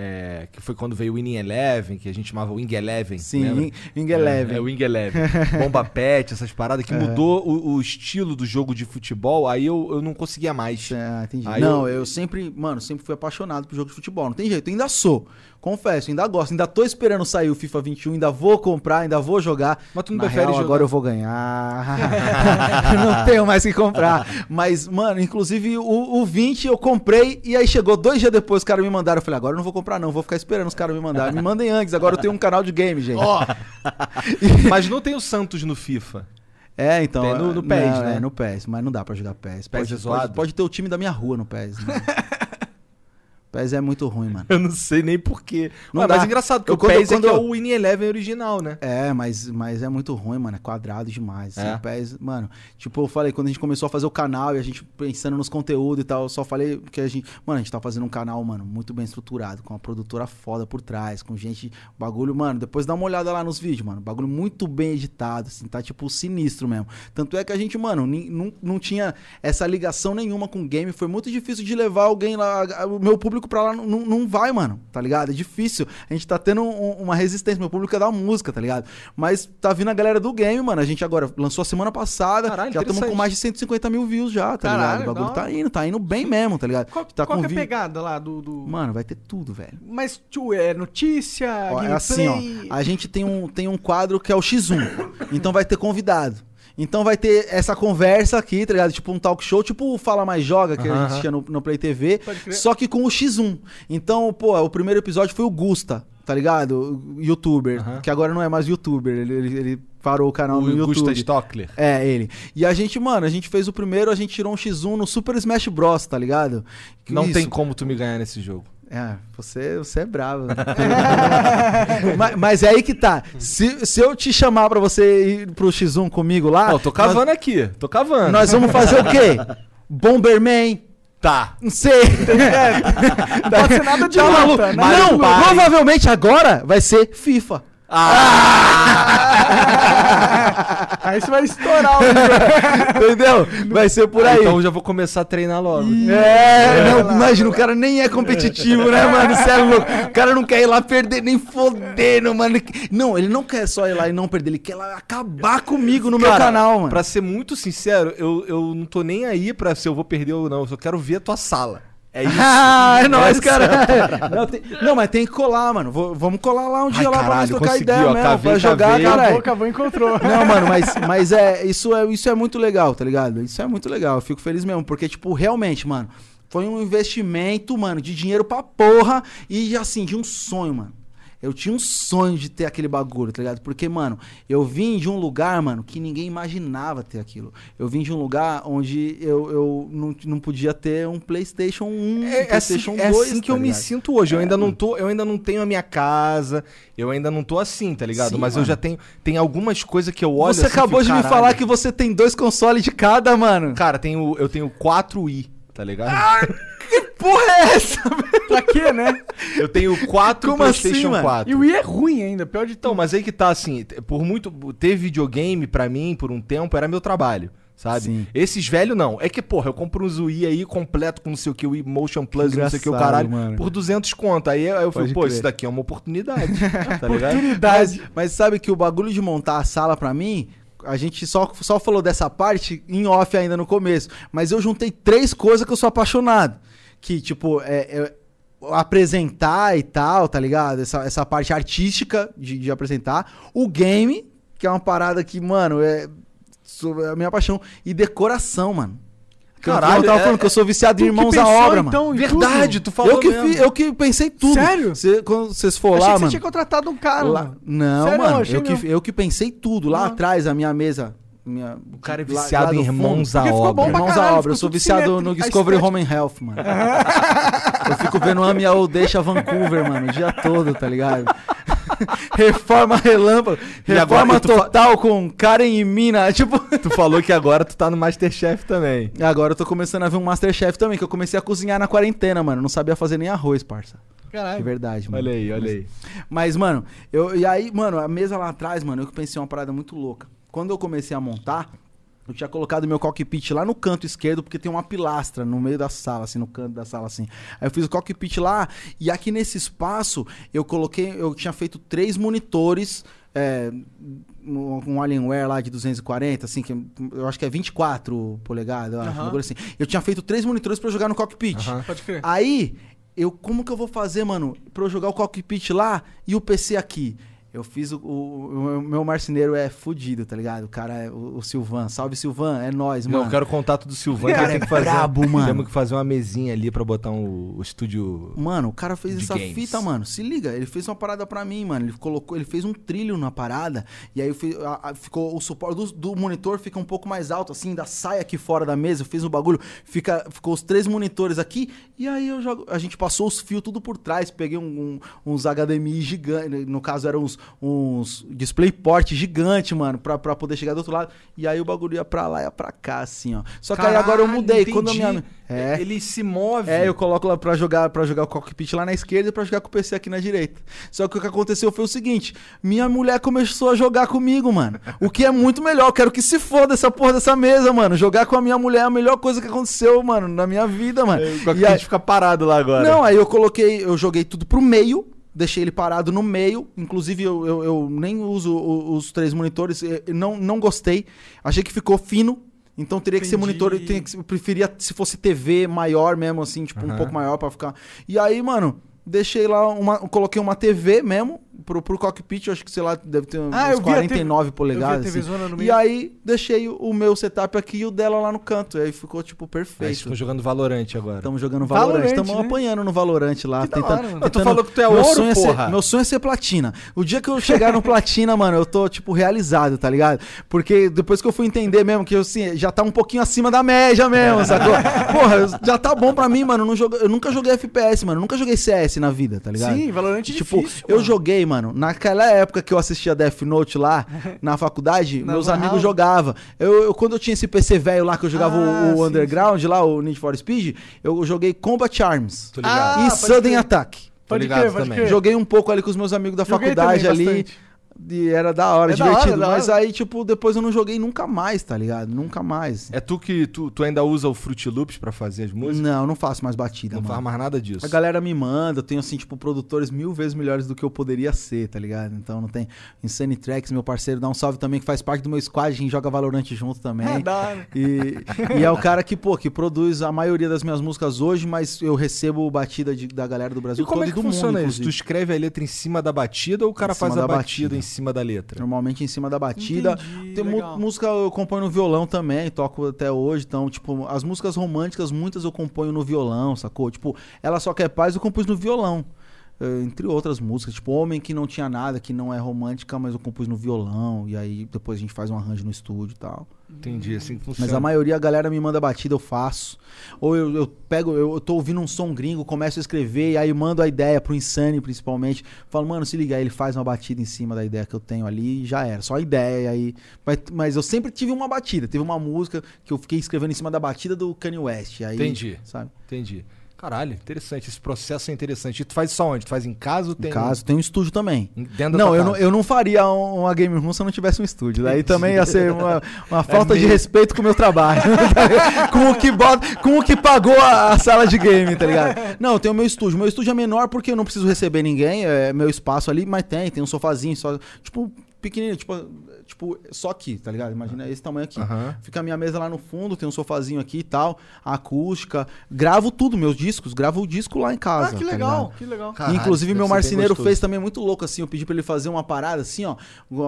é, que foi quando veio o Winning Eleven, que a gente chamava Wing Eleven. Sim? Wing- Wing Eleven. É, é Wing Eleven. Bomba Pet, essas paradas que mudou o, o estilo do jogo de futebol, aí eu, eu não conseguia mais. Ah, entendi. Aí não, eu- eu... sempre, mano, sempre fui apaixonado por jogo de futebol. Não tem jeito, ainda sou. Confesso, ainda gosto. Ainda tô esperando sair o FIFA 21, ainda vou comprar, ainda vou jogar. Mas tu não Na prefere real, jogar- agora eu vou ganhar. não tenho mais que comprar. Mas, mano, inclusive o, o 20 eu comprei e aí chegou dois dias depois os caras me mandaram. Eu falei, agora eu não vou comprar não, vou ficar esperando os caras me mandarem. Me mandem antes, agora eu tenho um canal de game, gente. Ó, Mas não tem o Santos no FIFA. É, então. Tem no- no não, PES, né? É, no PES, mas não dá pra jogar PES. PES Pode, é pode, zoado? pode ter o time da minha rua no PES. Né? PES é muito ruim, mano. Eu não sei nem porquê. Não Ué, dá. mas é engraçado, porque Eu o quando- PES quando é que é eu- o Winning Eleven original, né? É, mas, mas é muito ruim, mano. É quadrado demais. assim, É? o PES, mano, tipo, eu falei, quando a gente começou a fazer o canal e a gente pensando nos conteúdos e tal, eu só falei que a gente. Mano, a gente tá fazendo um canal, mano, muito bem estruturado, com uma produtora foda por trás, com gente. Bagulho, mano, depois dá uma olhada lá nos vídeos, mano. Bagulho muito bem editado, assim, tá tipo sinistro mesmo. Tanto é que a gente, mano, não, não tinha essa ligação nenhuma com o game. Foi muito difícil de levar alguém lá. O meu público pra lá não, não, vai, mano, tá ligado? É difícil. A gente tá tendo um- uma resistência. Meu público é da música, tá ligado? Mas tá vindo a galera do game, mano. A gente agora lançou a semana passada. Caralho, já estamos com mais de 150 mil views já, tá Caralho, ligado? O bagulho tá indo, tá indo bem mesmo, tá ligado? qual, tá qual que é a pegada lá do... do... Mano, vai ter tudo, velho. Mas, tio, é notícia, Ó, gameplay... é assim, ó. A gente tem um, tem um quadro que é o X1. então vai ter convidado. Então vai ter essa conversa aqui, tá ligado? Tipo um talk show, tipo o Fala Mais Joga, que a Aham. gente tinha no, no Play TV. Só que com o X1. Então, pô, o primeiro episódio foi o Gusta, tá ligado? O youtuber. Que agora não é mais youtuber. Ele, ele, ele parou o canal no o YouTube. Gusta Stockler. É, ele. E a gente, mano, a gente fez o primeiro, a gente tirou um X1 no Super Smash Bros, tá ligado? Não Isso. tem como tu me ganhar nesse jogo. É, você, você é bravo. mas, mas é aí que tá. Se, se eu te chamar pra você ir pro X1 comigo lá. Ó, tô cavando aqui, tô cavando. Nós, nós vamos fazer o quê? Bomberman. Tá. Não sei. Não pode ser nada de Tá luta, de Não, provavelmente agora vai ser FIFA. Aí você vai estourar o. Entendeu? Vai ser por aí. Então eu já vou começar a treinar logo. É, não, imagina, o cara nem é competitivo, né, mano? É louco. O cara não quer ir lá perder nem fodendo, mano. Não, ele não quer só ir lá e não perder, ele quer lá acabar comigo no meu Cara, canal, mano. Pra ser muito sincero, eu, eu não tô nem aí pra se eu vou perder ou não. Eu só quero ver a tua sala. É isso. Ah, é nóis, Essa- cara. Não, tem- não, mas tem que colar, mano. Vou- vamos colar lá um dia Ai, lá pra nós caralho, trocar ideia ó, mesmo, cavei, pra jogar, caralho. acabou, encontrou. Não, mano, mas, mas é, isso é, isso é muito legal, tá ligado? Isso é muito legal. Eu fico feliz mesmo, porque, tipo, realmente, mano, foi um investimento, mano, de dinheiro pra porra e, assim, de um sonho, mano. Eu tinha um sonho de ter aquele bagulho, tá ligado? Porque, mano, eu vim de um lugar, mano, que ninguém imaginava ter aquilo. Eu vim de um lugar onde eu, eu não, não podia ter um PlayStation 1, um É, é assim, PlayStation é 2. assim que tá eu me sinto hoje. Eu ainda não tô, eu ainda não tenho a minha casa, eu ainda não tô assim, tá ligado? Sim, Mas eu mano. já tenho, tem algumas coisas que eu olho Você assim, acabou de me falar que você tem dois consoles de cada, mano. cara, tenho, eu tenho 4 i, tá ligado? Porra é essa, pra quê, né? Eu tenho 4 Como assim, PlayStation mano? 4. E o Wii é ruim ainda, pior de Então, tudo. mas aí que tá assim, por muito ter videogame pra mim por um tempo era meu trabalho. Sabe? Sim. Esses velhos não. É que, porra, eu compro uns Wii aí completo com não sei o que, o Wii Motion Plus, não sei o que, o caralho, mano. por 200 conto. Aí eu falei, pô, crer. isso daqui é uma oportunidade. tá ligado? Oportunidade. Mas sabe que o bagulho de montar a sala pra mim, a gente só, só falou dessa parte em off ainda no começo. Mas eu juntei três coisas que eu sou apaixonado. Que, tipo, é, é- apresentar e tal, tá ligado? Essa, essa parte artística de, de apresentar. O game, que é uma parada que, mano, é, é a minha paixão. E decoração, mano. Caralho, eu tava é- falando que eu sou viciado em Irmãos à Obra, mano. então, em Verdade, tudo? tu falou Eu que, mesmo. fi- eu que pensei tudo. Sério? Cê- quando vocês for lá, que você mano. tinha contratado um cara. lá- mano. não, Sério, mano. achei Eu que, eu que pensei tudo. Lá Ah. atrás, a minha mesa. Minha, O cara é lá- viciado lá em do irmãos à obra. Irmãos à obra. Eu sou viciado no A Discovery Home and Health, mano. eu fico vendo Ame ou Deixa Vancouver, mano, o dia todo, tá ligado? Reforma relâmpago. Agora Reforma fa- total com Karen e Mina. Tipo. Tu falou que agora tu tá no Masterchef também. Agora eu tô começando a ver um Masterchef também, que eu comecei a cozinhar na quarentena, mano. Não sabia fazer nem arroz, parça. De Caralho. verdade, mano. Olha aí, olha aí. Mas, mano, eu, e aí, mano, a mesa lá atrás, mano, eu pensei uma parada muito louca. Quando eu comecei a montar, eu tinha colocado meu cockpit lá no canto esquerdo, porque tem uma pilastra no meio da sala, assim, no canto da sala, assim. Aí eu fiz o cockpit lá, e aqui nesse espaço, eu coloquei, eu tinha feito três monitores, é, um Alienware lá de 240, assim, que eu acho que é 24 polegadas, eu acho, assim. Eu tinha feito três monitores pra jogar no cockpit. Aham. Pode crer. Aí, eu como que eu vou fazer, mano, pra eu jogar o cockpit lá e o PC aqui? Eu fiz o, o- o meu marceneiro é fudido, tá ligado? O cara é o, o Silvan. Salve Silvan, é nóis, Não, mano. eu quero contato do Silvano. Cara, que é tem que fazer, brabo, mano. Temos que fazer uma mesinha ali pra botar um, o estúdio. Mano, o cara fez essa games. fita, mano. Se liga, ele fez uma parada pra mim, mano. Ele colocou, ele fez um trilho na parada e aí fiz- a- a- ficou o suporte do, do monitor fica um pouco mais alto, assim, da saia aqui fora da mesa. Eu fiz um bagulho, fica, ficou os três monitores aqui e aí eu jogo, a gente passou os fios tudo por trás. Peguei um- um- uns HDMI gigantes, no caso eram uns, uns DisplayPort gigante, mano, pra, pra poder chegar do outro lado. E aí o bagulho ia pra lá, ia pra cá, assim, ó. Só que aí agora eu Caralho, mudei. Quando minha, é. Ele se move. É, eu coloco lá pra jogar, pra jogar o cockpit lá na esquerda e pra jogar com o PC aqui na direita. Só que o que aconteceu foi o seguinte: minha mulher começou a jogar comigo, mano. O que é muito melhor. Eu quero que se foda essa porra dessa mesa, mano. Jogar com a minha mulher é a melhor coisa que aconteceu, mano, na minha vida, mano. O E cockpit aí- fica parado lá agora. não, aí eu coloquei, eu joguei tudo pro meio, deixei ele parado no meio. Inclusive, eu, eu, eu nem uso o- os três monitores, eh, não, não gostei. Achei que ficou fino. Então teria que ser Entendi. monitor, eu, que, eu preferia se fosse TV maior mesmo, assim, tipo, um Aham. pouco maior pra ficar. E aí, mano, deixei lá uma. Coloquei uma TV mesmo pro, pro cockpit, eu acho que, sei lá, deve ter uns Ah, eu a 49 Eu vi polegadas. TV assim. E aí deixei o meu setup aqui e o dela lá no canto. E aí ficou, tipo, perfeito. estão jogando Valorante agora. Estamos jogando Valorant, Valorant, estamos né? apanhando no Valorant lá. Que da hora, mano. Tu falou que tu é meu ouro, sonho porra. ser, meu sonho é ser platina. O dia que eu chegar no platina, mano, eu tô, tipo, realizado, tá ligado? Porque depois que eu fui entender mesmo que eu, assim, já tá um pouquinho acima da média mesmo, sacou? Porra, já tá bom pra mim, mano. Não joga- eu nunca joguei FPS, mano. Nunca joguei CS na vida, tá ligado? Sim, Valorant é Tipo, difícil, eu mano. joguei, mano, naquela época que eu assistia Death Note lá, na faculdade, Na meus amigos jogavam. Eu, eu- quando eu tinha esse PC velho lá, que eu jogava o- Ah, o, sim, Underground lá, o Need for Speed, eu joguei Combat Arms. Ah, e Sudden crer. Attack. Tô Pode ligado crer, pode também. crer. Joguei um pouco ali com os meus amigos da Joguei faculdade ali. bastante. E era da hora, É da divertido. hora, da mas hora. aí, tipo, depois eu não joguei nunca mais, tá ligado? Nunca mais. É tu que tu, tu ainda usa o Fruit Loops pra fazer as músicas? Não, não faço mais batida, Não mano. faz mais nada disso. A galera me manda, eu tenho assim, tipo, produtores mil vezes melhores do que eu poderia ser, tá ligado? Então não tem. Insane Tracks, meu parceiro, dá um salve também, que faz parte do meu squad, a gente joga Valorant junto também. É, da hora. E, e é o cara que, pô, que produz a maioria das minhas músicas hoje, mas eu recebo batida de- da galera do Brasil E como todo é que do funciona mundo, isso? Tu escreve a letra em cima da batida ou o cara faz a da batida, batida. em cima da letra? Normalmente em cima da batida. Entendi, Tem legal. música eu componho no violão também, toco até hoje. Então, tipo, as músicas românticas, muitas eu componho no violão, sacou? Tipo, Ela Só Quer Paz eu compus no violão. Eh, entre outras músicas, tipo Homem que não tinha nada, que não é romântica, mas eu compus no violão. E aí depois a gente faz um arranjo no estúdio e tal. Entendi, assim que funciona. Mas a maioria a galera me manda batida, eu faço. Ou eu, eu pego, eu, eu tô ouvindo um som gringo, começo a escrever, e aí mando a ideia pro Insane, principalmente. Falo, mano, se liga, aí ele faz uma batida em cima da ideia que eu tenho ali e já era. Só a ideia, e aí. Mas, mas eu sempre tive uma batida. Teve uma música que eu fiquei escrevendo em cima da batida do Kanye West. Aí, Entendi. Sabe? Entendi. Caralho, interessante. Esse processo é interessante. E tu faz isso aonde? Tu faz em casa ou tem... Em caso, tem um estúdio também. Não eu, não, casa? eu não faria um- uma game room se eu não tivesse um estúdio. Daí também ia ser uma, uma falta de meio- respeito com o meu trabalho. com, o que bota, com o que pagou a, a sala de game, tá ligado? Não, eu tenho o meu estúdio. Meu estúdio é menor porque eu não preciso receber ninguém. É meu espaço ali, mas tem, tem um sofazinho só. Tipo, pequenininho, tipo, tipo, só aqui, tá ligado? Imagina esse tamanho aqui. Aham. Fica a minha mesa lá no fundo, tem um sofazinho aqui e tal, acústica. Gravo tudo, meus discos, gravo o disco lá em casa. Ah, que tá legal, ligado? que legal. Caralho, Inclusive, meu marceneiro fez também muito louco, assim. Eu pedi pra ele fazer uma parada assim, ó,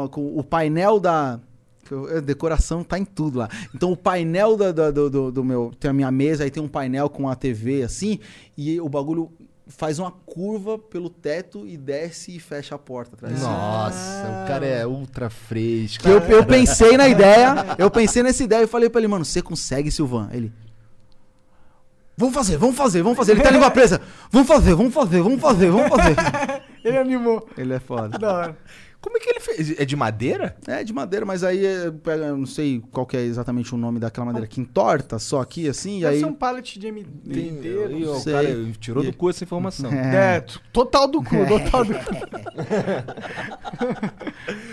com o painel da. a decoração tá em tudo lá. Então, o painel da- da- do, do- do meu. Tem a minha mesa, aí tem um painel com a TV, assim, e o bagulho faz uma curva pelo teto e desce e fecha a porta atrás. Nossa, o cara é ultra fresco. Que eu, eu pensei na ideia, eu pensei nessa ideia e falei pra ele, mano, você consegue, Silvan? Ele. Vamos fazer, vamos fazer, vamos fazer. Ele tá língua presa. Vamos fazer, vamos fazer, vamos fazer, vamos fazer. Ele animou. Ele é foda. Da hora. Como é que ele fez? É de madeira? É de madeira, mas aí é, pega, eu não sei qual que é exatamente o nome daquela madeira que entorta só aqui assim, e Deve aí. ser um pallet de M- Tem, inteiro. e, ó, o cara tirou do E- cu essa informação. É. É, total do cu, total do cu.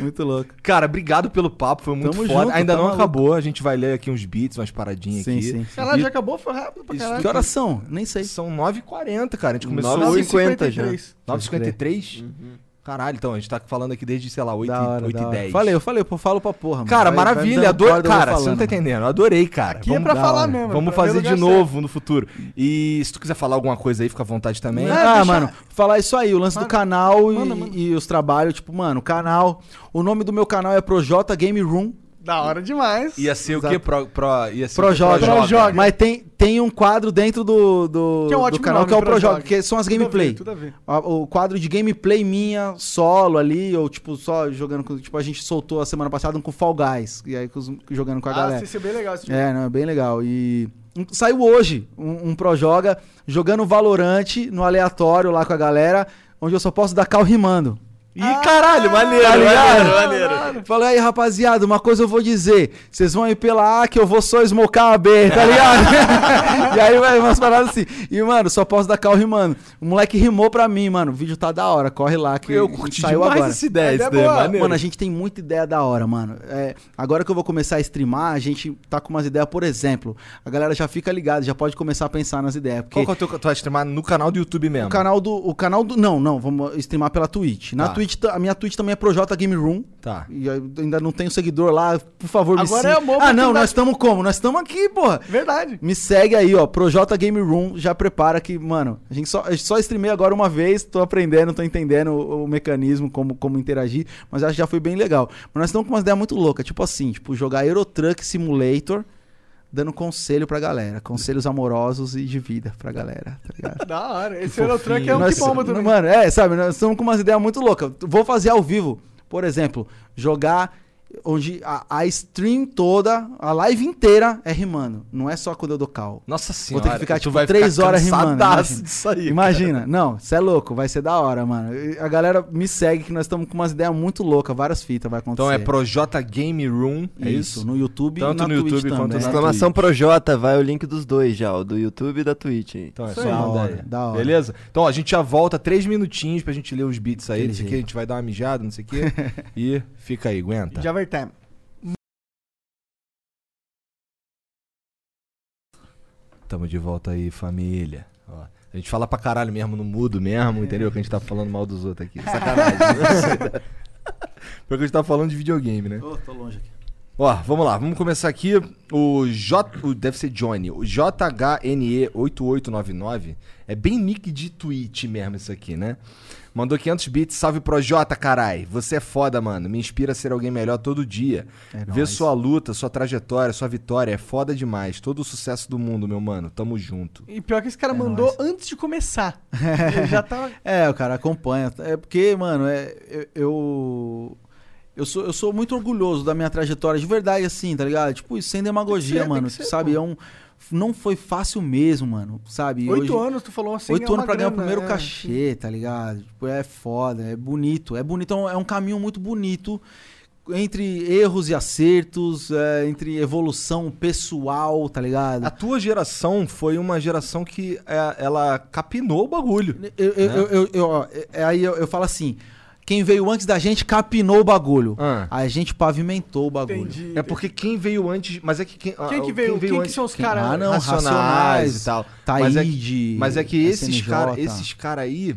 Muito louco. Cara, obrigado pelo papo, foi muito Tamo foda. junto, Ainda tá não maluco. acabou, a gente vai ler aqui uns beats, umas paradinhas Sim, aqui. sim. Sei lá, E- já acabou, foi rápido pra caralho. Que horas são? Nem sei. São 9h40, cara. A gente começou 9h50 hoje. já. 9h53? Caralho, então, a gente tá falando aqui desde, sei lá, 8, Da hora, 8 da e hora. 10. Falei, eu falei, pô, falo pra porra, mano. Cara, Vai- vai maravilha, corda, eu vou Cara, você não tá entendendo. Eu adorei, cara. Aqui é pra da falar hora. mesmo. Vamos pra fazer de novo no futuro. E se tu quiser falar alguma coisa aí, fica à vontade também. É, ah, deixa- mano, falar isso aí, o lance Manda. do canal e, e os trabalhos, tipo, mano, o canal. O nome do meu canal é Projota Game Room. Da hora demais. Ia ser o Exato. quê? Pro, pro, ia ser Projoga. o quê? Projoga. Mas tem, tem um quadro dentro do, do, Que é um do ótimo canal que é o Projoga. Que são as Tudo a ver, gameplay. Tudo a ver. O quadro de gameplay minha, solo ali, ou tipo, só jogando com. Tipo, a gente soltou a semana passada um com Fall Guys. E aí com os- jogando com a Ah, galera. isso é bem legal. esse tipo. É, não, é bem legal. E saiu hoje um, um Projoga jogando Valorante no aleatório lá com a galera, onde eu só posso dar cal rimando. Ih, caralho, maneiro, Tá maneiro, maneiro. Falei aí, rapaziada, uma coisa eu vou dizer. Vocês vão ir pela A que eu vou só smocar a B, tá ligado? e aí, vai umas paradas assim. E, mano, só posso dar cal rimando. O moleque rimou pra mim, mano. O vídeo tá da hora. Corre lá que Eu curti saiu demais agora. essa ideia, é é boa. maneiro. Mano, a gente tem muita ideia da hora, mano. É, agora que eu vou começar a streamar, a gente tá com umas ideias, por exemplo. A galera já fica ligada, já pode começar a pensar nas ideias. Porque Qual que é o teu... Tu vai streamar no canal do YouTube mesmo? o canal do. O canal do. Não, não, vamos streamar pela Twitch. Na Tá. Twitch, ta- a minha Twitch também é Projota Game Room. Tá. E ainda não tenho seguidor lá, por favor, me Agora é uma Ah, não, nós estamos como? Nós estamos aqui, porra. Verdade. Me segue aí, ó, Projota Game Room, já prepara que, mano, a gente só, só streamei agora uma vez, tô aprendendo, tô entendendo o, o mecanismo, como, como interagir, mas acho que já foi bem legal. Mas nós estamos com umas ideias muito loucas, tipo assim, tipo, jogar Euro Truck Simulator, dando conselho pra galera, conselhos amorosos e de vida pra galera, tá ligado? Da hora. Esse Eurotruck é um Nós- que bomba também. Mano, é, sabe, nós estamos com umas ideias muito loucas. Vou fazer ao vivo, por exemplo, jogar onde a, a stream toda, a live inteira é rimando. Não é só quando eu dou cal. Nossa Vou senhora. ter que ficar, tipo, vai três ficar horas rimando, imagina. disso aí. Imagina. Não, você é louco, vai ser da hora, mano. A galera me segue que nós estamos com umas ideias muito loucas, várias fitas vai acontecer. Então é Projota Game Room, é isso? no YouTube Tanto e na no Twitch YouTube quanto também. na Exclamação Projota, vai o link dos dois já, o do YouTube e da Twitch aí. Então é Isso só Da hora, da hora. Beleza? Então ó, a gente já volta três minutinhos pra gente ler os beats aí. Não sei o que, a gente vai dar uma mijada, não sei o que. e fica aí, aguenta. Já vai time. Tamo de volta aí, família. Ó, a gente fala pra caralho mesmo no mudo mesmo, entendeu? Que a gente tá falando mal dos outros aqui. Sacanagem. Porque a gente tá falando de videogame, né? Ô, tô longe aqui. Ó, vamos lá, vamos começar aqui. O J. o- deve ser Johnny. O JHNE8899 é bem nick de tweet mesmo isso aqui, né? Mandou 500 bits. Salve pro J, carai. Você é foda, mano. Me inspira a ser alguém melhor todo dia. É Ver nóis. sua luta, sua trajetória, sua vitória. É foda demais. Todo o sucesso do mundo, meu mano. Tamo junto. E pior que esse cara É mandou nóis. antes de começar. Ele já tava. É, o cara acompanha. É porque, mano, é, eu, eu. Eu sou, eu sou muito orgulhoso da minha trajetória, de verdade, assim, tá ligado? Tipo, sem demagogia, ser, mano. ser, sabe? pô. É um. Não foi fácil mesmo, mano. Sabe? Oito Hoje- anos, tu falou assim. Oito é anos pra ganhar o grana, primeiro é. cachê, tá ligado? Tipo, é foda, é bonito. É bonito, é um- é um caminho muito bonito entre erros e acertos, é, entre evolução pessoal, tá ligado? A tua geração foi uma geração que é, ela capinou o bagulho. Eu, eu, né? eu, eu- eu- ó, é- aí eu, eu falo assim: quem veio antes da gente capinou o bagulho. Ah. A gente pavimentou o bagulho. Entendi. É porque quem veio antes. Mas é que quem. Quem que veio? Quem, que são os Quem- caras? Ah, não, Racionais, Racionais e tal. Taíde, mas é que, mas é que esses caras esses cara aí.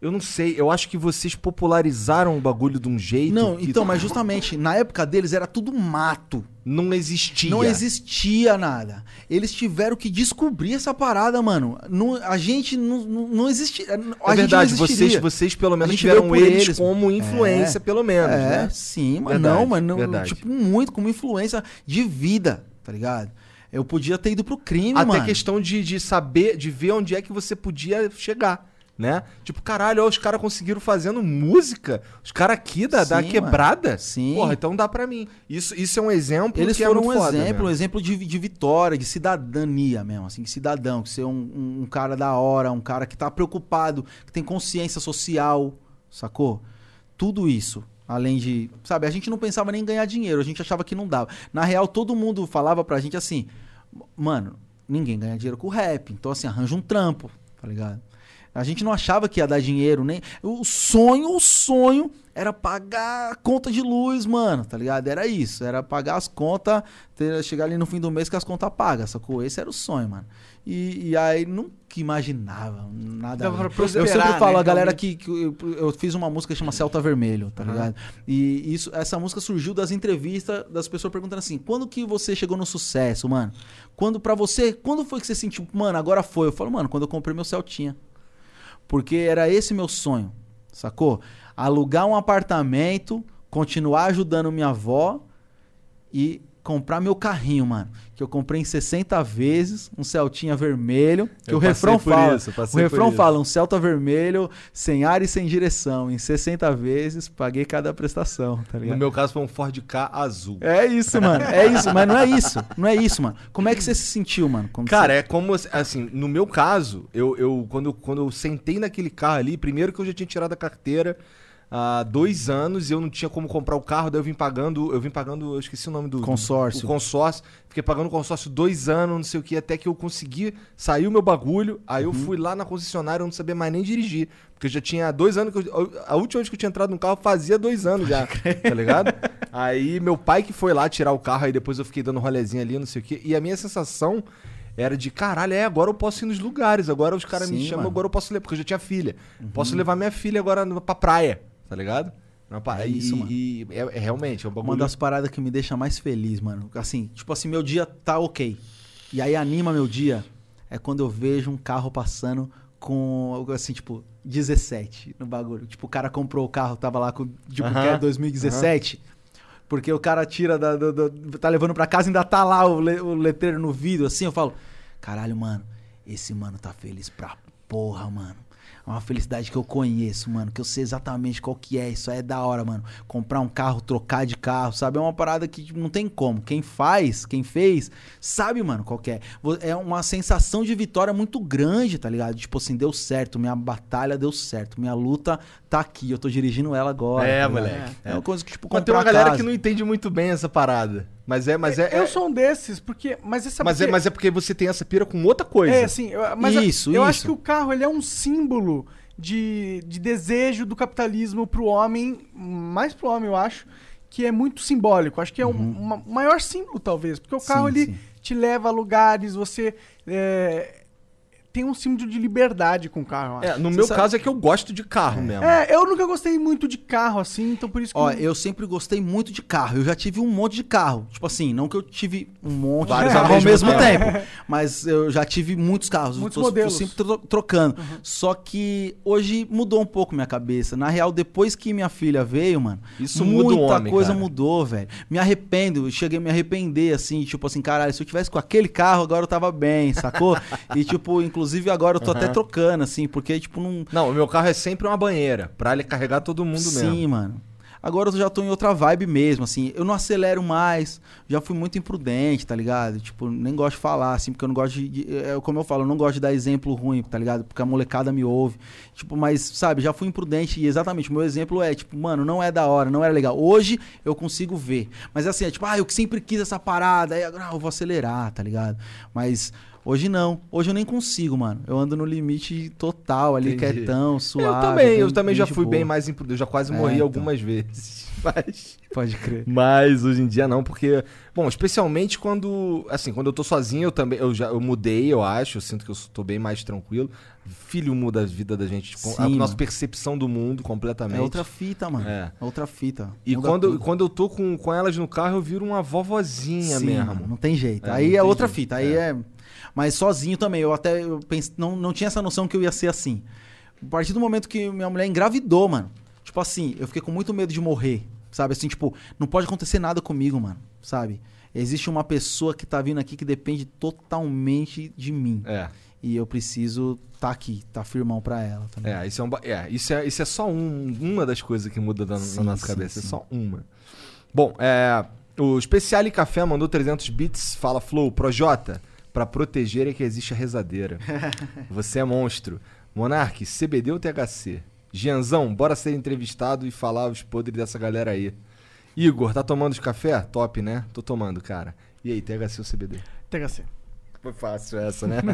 Eu não sei, eu acho que vocês popularizaram o bagulho de um jeito. Não, que então, mas justamente, na época deles era tudo mato. Não existia. Não existia nada. Eles tiveram que descobrir essa parada, mano. Não, a gente não, não, existia. A É verdade, vocês, vocês pelo menos tiveram eles, eles. como influência, É. pelo menos, é, né? sim, mas Verdade, não, mas não, verdade. tipo, muito como influência de vida, tá ligado? Eu podia ter ido pro crime, Até mano. questão de, de saber, de ver onde é que você podia chegar, né? Tipo, caralho, ó, os caras conseguiram fazendo música, os caras aqui da, da Sim, quebrada. mano. Sim. Porra, então dá pra mim. Isso, isso é um exemplo Eles que foram é um exemplo, um mesmo. exemplo de, de vitória, de cidadania mesmo, assim, de cidadão, que ser um, um- um cara da hora, um cara que tá preocupado, que tem consciência social, sacou? Tudo isso. Além de. Sabe, a gente não pensava nem em ganhar dinheiro, a gente achava que não dava. Na real, todo mundo falava pra gente assim: mano, ninguém ganha dinheiro com rap, então assim, arranja um trampo, tá ligado? A gente não achava que ia dar dinheiro, nem. O sonho, o sonho era pagar a conta de luz, mano, tá ligado? Era isso, era pagar as contas, ter- chegar ali no fim do mês com as contas pagas, sacou? Esse era o sonho, mano. E, e aí nunca imaginava nada. Eu sempre falo, né, a galera que, que eu, eu fiz uma música que chama Celta Vermelho, tá ligado? E isso, essa música surgiu das entrevistas das pessoas perguntando assim: quando que você chegou no sucesso, mano? Quando pra você, quando foi que você sentiu, mano, agora foi? Eu falo, mano, quando eu comprei meu Celtinha. Porque era esse meu sonho, sacou? Alugar um apartamento, continuar ajudando minha avó e comprar meu carrinho, mano. Que eu comprei em 60 vezes, um Celtinha vermelho. Que Eu o refrão fala. isso, o refrão fala, um Celta vermelho, sem ar e sem direção. Em 60 vezes, paguei cada prestação, tá ligado? No meu caso foi um Ford K azul. É isso, mano. É isso, mas não é isso. Não é isso, mano. Como é que você se sentiu, mano? Cara, é como assim, no meu caso, eu, eu quando, quando eu sentei naquele carro ali, primeiro que eu já tinha tirado a carteira há dois anos e eu não tinha como comprar o carro, daí eu vim pagando, eu vim pagando, eu esqueci o nome do do- Consórcio. o consórcio. Fiquei pagando o consórcio dois anos, não sei o que, até que eu consegui sair o meu bagulho. Aí Uhum. eu fui lá na concessionária, eu não sabia mais nem dirigir. Porque eu já tinha dois anos que eu, A última vez que eu tinha entrado no carro fazia dois anos já. tá ligado? Aí meu pai que foi lá tirar o carro, aí depois eu fiquei dando rolezinho ali, não sei o que. E a minha sensação era de caralho, é, agora eu posso ir nos lugares, agora os caras me chamam, mano. Uhum. agora eu posso levar, porque eu já tinha filha. Posso levar minha filha agora pra praia, tá ligado? É e- isso, mano. E é, é realmente, é um Uma bagulho. das paradas que me deixa mais feliz, mano. Assim, tipo assim, meu dia tá ok. E aí anima meu dia é quando eu vejo um carro passando com, algo assim, tipo, 17 no bagulho. Tipo, o cara comprou o carro, tava lá com, tipo, Aham, que é 2017. Porque o cara tira da, tá levando pra casa e ainda tá lá o, le- o letreiro no vidro, assim, eu falo, caralho, mano, esse mano tá feliz pra porra, mano. É uma felicidade que eu conheço, mano. Que eu sei exatamente qual que é. Isso aí é da hora, mano. Comprar um carro, trocar de carro, sabe? É uma parada que tipo, não tem como. Quem faz, quem fez, sabe, mano, qual que é. É uma sensação de vitória muito grande, tá ligado? Tipo assim, deu certo. Minha batalha deu certo. Minha luta tá aqui. Eu tô dirigindo ela agora. É, tá moleque. É uma coisa que, tipo, Mas tem uma galera casa. que não entende muito bem essa parada. Mas é, mas é. eu é- sou um desses, porque. Mas essa mas, é, mas é porque você tem essa pira com outra coisa. É, assim, eu, mas eu- Isso, eu isso. acho que o carro ele é um símbolo de, de desejo do capitalismo pro homem, mais pro homem, eu acho, que é muito simbólico. Acho que é um uma- o maior símbolo, talvez, porque o carro Uhum. Sim, ele sim. te leva a lugares, você é, tem um símbolo de liberdade com o carro, eu acho. É, no Você meu sabe- caso é que eu gosto de carro mesmo. É, eu nunca gostei muito de carro, assim, então por isso que. Ó, eu sempre gostei muito de carro. Eu já tive um monte de carro. Tipo assim, não que eu tive um monte Vários de ao carro ao mesmo tempo. Mas eu já tive muitos carros. Muitos eu tô, tô modelos. sempre tro- trocando. Só que hoje mudou um pouco minha cabeça. Na real, depois que minha filha veio, mano, Isso muda muita homem, coisa cara. mudou, velho. Me arrependo. Eu cheguei a me arrepender, assim, tipo assim, caralho, se eu tivesse com aquele carro, agora eu tava bem, sacou? e, tipo, inclusive agora eu tô até trocando, assim, porque, tipo, não. Não, o meu carro é sempre uma banheira, pra ele carregar todo mundo Sim, mesmo. mano. Agora eu já tô em outra vibe mesmo, assim. Eu não acelero mais. Já fui muito imprudente, tá ligado? Tipo, nem gosto de falar, assim, porque eu não gosto de. de- é, como eu falo, eu não gosto de dar exemplo ruim, tá ligado? Porque a molecada me ouve. Tipo, mas, sabe, já fui imprudente e exatamente, o meu exemplo é, tipo, mano, não é da hora, não era legal. Hoje eu consigo ver. Mas assim, é tipo, ah, eu sempre quis essa parada, aí agora ah, eu vou acelerar, tá ligado? Mas. Hoje não. Hoje eu nem consigo, mano. Eu ando no limite total ali, Entendi. quietão, suave. eu também, eu bem- também já bem fui bem boa. mais imprudente. Eu já quase É, morri então. algumas vezes. Mas. Pode crer. Mas hoje em dia não, porque. Bom, especialmente quando. Assim, quando eu tô sozinho, eu também. Eu já eu mudei, eu acho. Eu sinto que eu tô bem mais tranquilo. Filho muda a vida da gente, a Sim, nossa mano. percepção do mundo completamente. É outra fita, mano. É. É outra fita. E Muda quando, tudo. quando eu tô com, com elas no carro, eu viro uma vovozinha Sim, mesmo. mano, não tem jeito. É, aí é outra jeito. fita. Aí é. Mas sozinho também. Eu até eu pense, não, não tinha essa noção que eu ia ser assim. A partir do momento que minha mulher engravidou, mano. Tipo assim, eu fiquei com muito medo de morrer. Sabe? Assim, tipo, não pode acontecer nada comigo, mano. Sabe? Existe uma pessoa que tá vindo aqui que depende totalmente de mim. É. E eu preciso tá aqui, tá firmão pra ela também. É, isso é, um, é, isso é, isso é só um- uma das coisas que muda da, Sim, na nossa sim, cabeça. É sim. só uma. Bom, é, o Especiale Café mandou 300 bits. Fala, Flow, Projota. Pra proteger é que existe a rezadeira. Você é monstro. Monark, CBD ou THC? Gianzão, bora ser entrevistado e falar os podres dessa galera aí. Igor, tá tomando de café? Top, né? Tô tomando, cara. E aí, THC ou CBD? THC. Foi fácil essa, né?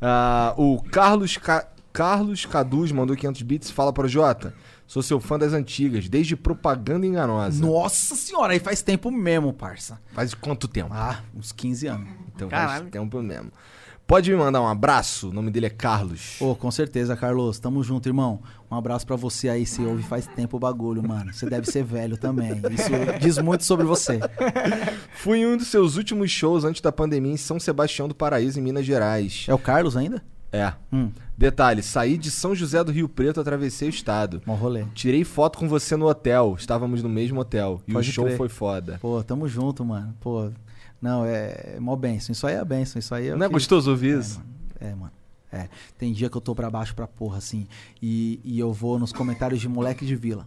Ah, o Carlos, Ca... Carlos Caduz mandou 500 bits. Fala pro Jota. Sou seu fã das antigas, desde propaganda enganosa. Nossa senhora, aí faz tempo mesmo, parça. Faz quanto tempo? Ah, uns 15 anos. então caralho. faz tempo mesmo. Pode me mandar um abraço? O nome dele é Carlos. Ô, com certeza, Carlos. Tamo junto, irmão. Um abraço pra você aí, se ouve faz tempo o bagulho, mano. Você deve ser velho também. Isso diz muito sobre você. Fui em um dos seus últimos shows antes da pandemia em São Sebastião do Paraíso, em Minas Gerais. É o Carlos ainda? É. Hum, Detalhe, saí de São José do Rio Preto, atravessei o estado. bom rolê. Tirei foto com você no hotel. Estávamos no mesmo hotel. E Pode o show crer. foi foda. Pô, tamo junto, mano. Pô, não, é, é mó benção. Isso aí é benção. Isso aí é. Não é que- gostoso ouvir É, isso? mano. É, mano. É. Tem dia que eu tô pra baixo pra porra, assim. E, e eu vou nos comentários de Moleque de Vila.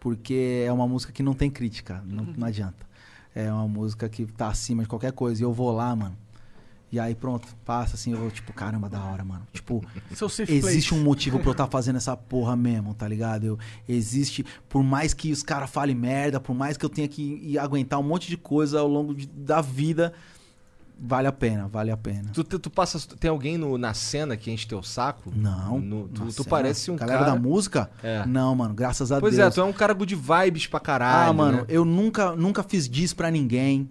Porque é uma música que não tem crítica. Não, não adianta. É uma música que tá acima de qualquer coisa. E eu vou lá, mano. E aí pronto, passa assim, eu vou, tipo, caramba, da hora, mano. Tipo, existe place. um motivo pra eu estar fazendo essa porra mesmo, tá ligado? Eu, existe, por mais que os caras falem merda, por mais que eu tenha que ir aguentar um monte de coisa ao longo de- da vida, vale a pena, vale a pena. Tu, tu, tu passa, tem alguém no- na cena que enche teu saco? Não. No- tu, tu parece um galera cara... da música? É. Não, mano, graças a Pois Deus. é, tu é um cara good vibes pra caralho, ah, mano, né? eu nunca, nunca fiz diss pra ninguém,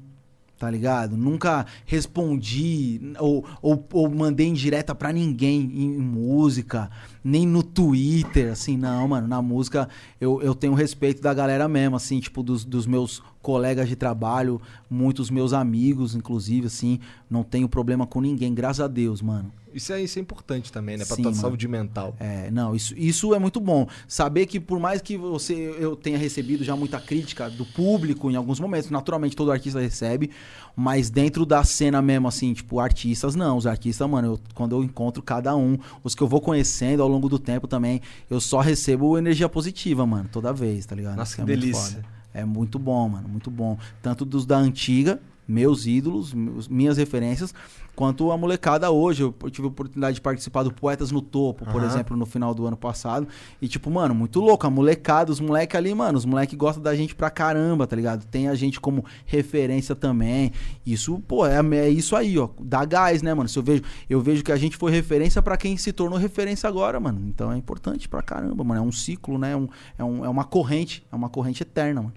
tá ligado? Nunca respondi ou, ou, ou mandei indireta pra ninguém em música, nem no Twitter, assim, não, mano. Na música eu, eu tenho respeito da galera mesmo, assim, tipo, dos, dos meus colegas de trabalho, muitos meus amigos, inclusive, assim. Não tenho problema com ninguém, graças a Deus, mano. Isso é, isso é importante também, né? Pra Sim, tua mano. saúde mental. É, não, isso, isso é muito bom. Saber que por mais que você eu tenha recebido já muita crítica do público em alguns momentos, naturalmente todo artista recebe, mas dentro da cena mesmo, assim, tipo, artistas não. Os artistas, mano, eu- quando eu encontro cada um, os que eu vou conhecendo ao longo do tempo também, eu só recebo energia positiva, mano, toda vez, tá ligado? Nossa, Isso que é muito delícia. foda. É muito bom, mano, muito bom. Tanto dos da antiga, meus ídolos, meus- minhas referências, quanto a molecada hoje. Eu tive a oportunidade de participar do Poetas no Topo, por Aham. exemplo, no final do ano passado. E, tipo, mano, muito louco. A molecada, os moleques ali, mano, os moleques gostam da gente pra caramba, tá ligado? Tem a gente como referência também. Isso, pô, é, é isso aí, ó. Dá gás, né, mano? Se eu vejo, eu vejo que a gente foi referência pra quem se tornou referência agora, mano. Então é importante pra caramba, mano. É um ciclo, né? É, um, é, um- é uma corrente. É uma corrente eterna, mano.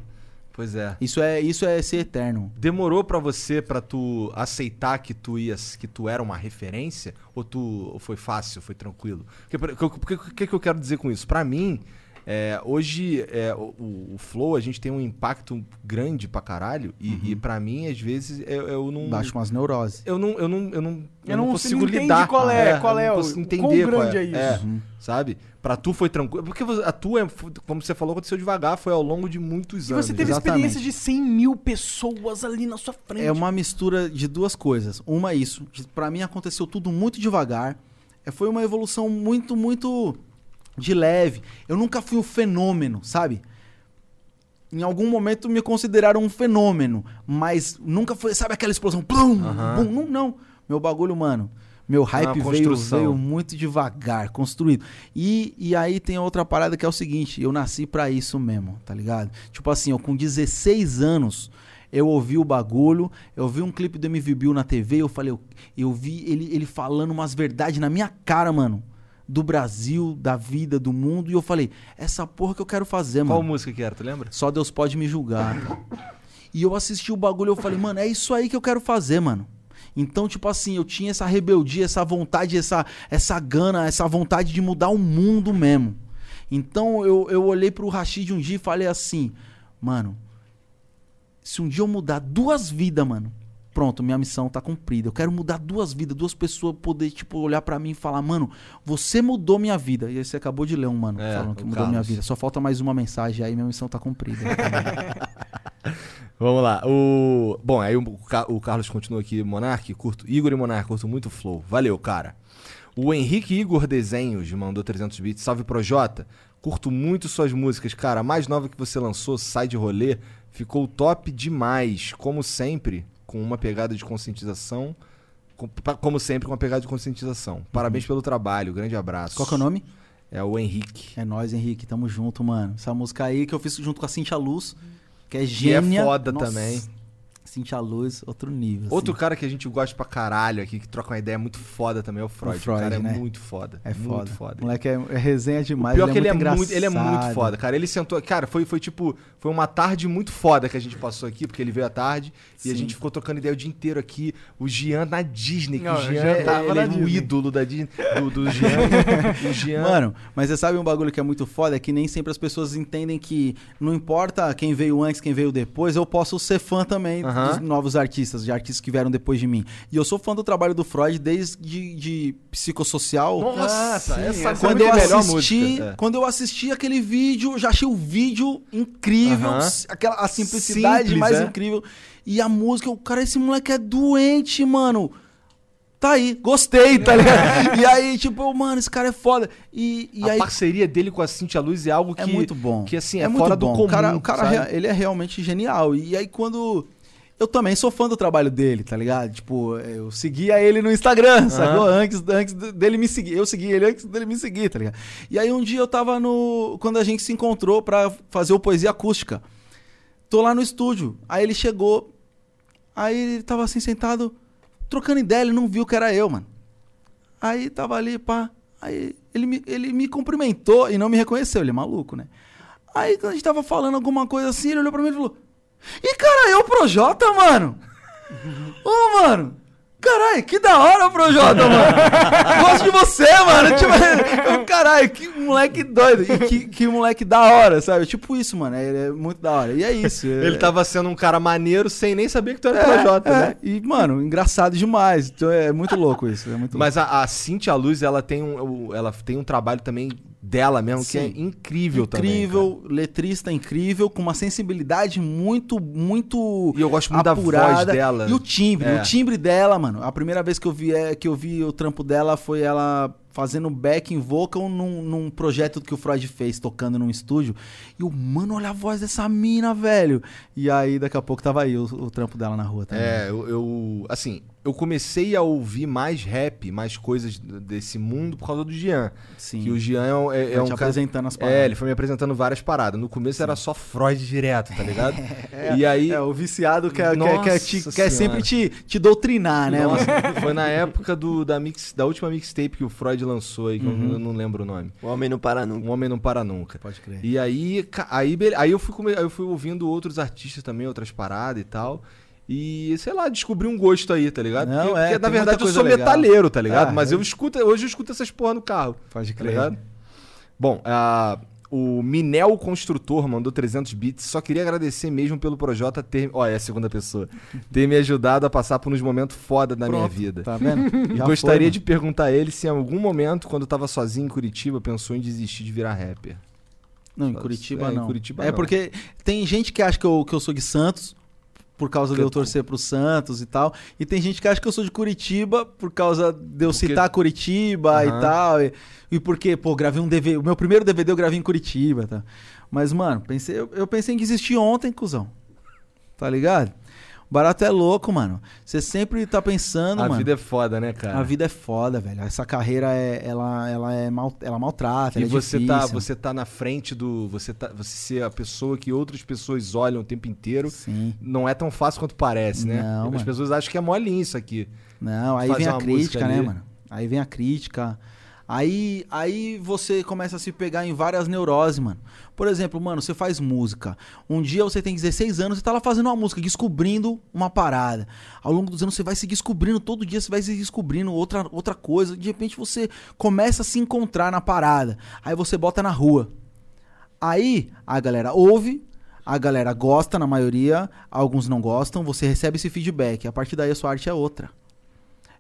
Pois é. Isso é, isso é ser eterno. Demorou pra você pra tu aceitar que tu ias, que tu era uma referência ou tu ou foi fácil, foi tranquilo? O que, que, que eu quero dizer com isso? Pra mim, é, hoje é, o, o- flow a gente tem um impacto grande pra caralho e, e para mim às vezes eu, eu não Baixa umas neuroses. eu não eu não eu não, eu não- consigo lidar qual é- qual eu é não o- consigo quão entender qual grande é isso. Uhum. sabe? Pra tu foi tranquilo, porque a tua, é- como você falou, aconteceu devagar, foi ao longo de muitos E anos. você teve exatamente. experiência de 100 mil pessoas ali na sua frente. É uma mistura de duas coisas. Uma é isso. Pra mim aconteceu tudo muito devagar. É, Foi uma evolução muito, muito de leve. Eu nunca fui um fenômeno, sabe? Em algum momento me consideraram um fenômeno, mas nunca foi, sabe aquela explosão? Plum, bum, não, não. Meu bagulho, mano. Meu hype veio, construção. veio muito devagar, construído. E, e aí tem outra parada que é o seguinte: eu nasci pra isso mesmo, tá ligado? Tipo assim, eu com 16 anos, eu ouvi o bagulho, eu vi um clipe do MV Bill na TV, eu falei, eu, eu vi ele, ele falando umas verdades na minha cara, mano. Do Brasil, da vida, do mundo, e eu falei, essa porra que eu quero fazer, Qual mano. música que era, tu lembra? Só Deus pode me julgar. E eu assisti o bagulho e eu falei, mano, é isso aí que eu quero fazer, mano. Então, tipo assim, eu tinha essa rebeldia, essa vontade, essa, essa gana, essa vontade de mudar o mundo mesmo. Então eu, eu olhei pro Rashid um dia e falei assim, mano, se um dia eu mudar duas vidas, mano, pronto, minha missão tá cumprida. Eu quero mudar duas vidas, duas pessoas poder, tipo, olhar pra mim e falar, mano, você mudou minha vida. E aí você acabou de ler um, mano, É, falando que mudou minha Carlos. vida. Só falta mais uma mensagem, aí minha missão tá cumprida. Vamos lá. O... Bom, aí o, o Carlos continua aqui, Monark, curto. Igor e Monark, curto muito o flow. Valeu, cara. O Henrique Igor Desenhos mandou 300 bits. Salve Projota. Curto muito suas músicas, cara. A mais nova que você lançou, Sai de Rolê, ficou top demais. Como sempre, com uma pegada de conscientização. com- Como sempre, com uma pegada de conscientização. Parabéns pelo trabalho. Grande abraço. Qual que é o nome? É o Henrique. É nóis, Henrique. Tamo junto, mano. Essa música aí que eu fiz junto com a Cintia Luz, que é Que é gêmea. foda Nossa, também. Cintia Luz, outro nível. Outro assim. cara que a gente gosta pra caralho aqui, que troca uma ideia muito foda também, é o Freud. O, Freud, cara é né? muito foda. É foda. Muito foda. Moleque é, é resenha O demais. pior que ele é, muito muito, ele é muito foda, cara. Ele sentou. Cara, foi, foi tipo. Foi uma tarde muito foda que a gente passou aqui, porque ele veio à tarde e a Sim. gente ficou trocando ideia o dia inteiro aqui. O Jean na Disney, que Não, o o Jean, Jean tava ele é o Disney. ídolo da Disney. Do, do Jean. o Jean. Mano, mas você sabe um bagulho que é muito foda? É que nem sempre as pessoas entendem que não importa quem veio antes, quem veio depois, eu posso ser fã também Aham. dos novos artistas, de artistas que vieram depois de mim. E eu sou fã do trabalho do Freud desde de psicossocial. Nossa, Ah, sim, essa Quando eu é a melhor assisti, música. É. quando eu assisti aquele vídeo, eu já achei o vídeo incrível, s- aquela a simplicidade Simples, mais é. incrível. E a música, o cara, esse moleque é doente, mano. Tá aí, gostei, tá ligado? e aí, tipo, eu, mano, esse cara é foda. E, e a aí parceria dele com a Cintia Luz é algo que. é muito bom. Que assim, é, é muito fora do comum. O cara, o cara sabe? ele é realmente genial. E aí quando eu também sou fã do trabalho dele, tá ligado? Tipo, eu seguia ele no Instagram, sacou? Antes, antes dele me seguir. Eu segui ele antes dele me seguir, tá ligado? E aí um dia eu tava no. Quando a gente se encontrou pra fazer o Poesia Acústica. Tô lá no estúdio. Aí ele chegou. Aí ele tava assim sentado, trocando ideia, ele não viu que era eu, mano. Aí tava ali, pá. Aí ele me, ele me cumprimentou e não me reconheceu, ele é maluco, né? Aí quando a gente tava falando alguma coisa assim, ele olhou pra mim e falou: Ih, cara, eu, Projota, mano! Ô, mano! Caralho, que da hora, Projota, mano! Gosto de você, mano! Tipo, caralho, que moleque doido! E que, que moleque da hora, sabe? Tipo isso, mano. É, é muito da hora. E é isso. Ele é, tava sendo um cara maneiro sem nem saber que tu era é, Projota, é. né? E, mano, engraçado demais. Então é muito louco isso. É muito louco. Mas a, a Cintia Luz, ela tem um, ela tem um trabalho também dela mesmo, que é Sim. incrível, também. incrível, letrista incrível, com uma sensibilidade muito, muito E eu gosto muito da apurada. voz dela. E o timbre, É. o timbre dela, mano. A primeira vez que eu vi, é, que eu vi o trampo dela foi ela fazendo backing vocal num, num projeto que o Freud fez, tocando num estúdio. E o mano, olha a voz dessa mina, velho. E aí, daqui a pouco, tava aí o, o trampo dela na rua também. É, eu, eu- Assim, eu comecei a ouvir mais rap, mais coisas desse mundo por causa do Jean. Sim. Que o Jean é, um- é, é um te cara. apresentando as paradas. É, ele foi me apresentando várias paradas. No começo era só Freud direto, tá ligado? e aí. É, o viciado quer, quer, quer, te- quer sempre te, te doutrinar, né, Nossa, foi na época do, da, mix, da última mixtape que o Freud lançou aí, que eu Uhum. não- eu não lembro o nome. O homem não para nunca. Um Homem Não Para Nunca. Pode crer. E aí, aí, aí eu, fui, aí eu fui ouvindo outros artistas também, outras paradas e tal. E, sei lá, descobri um gosto aí, tá ligado? Não, porque, é, porque, na verdade eu sou legal. metalheiro, tá ligado? Ah, Mas é. eu escuto, hoje eu escuto essas porra no carro. Pode Tá ligado? Bom, ah, o Minel Construtor mandou 300 bits. Só queria agradecer mesmo pelo Projota ter. Ó, é a segunda pessoa. Ter me ajudado a passar por uns momentos foda da minha vida. Tá vendo? E gostaria foi, de perguntar a ele se em algum momento, quando tava sozinho em Curitiba, pensou em desistir de virar rapper. Não, em Curitiba é, em não. Curitiba é não. porque tem gente que acha que eu, que eu sou de Santos, por causa de Porque eu torcer pro Santos e tal. E tem gente que acha que eu sou de Curitiba por causa de eu Porque- citar Curitiba e Aham. tal. E, e porque, pô, gravei um DVD. O meu primeiro DVD eu gravei em Curitiba, tá? Mas, mano, pensei, eu, eu pensei em desistir ontem, cuzão. Tá ligado? Barato é louco, mano. Você sempre tá pensando, a mano. vida é foda, né, cara? A vida é foda, velho. Essa carreira é, ela, ela é mal, ela maltrata, E ela é você tá, difícil. você tá na frente do. Você, tá, você ser a pessoa que outras pessoas olham o tempo inteiro. Sim. Não é tão fácil quanto parece, né? Não, As pessoas acham que é molinho isso aqui. Não, aí fazer vem a crítica, né, ali. mano? Aí vem a crítica. Aí, aí você começa a se pegar em várias neuroses, mano. Por exemplo, mano, você faz música. Um dia você tem 16 anos e tá lá fazendo uma música, descobrindo uma parada. Ao longo dos anos você vai se descobrindo, todo dia você vai se descobrindo outra, outra coisa. De repente você começa a se encontrar na parada. Aí você bota na rua. Aí a galera ouve, a galera gosta na maioria, alguns não gostam, você recebe esse feedback. A partir daí a sua arte é outra.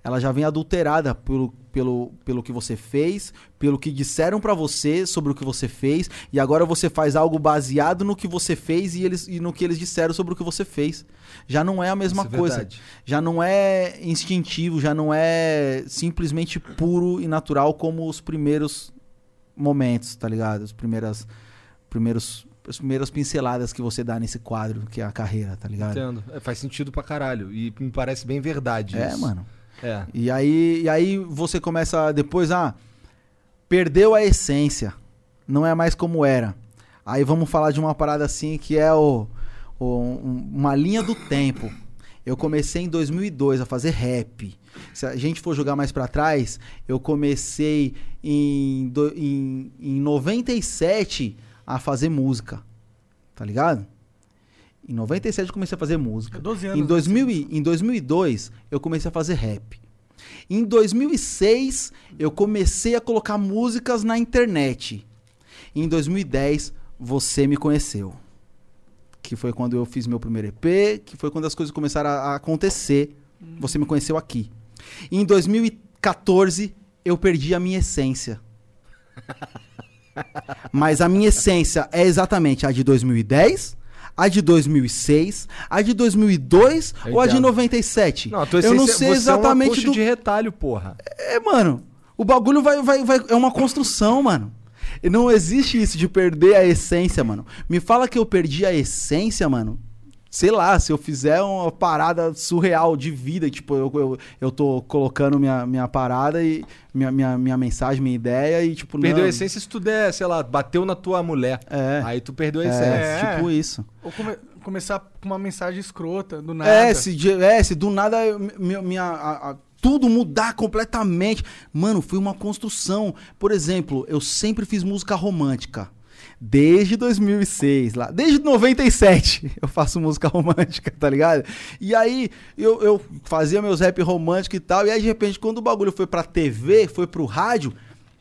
Ela já vem adulterada pelo, pelo, pelo que você fez, pelo que disseram pra você sobre o que você fez, e agora você faz algo baseado no que você fez e, eles, e no que eles disseram sobre o que você fez. Já não é a mesma Isso é coisa. verdade. Já não é instintivo, já não é simplesmente puro e natural como os primeiros momentos, tá ligado? Os primeiras, primeiros, as primeiras pinceladas que você dá nesse quadro, que é a carreira, tá ligado? Entendo. É, faz sentido pra caralho. E me parece bem verdade. É, isso. mano. É. E aí, e aí você começa depois, ah, perdeu a essência, não é mais como era. Aí vamos falar de uma parada assim que é o, o- um- uma linha do tempo. Eu comecei em 2002 a fazer rap. Se a gente for jogar mais pra trás, eu comecei em, do- em, em 97 a fazer música. Tá ligado? Em 97 eu comecei a fazer música. 12 anos. Em, né? 2000, e- em 2002, eu comecei a fazer rap. Em 2006, eu comecei a colocar músicas na internet. Em 2010, você me conheceu. Que foi quando eu fiz meu primeiro EP, que foi quando as coisas começaram a a acontecer. Você me conheceu aqui. Em 2014, eu perdi a minha essência. Mas a minha essência é exatamente a de 2010, a de 2006, a de 2002 Eu ou a de entendo. 97? Não, eu não sei você exatamente é do de retalho, porra. é, mano. O bagulho vai, vai, vai. É uma construção, mano. E não existe isso de perder a essência, mano. Me fala que eu perdi a essência, mano. Sei lá, se eu fizer uma parada surreal de vida, tipo, eu, eu, eu tô colocando minha, minha parada e minha, minha, minha mensagem, minha ideia e, tipo, Perdeu não. a essência se tu der, sei lá, bateu na tua mulher. É. Aí tu perdeu a É, essência. É. tipo isso. Ou come- começar com uma mensagem escrota, do nada. É se, de- é, se do nada eu- mi- minha, a- a- tudo mudar completamente. Mano, foi uma construção. Por exemplo, eu sempre fiz música romântica. Desde 2006, lá. Desde 97 eu faço música romântica, tá ligado? E aí eu, eu fazia meus rap românticos e tal. E aí, de repente, quando o bagulho foi pra TV, foi pro rádio,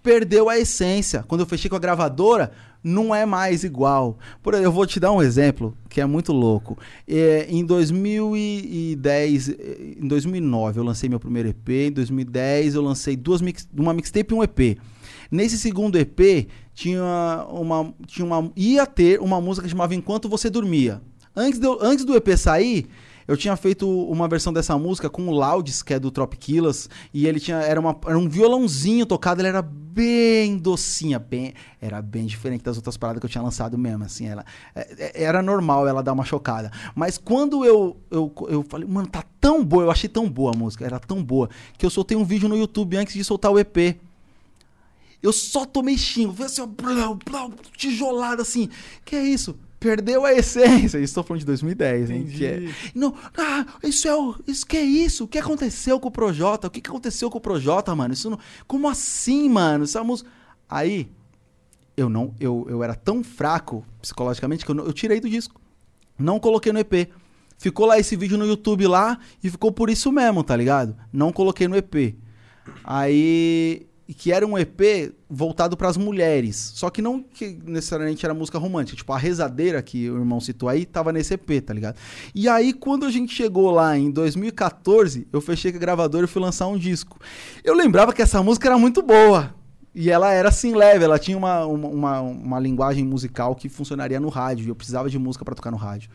perdeu a essência. Quando eu fechei com a gravadora, não é mais igual. Por eu vou te dar um exemplo que é muito louco. É, em 2010, eh, em 2009 eu lancei meu primeiro EP, em 2010 eu lancei duas mix, uma mixtape e um EP. Nesse segundo EP tinha uma, tinha uma ia ter uma música que chamava Enquanto Você Dormia. Antes do, antes do EP sair, eu tinha feito uma versão dessa música com o Louds, que é do Tropquilas, e ele tinha era, uma, era um violãozinho tocado, ele era bem docinha, bem, era bem diferente das outras paradas que eu tinha lançado mesmo, assim, ela é- é- era normal ela dar uma chocada. Mas quando eu, eu eu falei, mano, tá tão boa, eu achei tão boa a música, era tão boa, que eu soltei um vídeo no YouTube antes de soltar o EP. Eu só tomei xingo. Foi assim, ó, blau, blau, tijolada assim. Que é isso? Perdeu a essência. Estou falando de 2010, hein? Entendi. Que é... Não, ah, isso é o. Isso que é isso? O que aconteceu com o Projota? O que, que aconteceu com o Projota, mano? Isso não. Como assim, mano? Essa música. Aí, eu não. Eu, eu era tão fraco psicologicamente que eu, não- eu tirei do disco. Não coloquei no EP. Ficou lá esse vídeo no YouTube lá e ficou por isso mesmo, tá ligado? Não coloquei no EP. Aí. Que era um EP voltado pras mulheres. Só que não que necessariamente era música romântica. Tipo, a rezadeira que o irmão citou aí tava nesse EP, tá ligado? E aí, quando a gente chegou lá em 2014, eu fechei com a gravadora e fui lançar um disco. Eu lembrava que essa música era muito boa. E ela era assim leve, ela tinha uma, uma, uma, uma linguagem musical que funcionaria no rádio. E eu precisava de música pra tocar no rádio.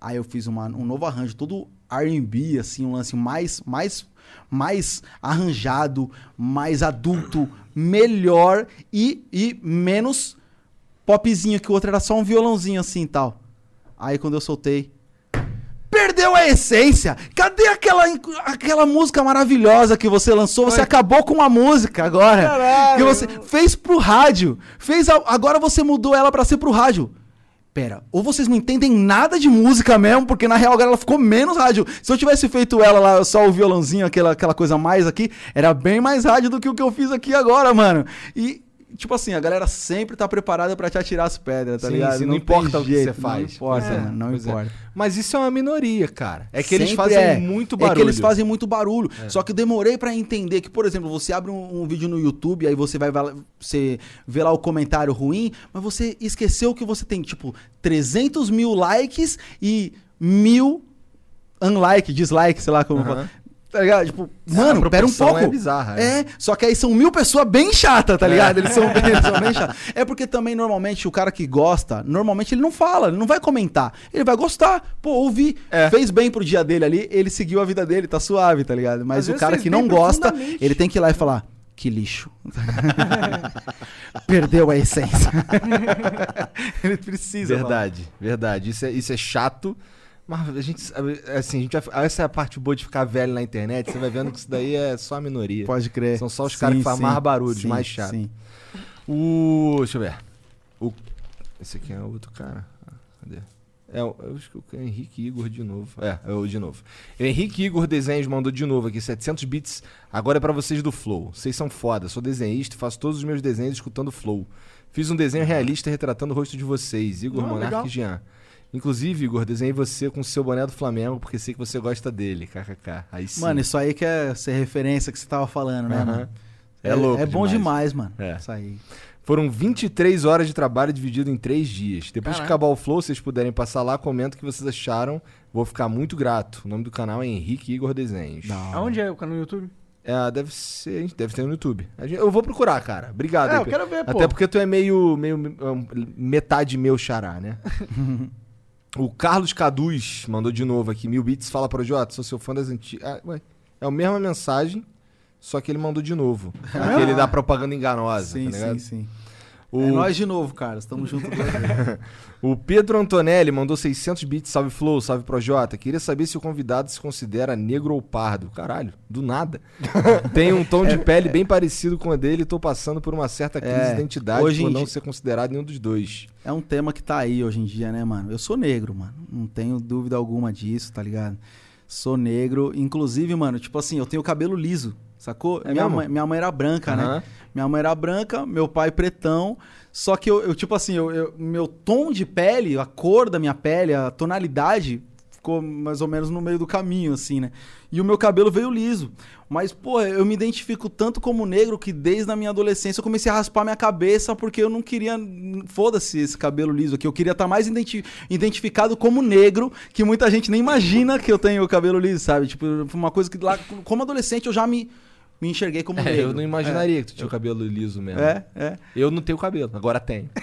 Aí eu fiz uma- um novo arranjo, todo R&B, assim, um lance mais, mais, mais arranjado, mais adulto, melhor e, e menos popzinho, que o outro era só um violãozinho assim e tal. Aí quando eu soltei, perdeu a essência. Cadê aquela, aquela música maravilhosa que você lançou? Você Oi. acabou com a música agora. Caralho. Que você fez pro rádio. Fez a- agora você mudou ela pra ser pro rádio. Pera, ou vocês não entendem nada de música mesmo, porque na real agora ela ficou menos rádio. Se eu tivesse feito ela lá, só o violãozinho, aquela, aquela coisa mais aqui, era bem mais rádio do que o que eu fiz aqui agora, mano. E, tipo assim, a galera sempre tá preparada pra te atirar as pedras, tá Sim, ligado? sim, não tem importa o que jeito, você faz. Não importa, É, mano, não é. importa. Mas isso é uma minoria, cara. É que eles Sempre fazem é. muito É barulho. que eles fazem muito barulho. Só que eu demorei pra entender que, por exemplo, você abre um, um vídeo no YouTube, aí você vai você vê lá o comentário ruim, mas você esqueceu que você tem, tipo, 300 mil likes e mil unlike, dislike, sei lá como Aham. Tá ligado? Tipo, a mano, pera um proporção pouco. é bizarra, é. É, só que aí são mil pessoas bem chatas, tá ligado? Eles, são, eles são bem chatos. É porque também, normalmente, o cara que gosta, normalmente ele não fala, ele não vai comentar. Ele vai gostar. Pô, ouvi, É. fez bem pro dia dele ali, ele seguiu a vida dele, tá suave, tá ligado? Mas Às o cara que bem não gosta, ele tem que ir lá e falar, que lixo. Perdeu a essência. ele precisa. falar. Verdade, verdade. Isso é, isso é chato. Mas a gente, sabe, assim, a gente vai, essa é a parte boa de ficar velho na internet. Você vai vendo que isso daí é só a minoria. Pode crer. São só os caras que fazem mais barulho, sim, mais chato. sim. O. Deixa eu ver. O, esse aqui é outro cara. Cadê? É, o- eu acho que o Henrique Igor de novo. É, é o de novo. O Henrique Igor Desenhos mandou de novo aqui, 700 bits. Agora é pra vocês do Flow. Vocês são foda. Sou desenhista e faço todos os meus desenhos escutando Flow. Fiz um desenho realista retratando o rosto de vocês. Igor Ah, Monarque legal. e Jean. Inclusive, Igor, desenhei você com o seu boné do Flamengo, porque sei que você gosta dele. KKK. Aí sim. Mano, isso aí que é ser referência que você tava falando, né, Aham. mano? É louco É bom demais. demais, mano. É. Isso aí. Foram 23 horas de trabalho dividido em 3 dias. Depois que Caraca. acabar o flow, vocês puderem passar lá, comenta o que vocês acharam. Vou ficar muito grato. O nome do canal é Henrique Igor Desenhos. Aonde é o canal no YouTube? É, deve ser, deve ter no YouTube. Eu vou procurar, cara. Obrigado. É, eu quero ver, pô. Até porque tu é meio, meio metade meu xará, né? o Carlos Caduz mandou de novo aqui, mil bits. Fala pro Jota, sou seu fã das antigas. Ah, ué, é a mesma mensagem, só que ele mandou de novo. Aquele da propaganda enganosa, Sim, tá sim, sim. O, É nós de novo, cara. Estamos juntos. o Pedro Antonelli mandou 600 bits. Salve Flow, salve Projota. Queria saber se o convidado se considera negro ou pardo. Caralho, do nada. Tem um tom de pele bem parecido com a dele e tô passando por uma certa crise É, de identidade hoje por não dia- ser considerado nenhum dos dois. é um tema que tá aí hoje em dia, né, mano? Eu sou negro, mano. Não tenho dúvida alguma disso, tá ligado? Sou negro. Inclusive, mano, tipo assim, eu tenho cabelo liso, sacou? É minha, mãe, minha mãe era branca, né? Aham. Minha mãe era branca, meu pai pretão. Só que eu, eu, tipo assim, eu, eu- meu tom de pele, a cor da minha pele, a tonalidade, ficou mais ou menos no meio do caminho, assim, né? E o meu cabelo veio liso. Mas, pô, eu me identifico tanto como negro que desde a minha adolescência eu comecei a raspar minha cabeça porque eu não queria. Foda-se esse cabelo liso aqui. Eu queria estar mais identi- identificado como negro, que muita gente nem imagina que eu tenho o cabelo liso, sabe? Tipo, uma coisa que lá, como adolescente, eu já me, me enxerguei como É, negro. eu não imaginaria que tu tinha o cabelo liso mesmo. É, é. Eu não tenho cabelo, agora tenho.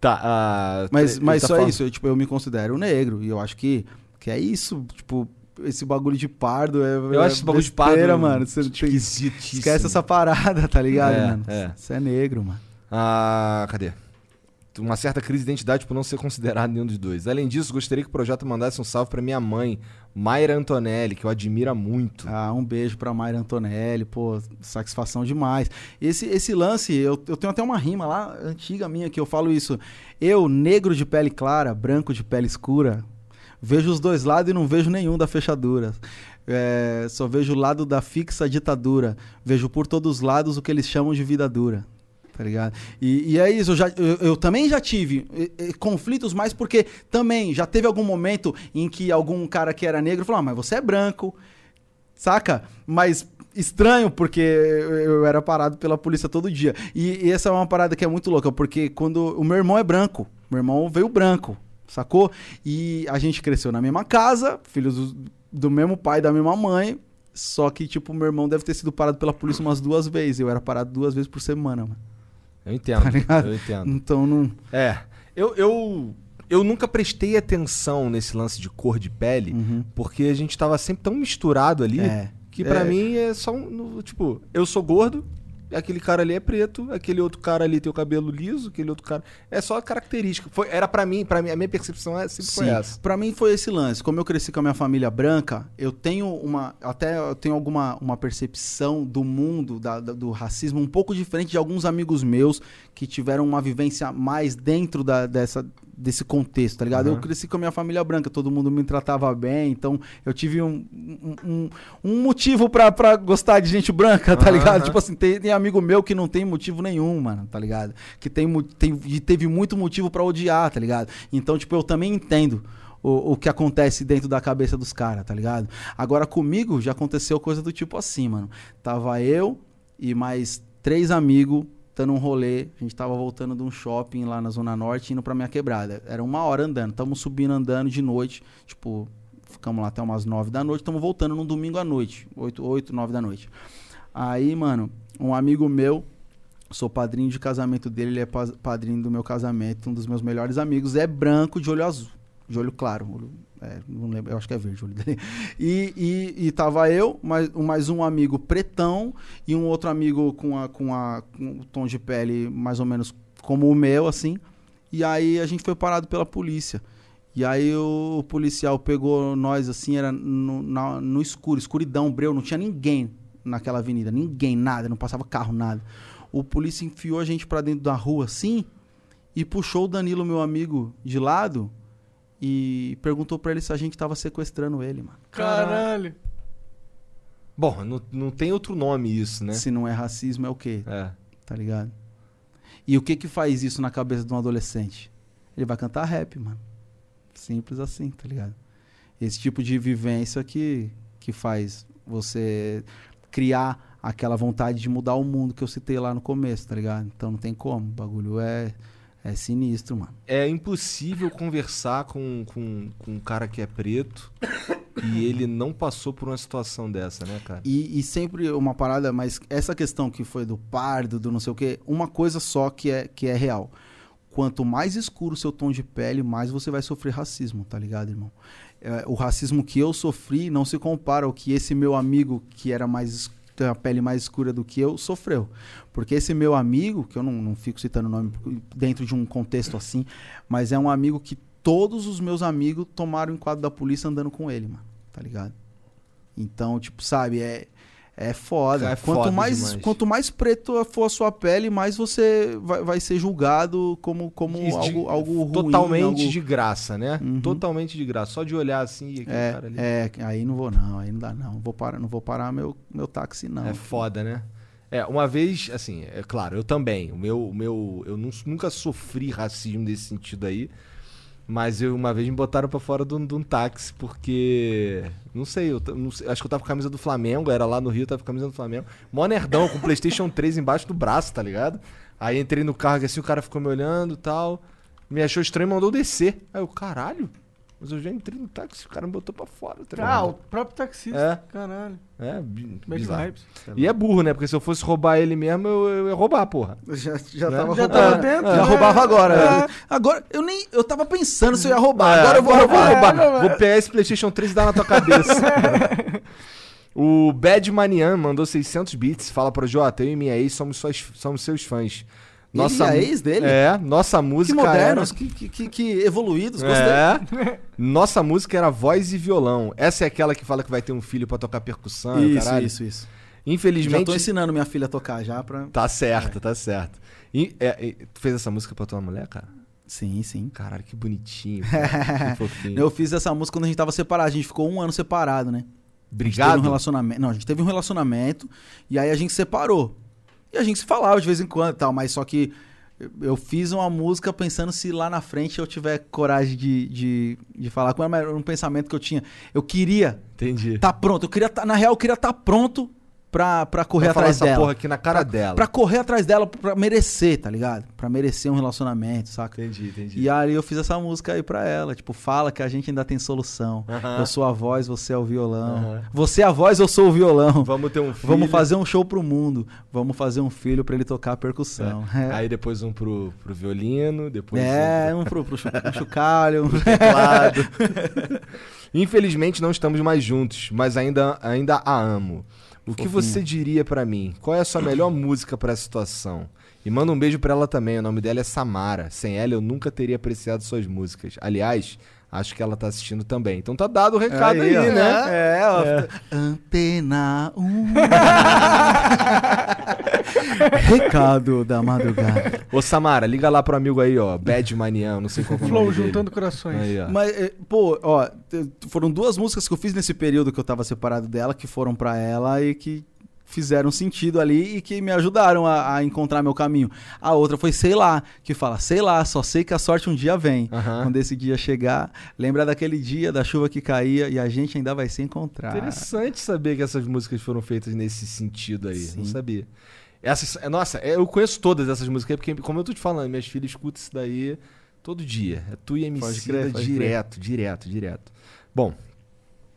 tá, ah, Mas, mas tá só falando- isso, eu, tipo, eu me considero negro. E eu acho que, que é isso. Tipo, esse bagulho de pardo é. Eu acho esse bagulho de pardo besteira, mano. Você tem- esquece essa parada, tá ligado, É, mano? é. Você é negro, mano. Ah, cadê? Uma certa crise de identidade por não ser considerado nenhum dos dois. Além disso, gostaria que o projeto mandasse um salve pra minha mãe, Mayra Antonelli, que eu admiro muito. Ah, um beijo pra Mayra Antonelli, pô, satisfação demais. Esse, esse lance, eu, eu tenho até uma rima lá, antiga minha, que eu falo isso. Eu, negro de pele clara, branco de pele escura, vejo os dois lados e não vejo nenhum da fechadura. É, só vejo o lado da fixa ditadura. Vejo por todos os lados o que eles chamam de vida dura. Tá ligado? E, e é isso, eu, já, eu, eu também já tive eh, eh, conflitos, mas porque também já teve algum momento em que algum cara que era negro falou: ah, mas você é branco, saca? Mas estranho, porque eu eu era parado pela polícia todo dia. E, e essa é uma parada que é muito louca, porque quando. O meu irmão é branco, meu irmão veio branco, sacou? E a gente cresceu na mesma casa, filhos do, do mesmo pai, da mesma mãe. Só que, tipo, meu irmão deve ter sido parado pela polícia umas duas vezes. Eu era parado duas vezes por semana, mano. Eu entendo, Tá ligado? eu entendo. Então não. É, eu, eu, eu nunca prestei atenção nesse lance de cor de pele, Uhum. porque a gente tava sempre tão misturado ali, É. que pra É. mim é só um, tipo, eu sou gordo, aquele cara ali é preto, aquele outro cara ali tem o cabelo liso, aquele outro cara. É só característica. Foi, era pra mim, para mim, a minha percepção é, sempre foi Sim, essa. pra mim foi esse lance. Como eu cresci com a minha família branca, eu tenho uma. Até eu tenho alguma uma percepção do mundo, da- da- do racismo, um pouco diferente de alguns amigos meus que tiveram uma vivência mais dentro da- dessa, desse contexto, tá ligado? Aham. Eu cresci com a minha família branca, todo mundo me tratava bem, então eu tive um, um, um- motivo pra, pra gostar de gente branca, tá Aham, ligado? Tipo assim, tem, tem amigo meu que não tem motivo nenhum, mano, tá ligado? Que tem, tem, e teve muito motivo pra odiar, tá ligado? Então, tipo, eu também entendo o, o que acontece dentro da cabeça dos caras, tá ligado? Agora, comigo já aconteceu coisa do tipo assim, mano. Tava eu e mais três amigos dando um rolê. A gente tava voltando de um shopping lá na Zona Norte, indo pra minha quebrada. Era uma hora andando. Tamo subindo andando de noite. Tipo, ficamos lá até umas nove da noite. Tamo voltando num domingo à noite. Oito, oito, nove da noite. Aí, mano, um amigo meu, sou padrinho de casamento dele, ele é pa- padrinho do meu casamento, um dos meus melhores amigos, é branco de olho azul, de olho claro. olho- é, não lembro, eu acho que é verde o olho dele. E, e, e tava eu, mais, mais um amigo pretão e um outro amigo com, a, com, a, com o tom de pele mais ou menos como o meu, assim. E aí a gente foi parado pela polícia. E aí o, policial pegou nós assim, era no, na- no escuro, escuridão, breu, não tinha ninguém naquela avenida, ninguém, nada, não passava carro, nada. O polícia enfiou a gente pra dentro da rua assim e puxou o Danilo, meu amigo, de lado e perguntou pra ele se a gente tava sequestrando ele, mano. Caralho. Bom, não, não tem outro nome isso, né? Se não é racismo, é o quê? É. Tá ligado? E o que que faz isso na cabeça de um adolescente? Ele vai cantar rap, mano. Simples assim, tá ligado? Esse tipo de vivência que, que faz você criar aquela vontade de mudar o mundo que eu citei lá no começo, tá ligado? Então não tem como. O bagulho é, é sinistro, mano. É impossível conversar com, com, com um cara que é preto e ele não passou por uma situação dessa, né, cara? E, e sempre uma parada, mas essa questão que foi do pardo, do não sei o quê, uma coisa só que é, que é real. Quanto mais escuro o seu tom de pele, mais você vai sofrer racismo, tá ligado, irmão? É, o racismo que eu sofri não se compara ao que esse meu amigo, que era mais es- tem a pele mais escura do que eu, sofreu. Porque esse meu amigo, que eu não, não fico citando o nome dentro de um contexto assim, mas é um amigo que todos os meus amigos tomaram enquadro da polícia andando com ele, mano. Tá ligado? Então, tipo, sabe, é, é foda. É quanto, foda mais, demais. quanto mais preto for a sua pele, mais você vai, vai ser julgado como, como de- algo, algo ruim. Totalmente algo... de graça, né? Uhum. Totalmente de graça. Só de olhar assim e aquele cara ali. É, é, aí não vou não, aí não dá não. Vou parar, não vou parar meu, meu táxi não. É foda, né? É, uma vez, assim, é claro, eu também. O meu, o meu, eu nu- nunca sofri racismo nesse sentido aí. Mas eu, uma vez me botaram pra fora de um, de um táxi, porque. Não sei, eu não sei, acho que eu tava com a camisa do Flamengo, era lá no Rio, tava com a camisa do Flamengo. Mó nerdão, com o PlayStation 3 embaixo do braço, tá ligado? Aí entrei no carro, assim, o cara ficou me olhando e tal. Me achou estranho e mandou descer. Aí eu, caralho, mas eu já entrei no táxi, o cara me botou pra fora, tá Ah, o próprio taxista. É. Caralho. É, bi- bizarro. E é burro, né? Porque se eu fosse roubar ele mesmo, eu, eu ia roubar, porra. Já, já Né? tava Já roubando. tava dentro, Já né? roubava agora. É. Agora, eu nem. Eu tava pensando se eu ia roubar. É, agora eu vou roubar. É, roubar. não, Vou é. pegar esse PlayStation 3 e dar na tua cabeça. o Bad Manian mandou 600 bits. Fala pro Jota, eu e minha ex somos, suas, somos seus fãs. Ele e a ex dele? É, nossa Que música modernos, era... que, que, que, que evoluídos. Gostei. É. Nossa música era voz e violão. Essa é aquela que fala que vai ter um filho pra tocar percussão, Isso, caralho. isso, isso. Já Infelizmente. tô ensinando minha filha a tocar já pra. Tá certo, tá certo. E, é, e- tu fez essa música pra tua mulher, cara? Sim, sim. Caralho, que bonitinho. cara. que fofinho. Eu fiz essa música quando a gente tava separado. A gente ficou um ano separado, né? A gente teve Obrigado. um relacionamento. Não, a gente teve um relacionamento e aí a gente separou. E a gente se falava de vez em quando e tal, mas só que eu- fiz uma música pensando se lá na frente eu tiver coragem de, de, de falar com ela, mas era um pensamento que eu tinha. Eu queria Entendi. tá pronto. Eu queria tá, na real, eu queria estar pronto pra, pra correr Pra atrás essa dela. porra aqui na cara dela. Pra correr atrás dela, pra merecer, tá ligado? Pra merecer um relacionamento, saca? Entendi, entendi. E aí eu fiz essa música aí pra ela, tipo, fala que a gente ainda tem solução. Aham. Eu sou a voz, você é o violão. Aham. Você é a voz, eu sou o violão. Vamos ter um filho. Vamos fazer um show pro mundo. Vamos fazer um filho pra ele tocar percussão. É. É, Aí depois um pro, pro violino, depois é um pro, pro pro chocalho. pro teclado. Infelizmente não estamos mais juntos, mas ainda, ainda a amo. O que você diria pra mim? Qual é a sua melhor música pra essa situação? E manda um beijo pra ela também. O nome dela é Samara. Sem ela eu nunca teria apreciado suas músicas. Aliás, acho que ela tá assistindo também. Então tá dado o recado aí, ó. né? É, ó. Antena 1. Recado da madrugada. Ô Samara, liga lá pro amigo aí, ó. Bad Manian, não sei qual que é o Flow nome dele. juntando corações. Aí, ó. Mas, eh, pô, ó, foram duas músicas que eu fiz nesse período que eu tava separado dela, que foram pra ela e que fizeram sentido ali e que me ajudaram a, a encontrar meu caminho. A outra foi Sei Lá, que fala, sei lá, só sei que a sorte um dia vem. Aham. Quando esse dia chegar, lembra daquele dia da chuva que caía e a gente ainda vai se encontrar. Interessante saber que essas músicas foram feitas nesse sentido aí. Não Sim. sabia. Essas, é, nossa, é, eu conheço todas essas músicas, porque, como eu tô te falando, minhas filhas escutam isso daí todo dia. É tu e MC crer, pode direto, direto, direto. Bom,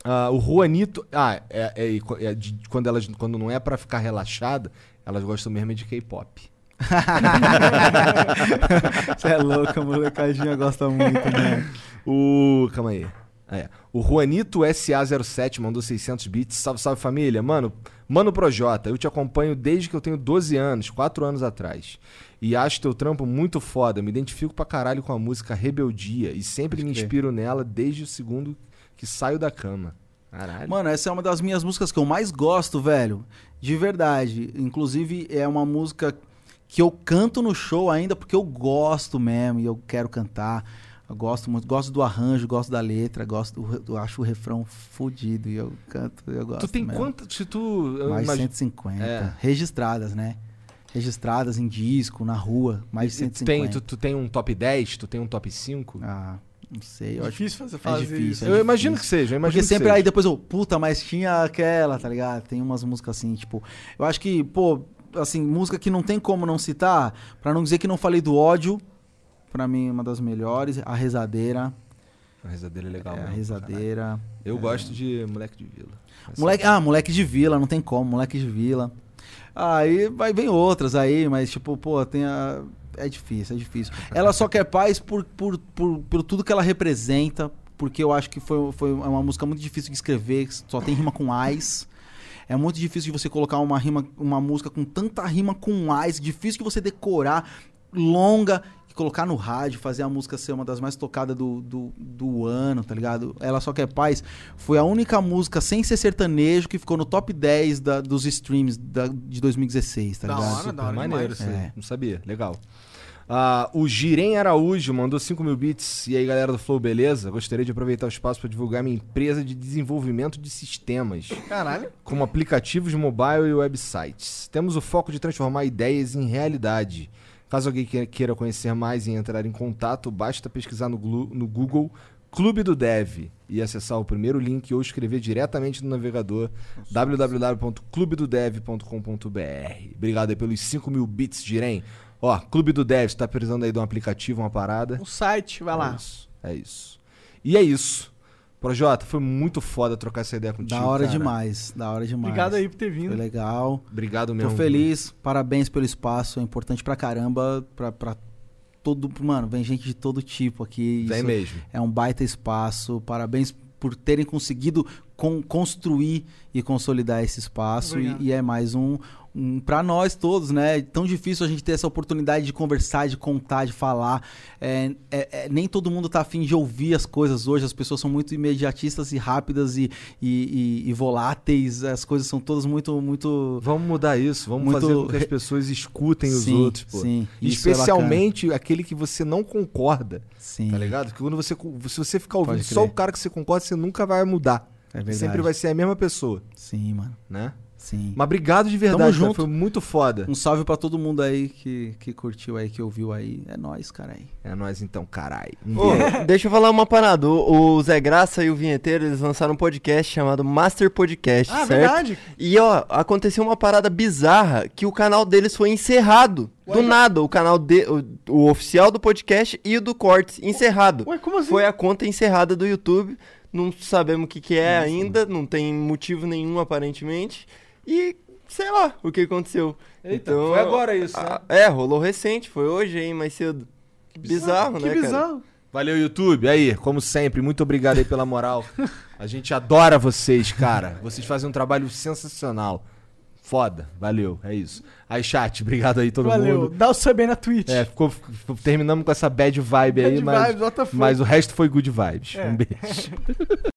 ah, o Juanito. Ah, é, é- é- de- quando, elas, quando não é pra ficar relaxada, elas gostam mesmo é de K-pop. Você é louco, a molecadinha gosta muito, né? O. Calma aí. Ah, é. O Juanito SA07 mandou 600 bits. Salve, salve família. Mano, mano Projota, eu te acompanho desde que eu tenho 12 anos, 4 anos atrás. E acho teu trampo muito foda. Me identifico pra caralho com a música Rebeldia e sempre me crer. inspiro nela desde o segundo que saio da cama. Caralho. Mano, essa é uma das minhas músicas que eu mais gosto, velho. De verdade. Inclusive, é uma música que eu canto no show ainda porque eu gosto mesmo e eu quero cantar. Eu gosto muito, gosto do arranjo, gosto da letra, gosto do, do- acho o refrão fodido e eu canto, eu gosto. tu tem mesmo. quantas. Se tu. eu Mais de imagino- 150. É. Registradas, né? Registradas em disco, na rua, mais de E tu 150. tem, tu, tu tem um top 10? Tu tem um top 5? Ah, não sei. Eu acho difícil fazer, é fazer difícil, isso. é eu imagino que seja, eu imagino Porque que sempre seja. aí depois eu, puta, mas tinha aquela, tá ligado? Tem umas músicas assim, tipo. Eu acho que, pô, assim, música que não tem como não citar, pra não dizer que não falei do ódio, pra mim, uma das melhores. A Rezadeira. A rezadeira é legal. é, a mesmo, Rezadeira. caralho. Eu gosto de Moleque de Vila. Essa- Moleque, ah, moleque de vila, não tem como, moleque de vila. Aí vai, vem outras aí, mas tipo, pô, tem a. É difícil, é difícil. Ela só quer paz por, por, por, por tudo que ela representa, porque eu acho que foi, foi uma música muito difícil de escrever, só tem rima com ais. É muito difícil de você colocar uma rima, uma música com tanta rima com ais, difícil de você decorar, longa, e colocar no rádio, fazer a música ser uma das mais tocadas do, do, do ano, tá ligado? Ela Só Quer Paz foi a única música sem ser sertanejo que ficou no top 10 da- dos streams da- de 2016, tá Da ligado? hora, da hora maneiro. É. Não sabia. Legal. Ah, o Girem Araújo mandou 5 mil bits. E aí, galera do Flow, beleza? Gostaria de aproveitar o espaço para divulgar minha empresa de desenvolvimento de sistemas, Caralho. como aplicativos mobile e websites. Temos o foco de transformar ideias em realidade. Caso alguém que- queira conhecer mais e entrar em contato, basta pesquisar no, no Google Clube do Dev e acessar o primeiro link ou escrever diretamente no navegador www.clubedodev.com.br. Obrigado aí pelos 5 mil bits, Girem. Ó, Clube do Dev, você tá precisando aí de um aplicativo, uma parada. O site, vai É lá. isso, é isso. E é isso. Projota, foi muito foda trocar essa ideia contigo. Da hora cara. demais, da hora demais. Obrigado aí por ter Foi vindo. legal. Obrigado Tô mesmo. feliz, parabéns pelo espaço, é importante pra caramba, pra, pra todo, mano, vem gente de todo tipo aqui. Vem isso mesmo. É um baita espaço, parabéns por terem conseguido con- construir e consolidar esse espaço e, e é mais um, um para nós todos, né? É tão difícil a gente ter essa oportunidade de conversar, de contar, de falar. É, é- é- nem todo mundo tá afim de ouvir as coisas hoje. As pessoas são muito imediatistas e rápidas e, e- e- e voláteis. As coisas são todas muito, muito Vamos mudar isso, vamos Muito fazer com que as pessoas escutem os Sim, outros, pô. sim. É Especialmente aquele que você não concorda, Sim, tá ligado? Que quando você, se você ficar ouvindo só o cara que você concorda, você nunca vai mudar. é verdade. Sempre vai ser a mesma pessoa, Sim, mano. né? Sim. Mas obrigado de verdade, Tamo cara, junto. foi muito foda. Um salve pra todo mundo aí que, que curtiu aí, que ouviu aí. É nóis, cara aí. É nóis então, carai. Beijo. deixa eu falar uma parada. O, o Zé Graça e o Vinheteiro, eles lançaram um podcast chamado Master Podcast, Ah, certo? verdade. E ó, aconteceu uma parada bizarra que o canal deles foi encerrado. do nada, o canal de, o, o oficial do podcast e o do Cortes encerrado. Ué, como assim? Foi a conta encerrada do YouTube. Não sabemos o que, que é ainda, não tem motivo nenhum aparentemente. E sei lá o que aconteceu. Eita, Então, foi agora isso, né? ah, É, rolou recente, foi hoje aí, mais cedo. Bizarro, que né, cara? bizarro. Valeu, YouTube. Aí, como sempre, muito obrigado aí pela moral. A gente adora vocês, cara. Vocês fazem um trabalho sensacional. Foda, valeu, é isso. Aí, chat, obrigado aí todo Valeu. mundo. Dá o sub aí na Twitch. É, ficou, ficou- terminamos com essa bad vibe aí, Bad mas, vibes, what the fuck. mas o resto foi good vibes. É. Um beijo.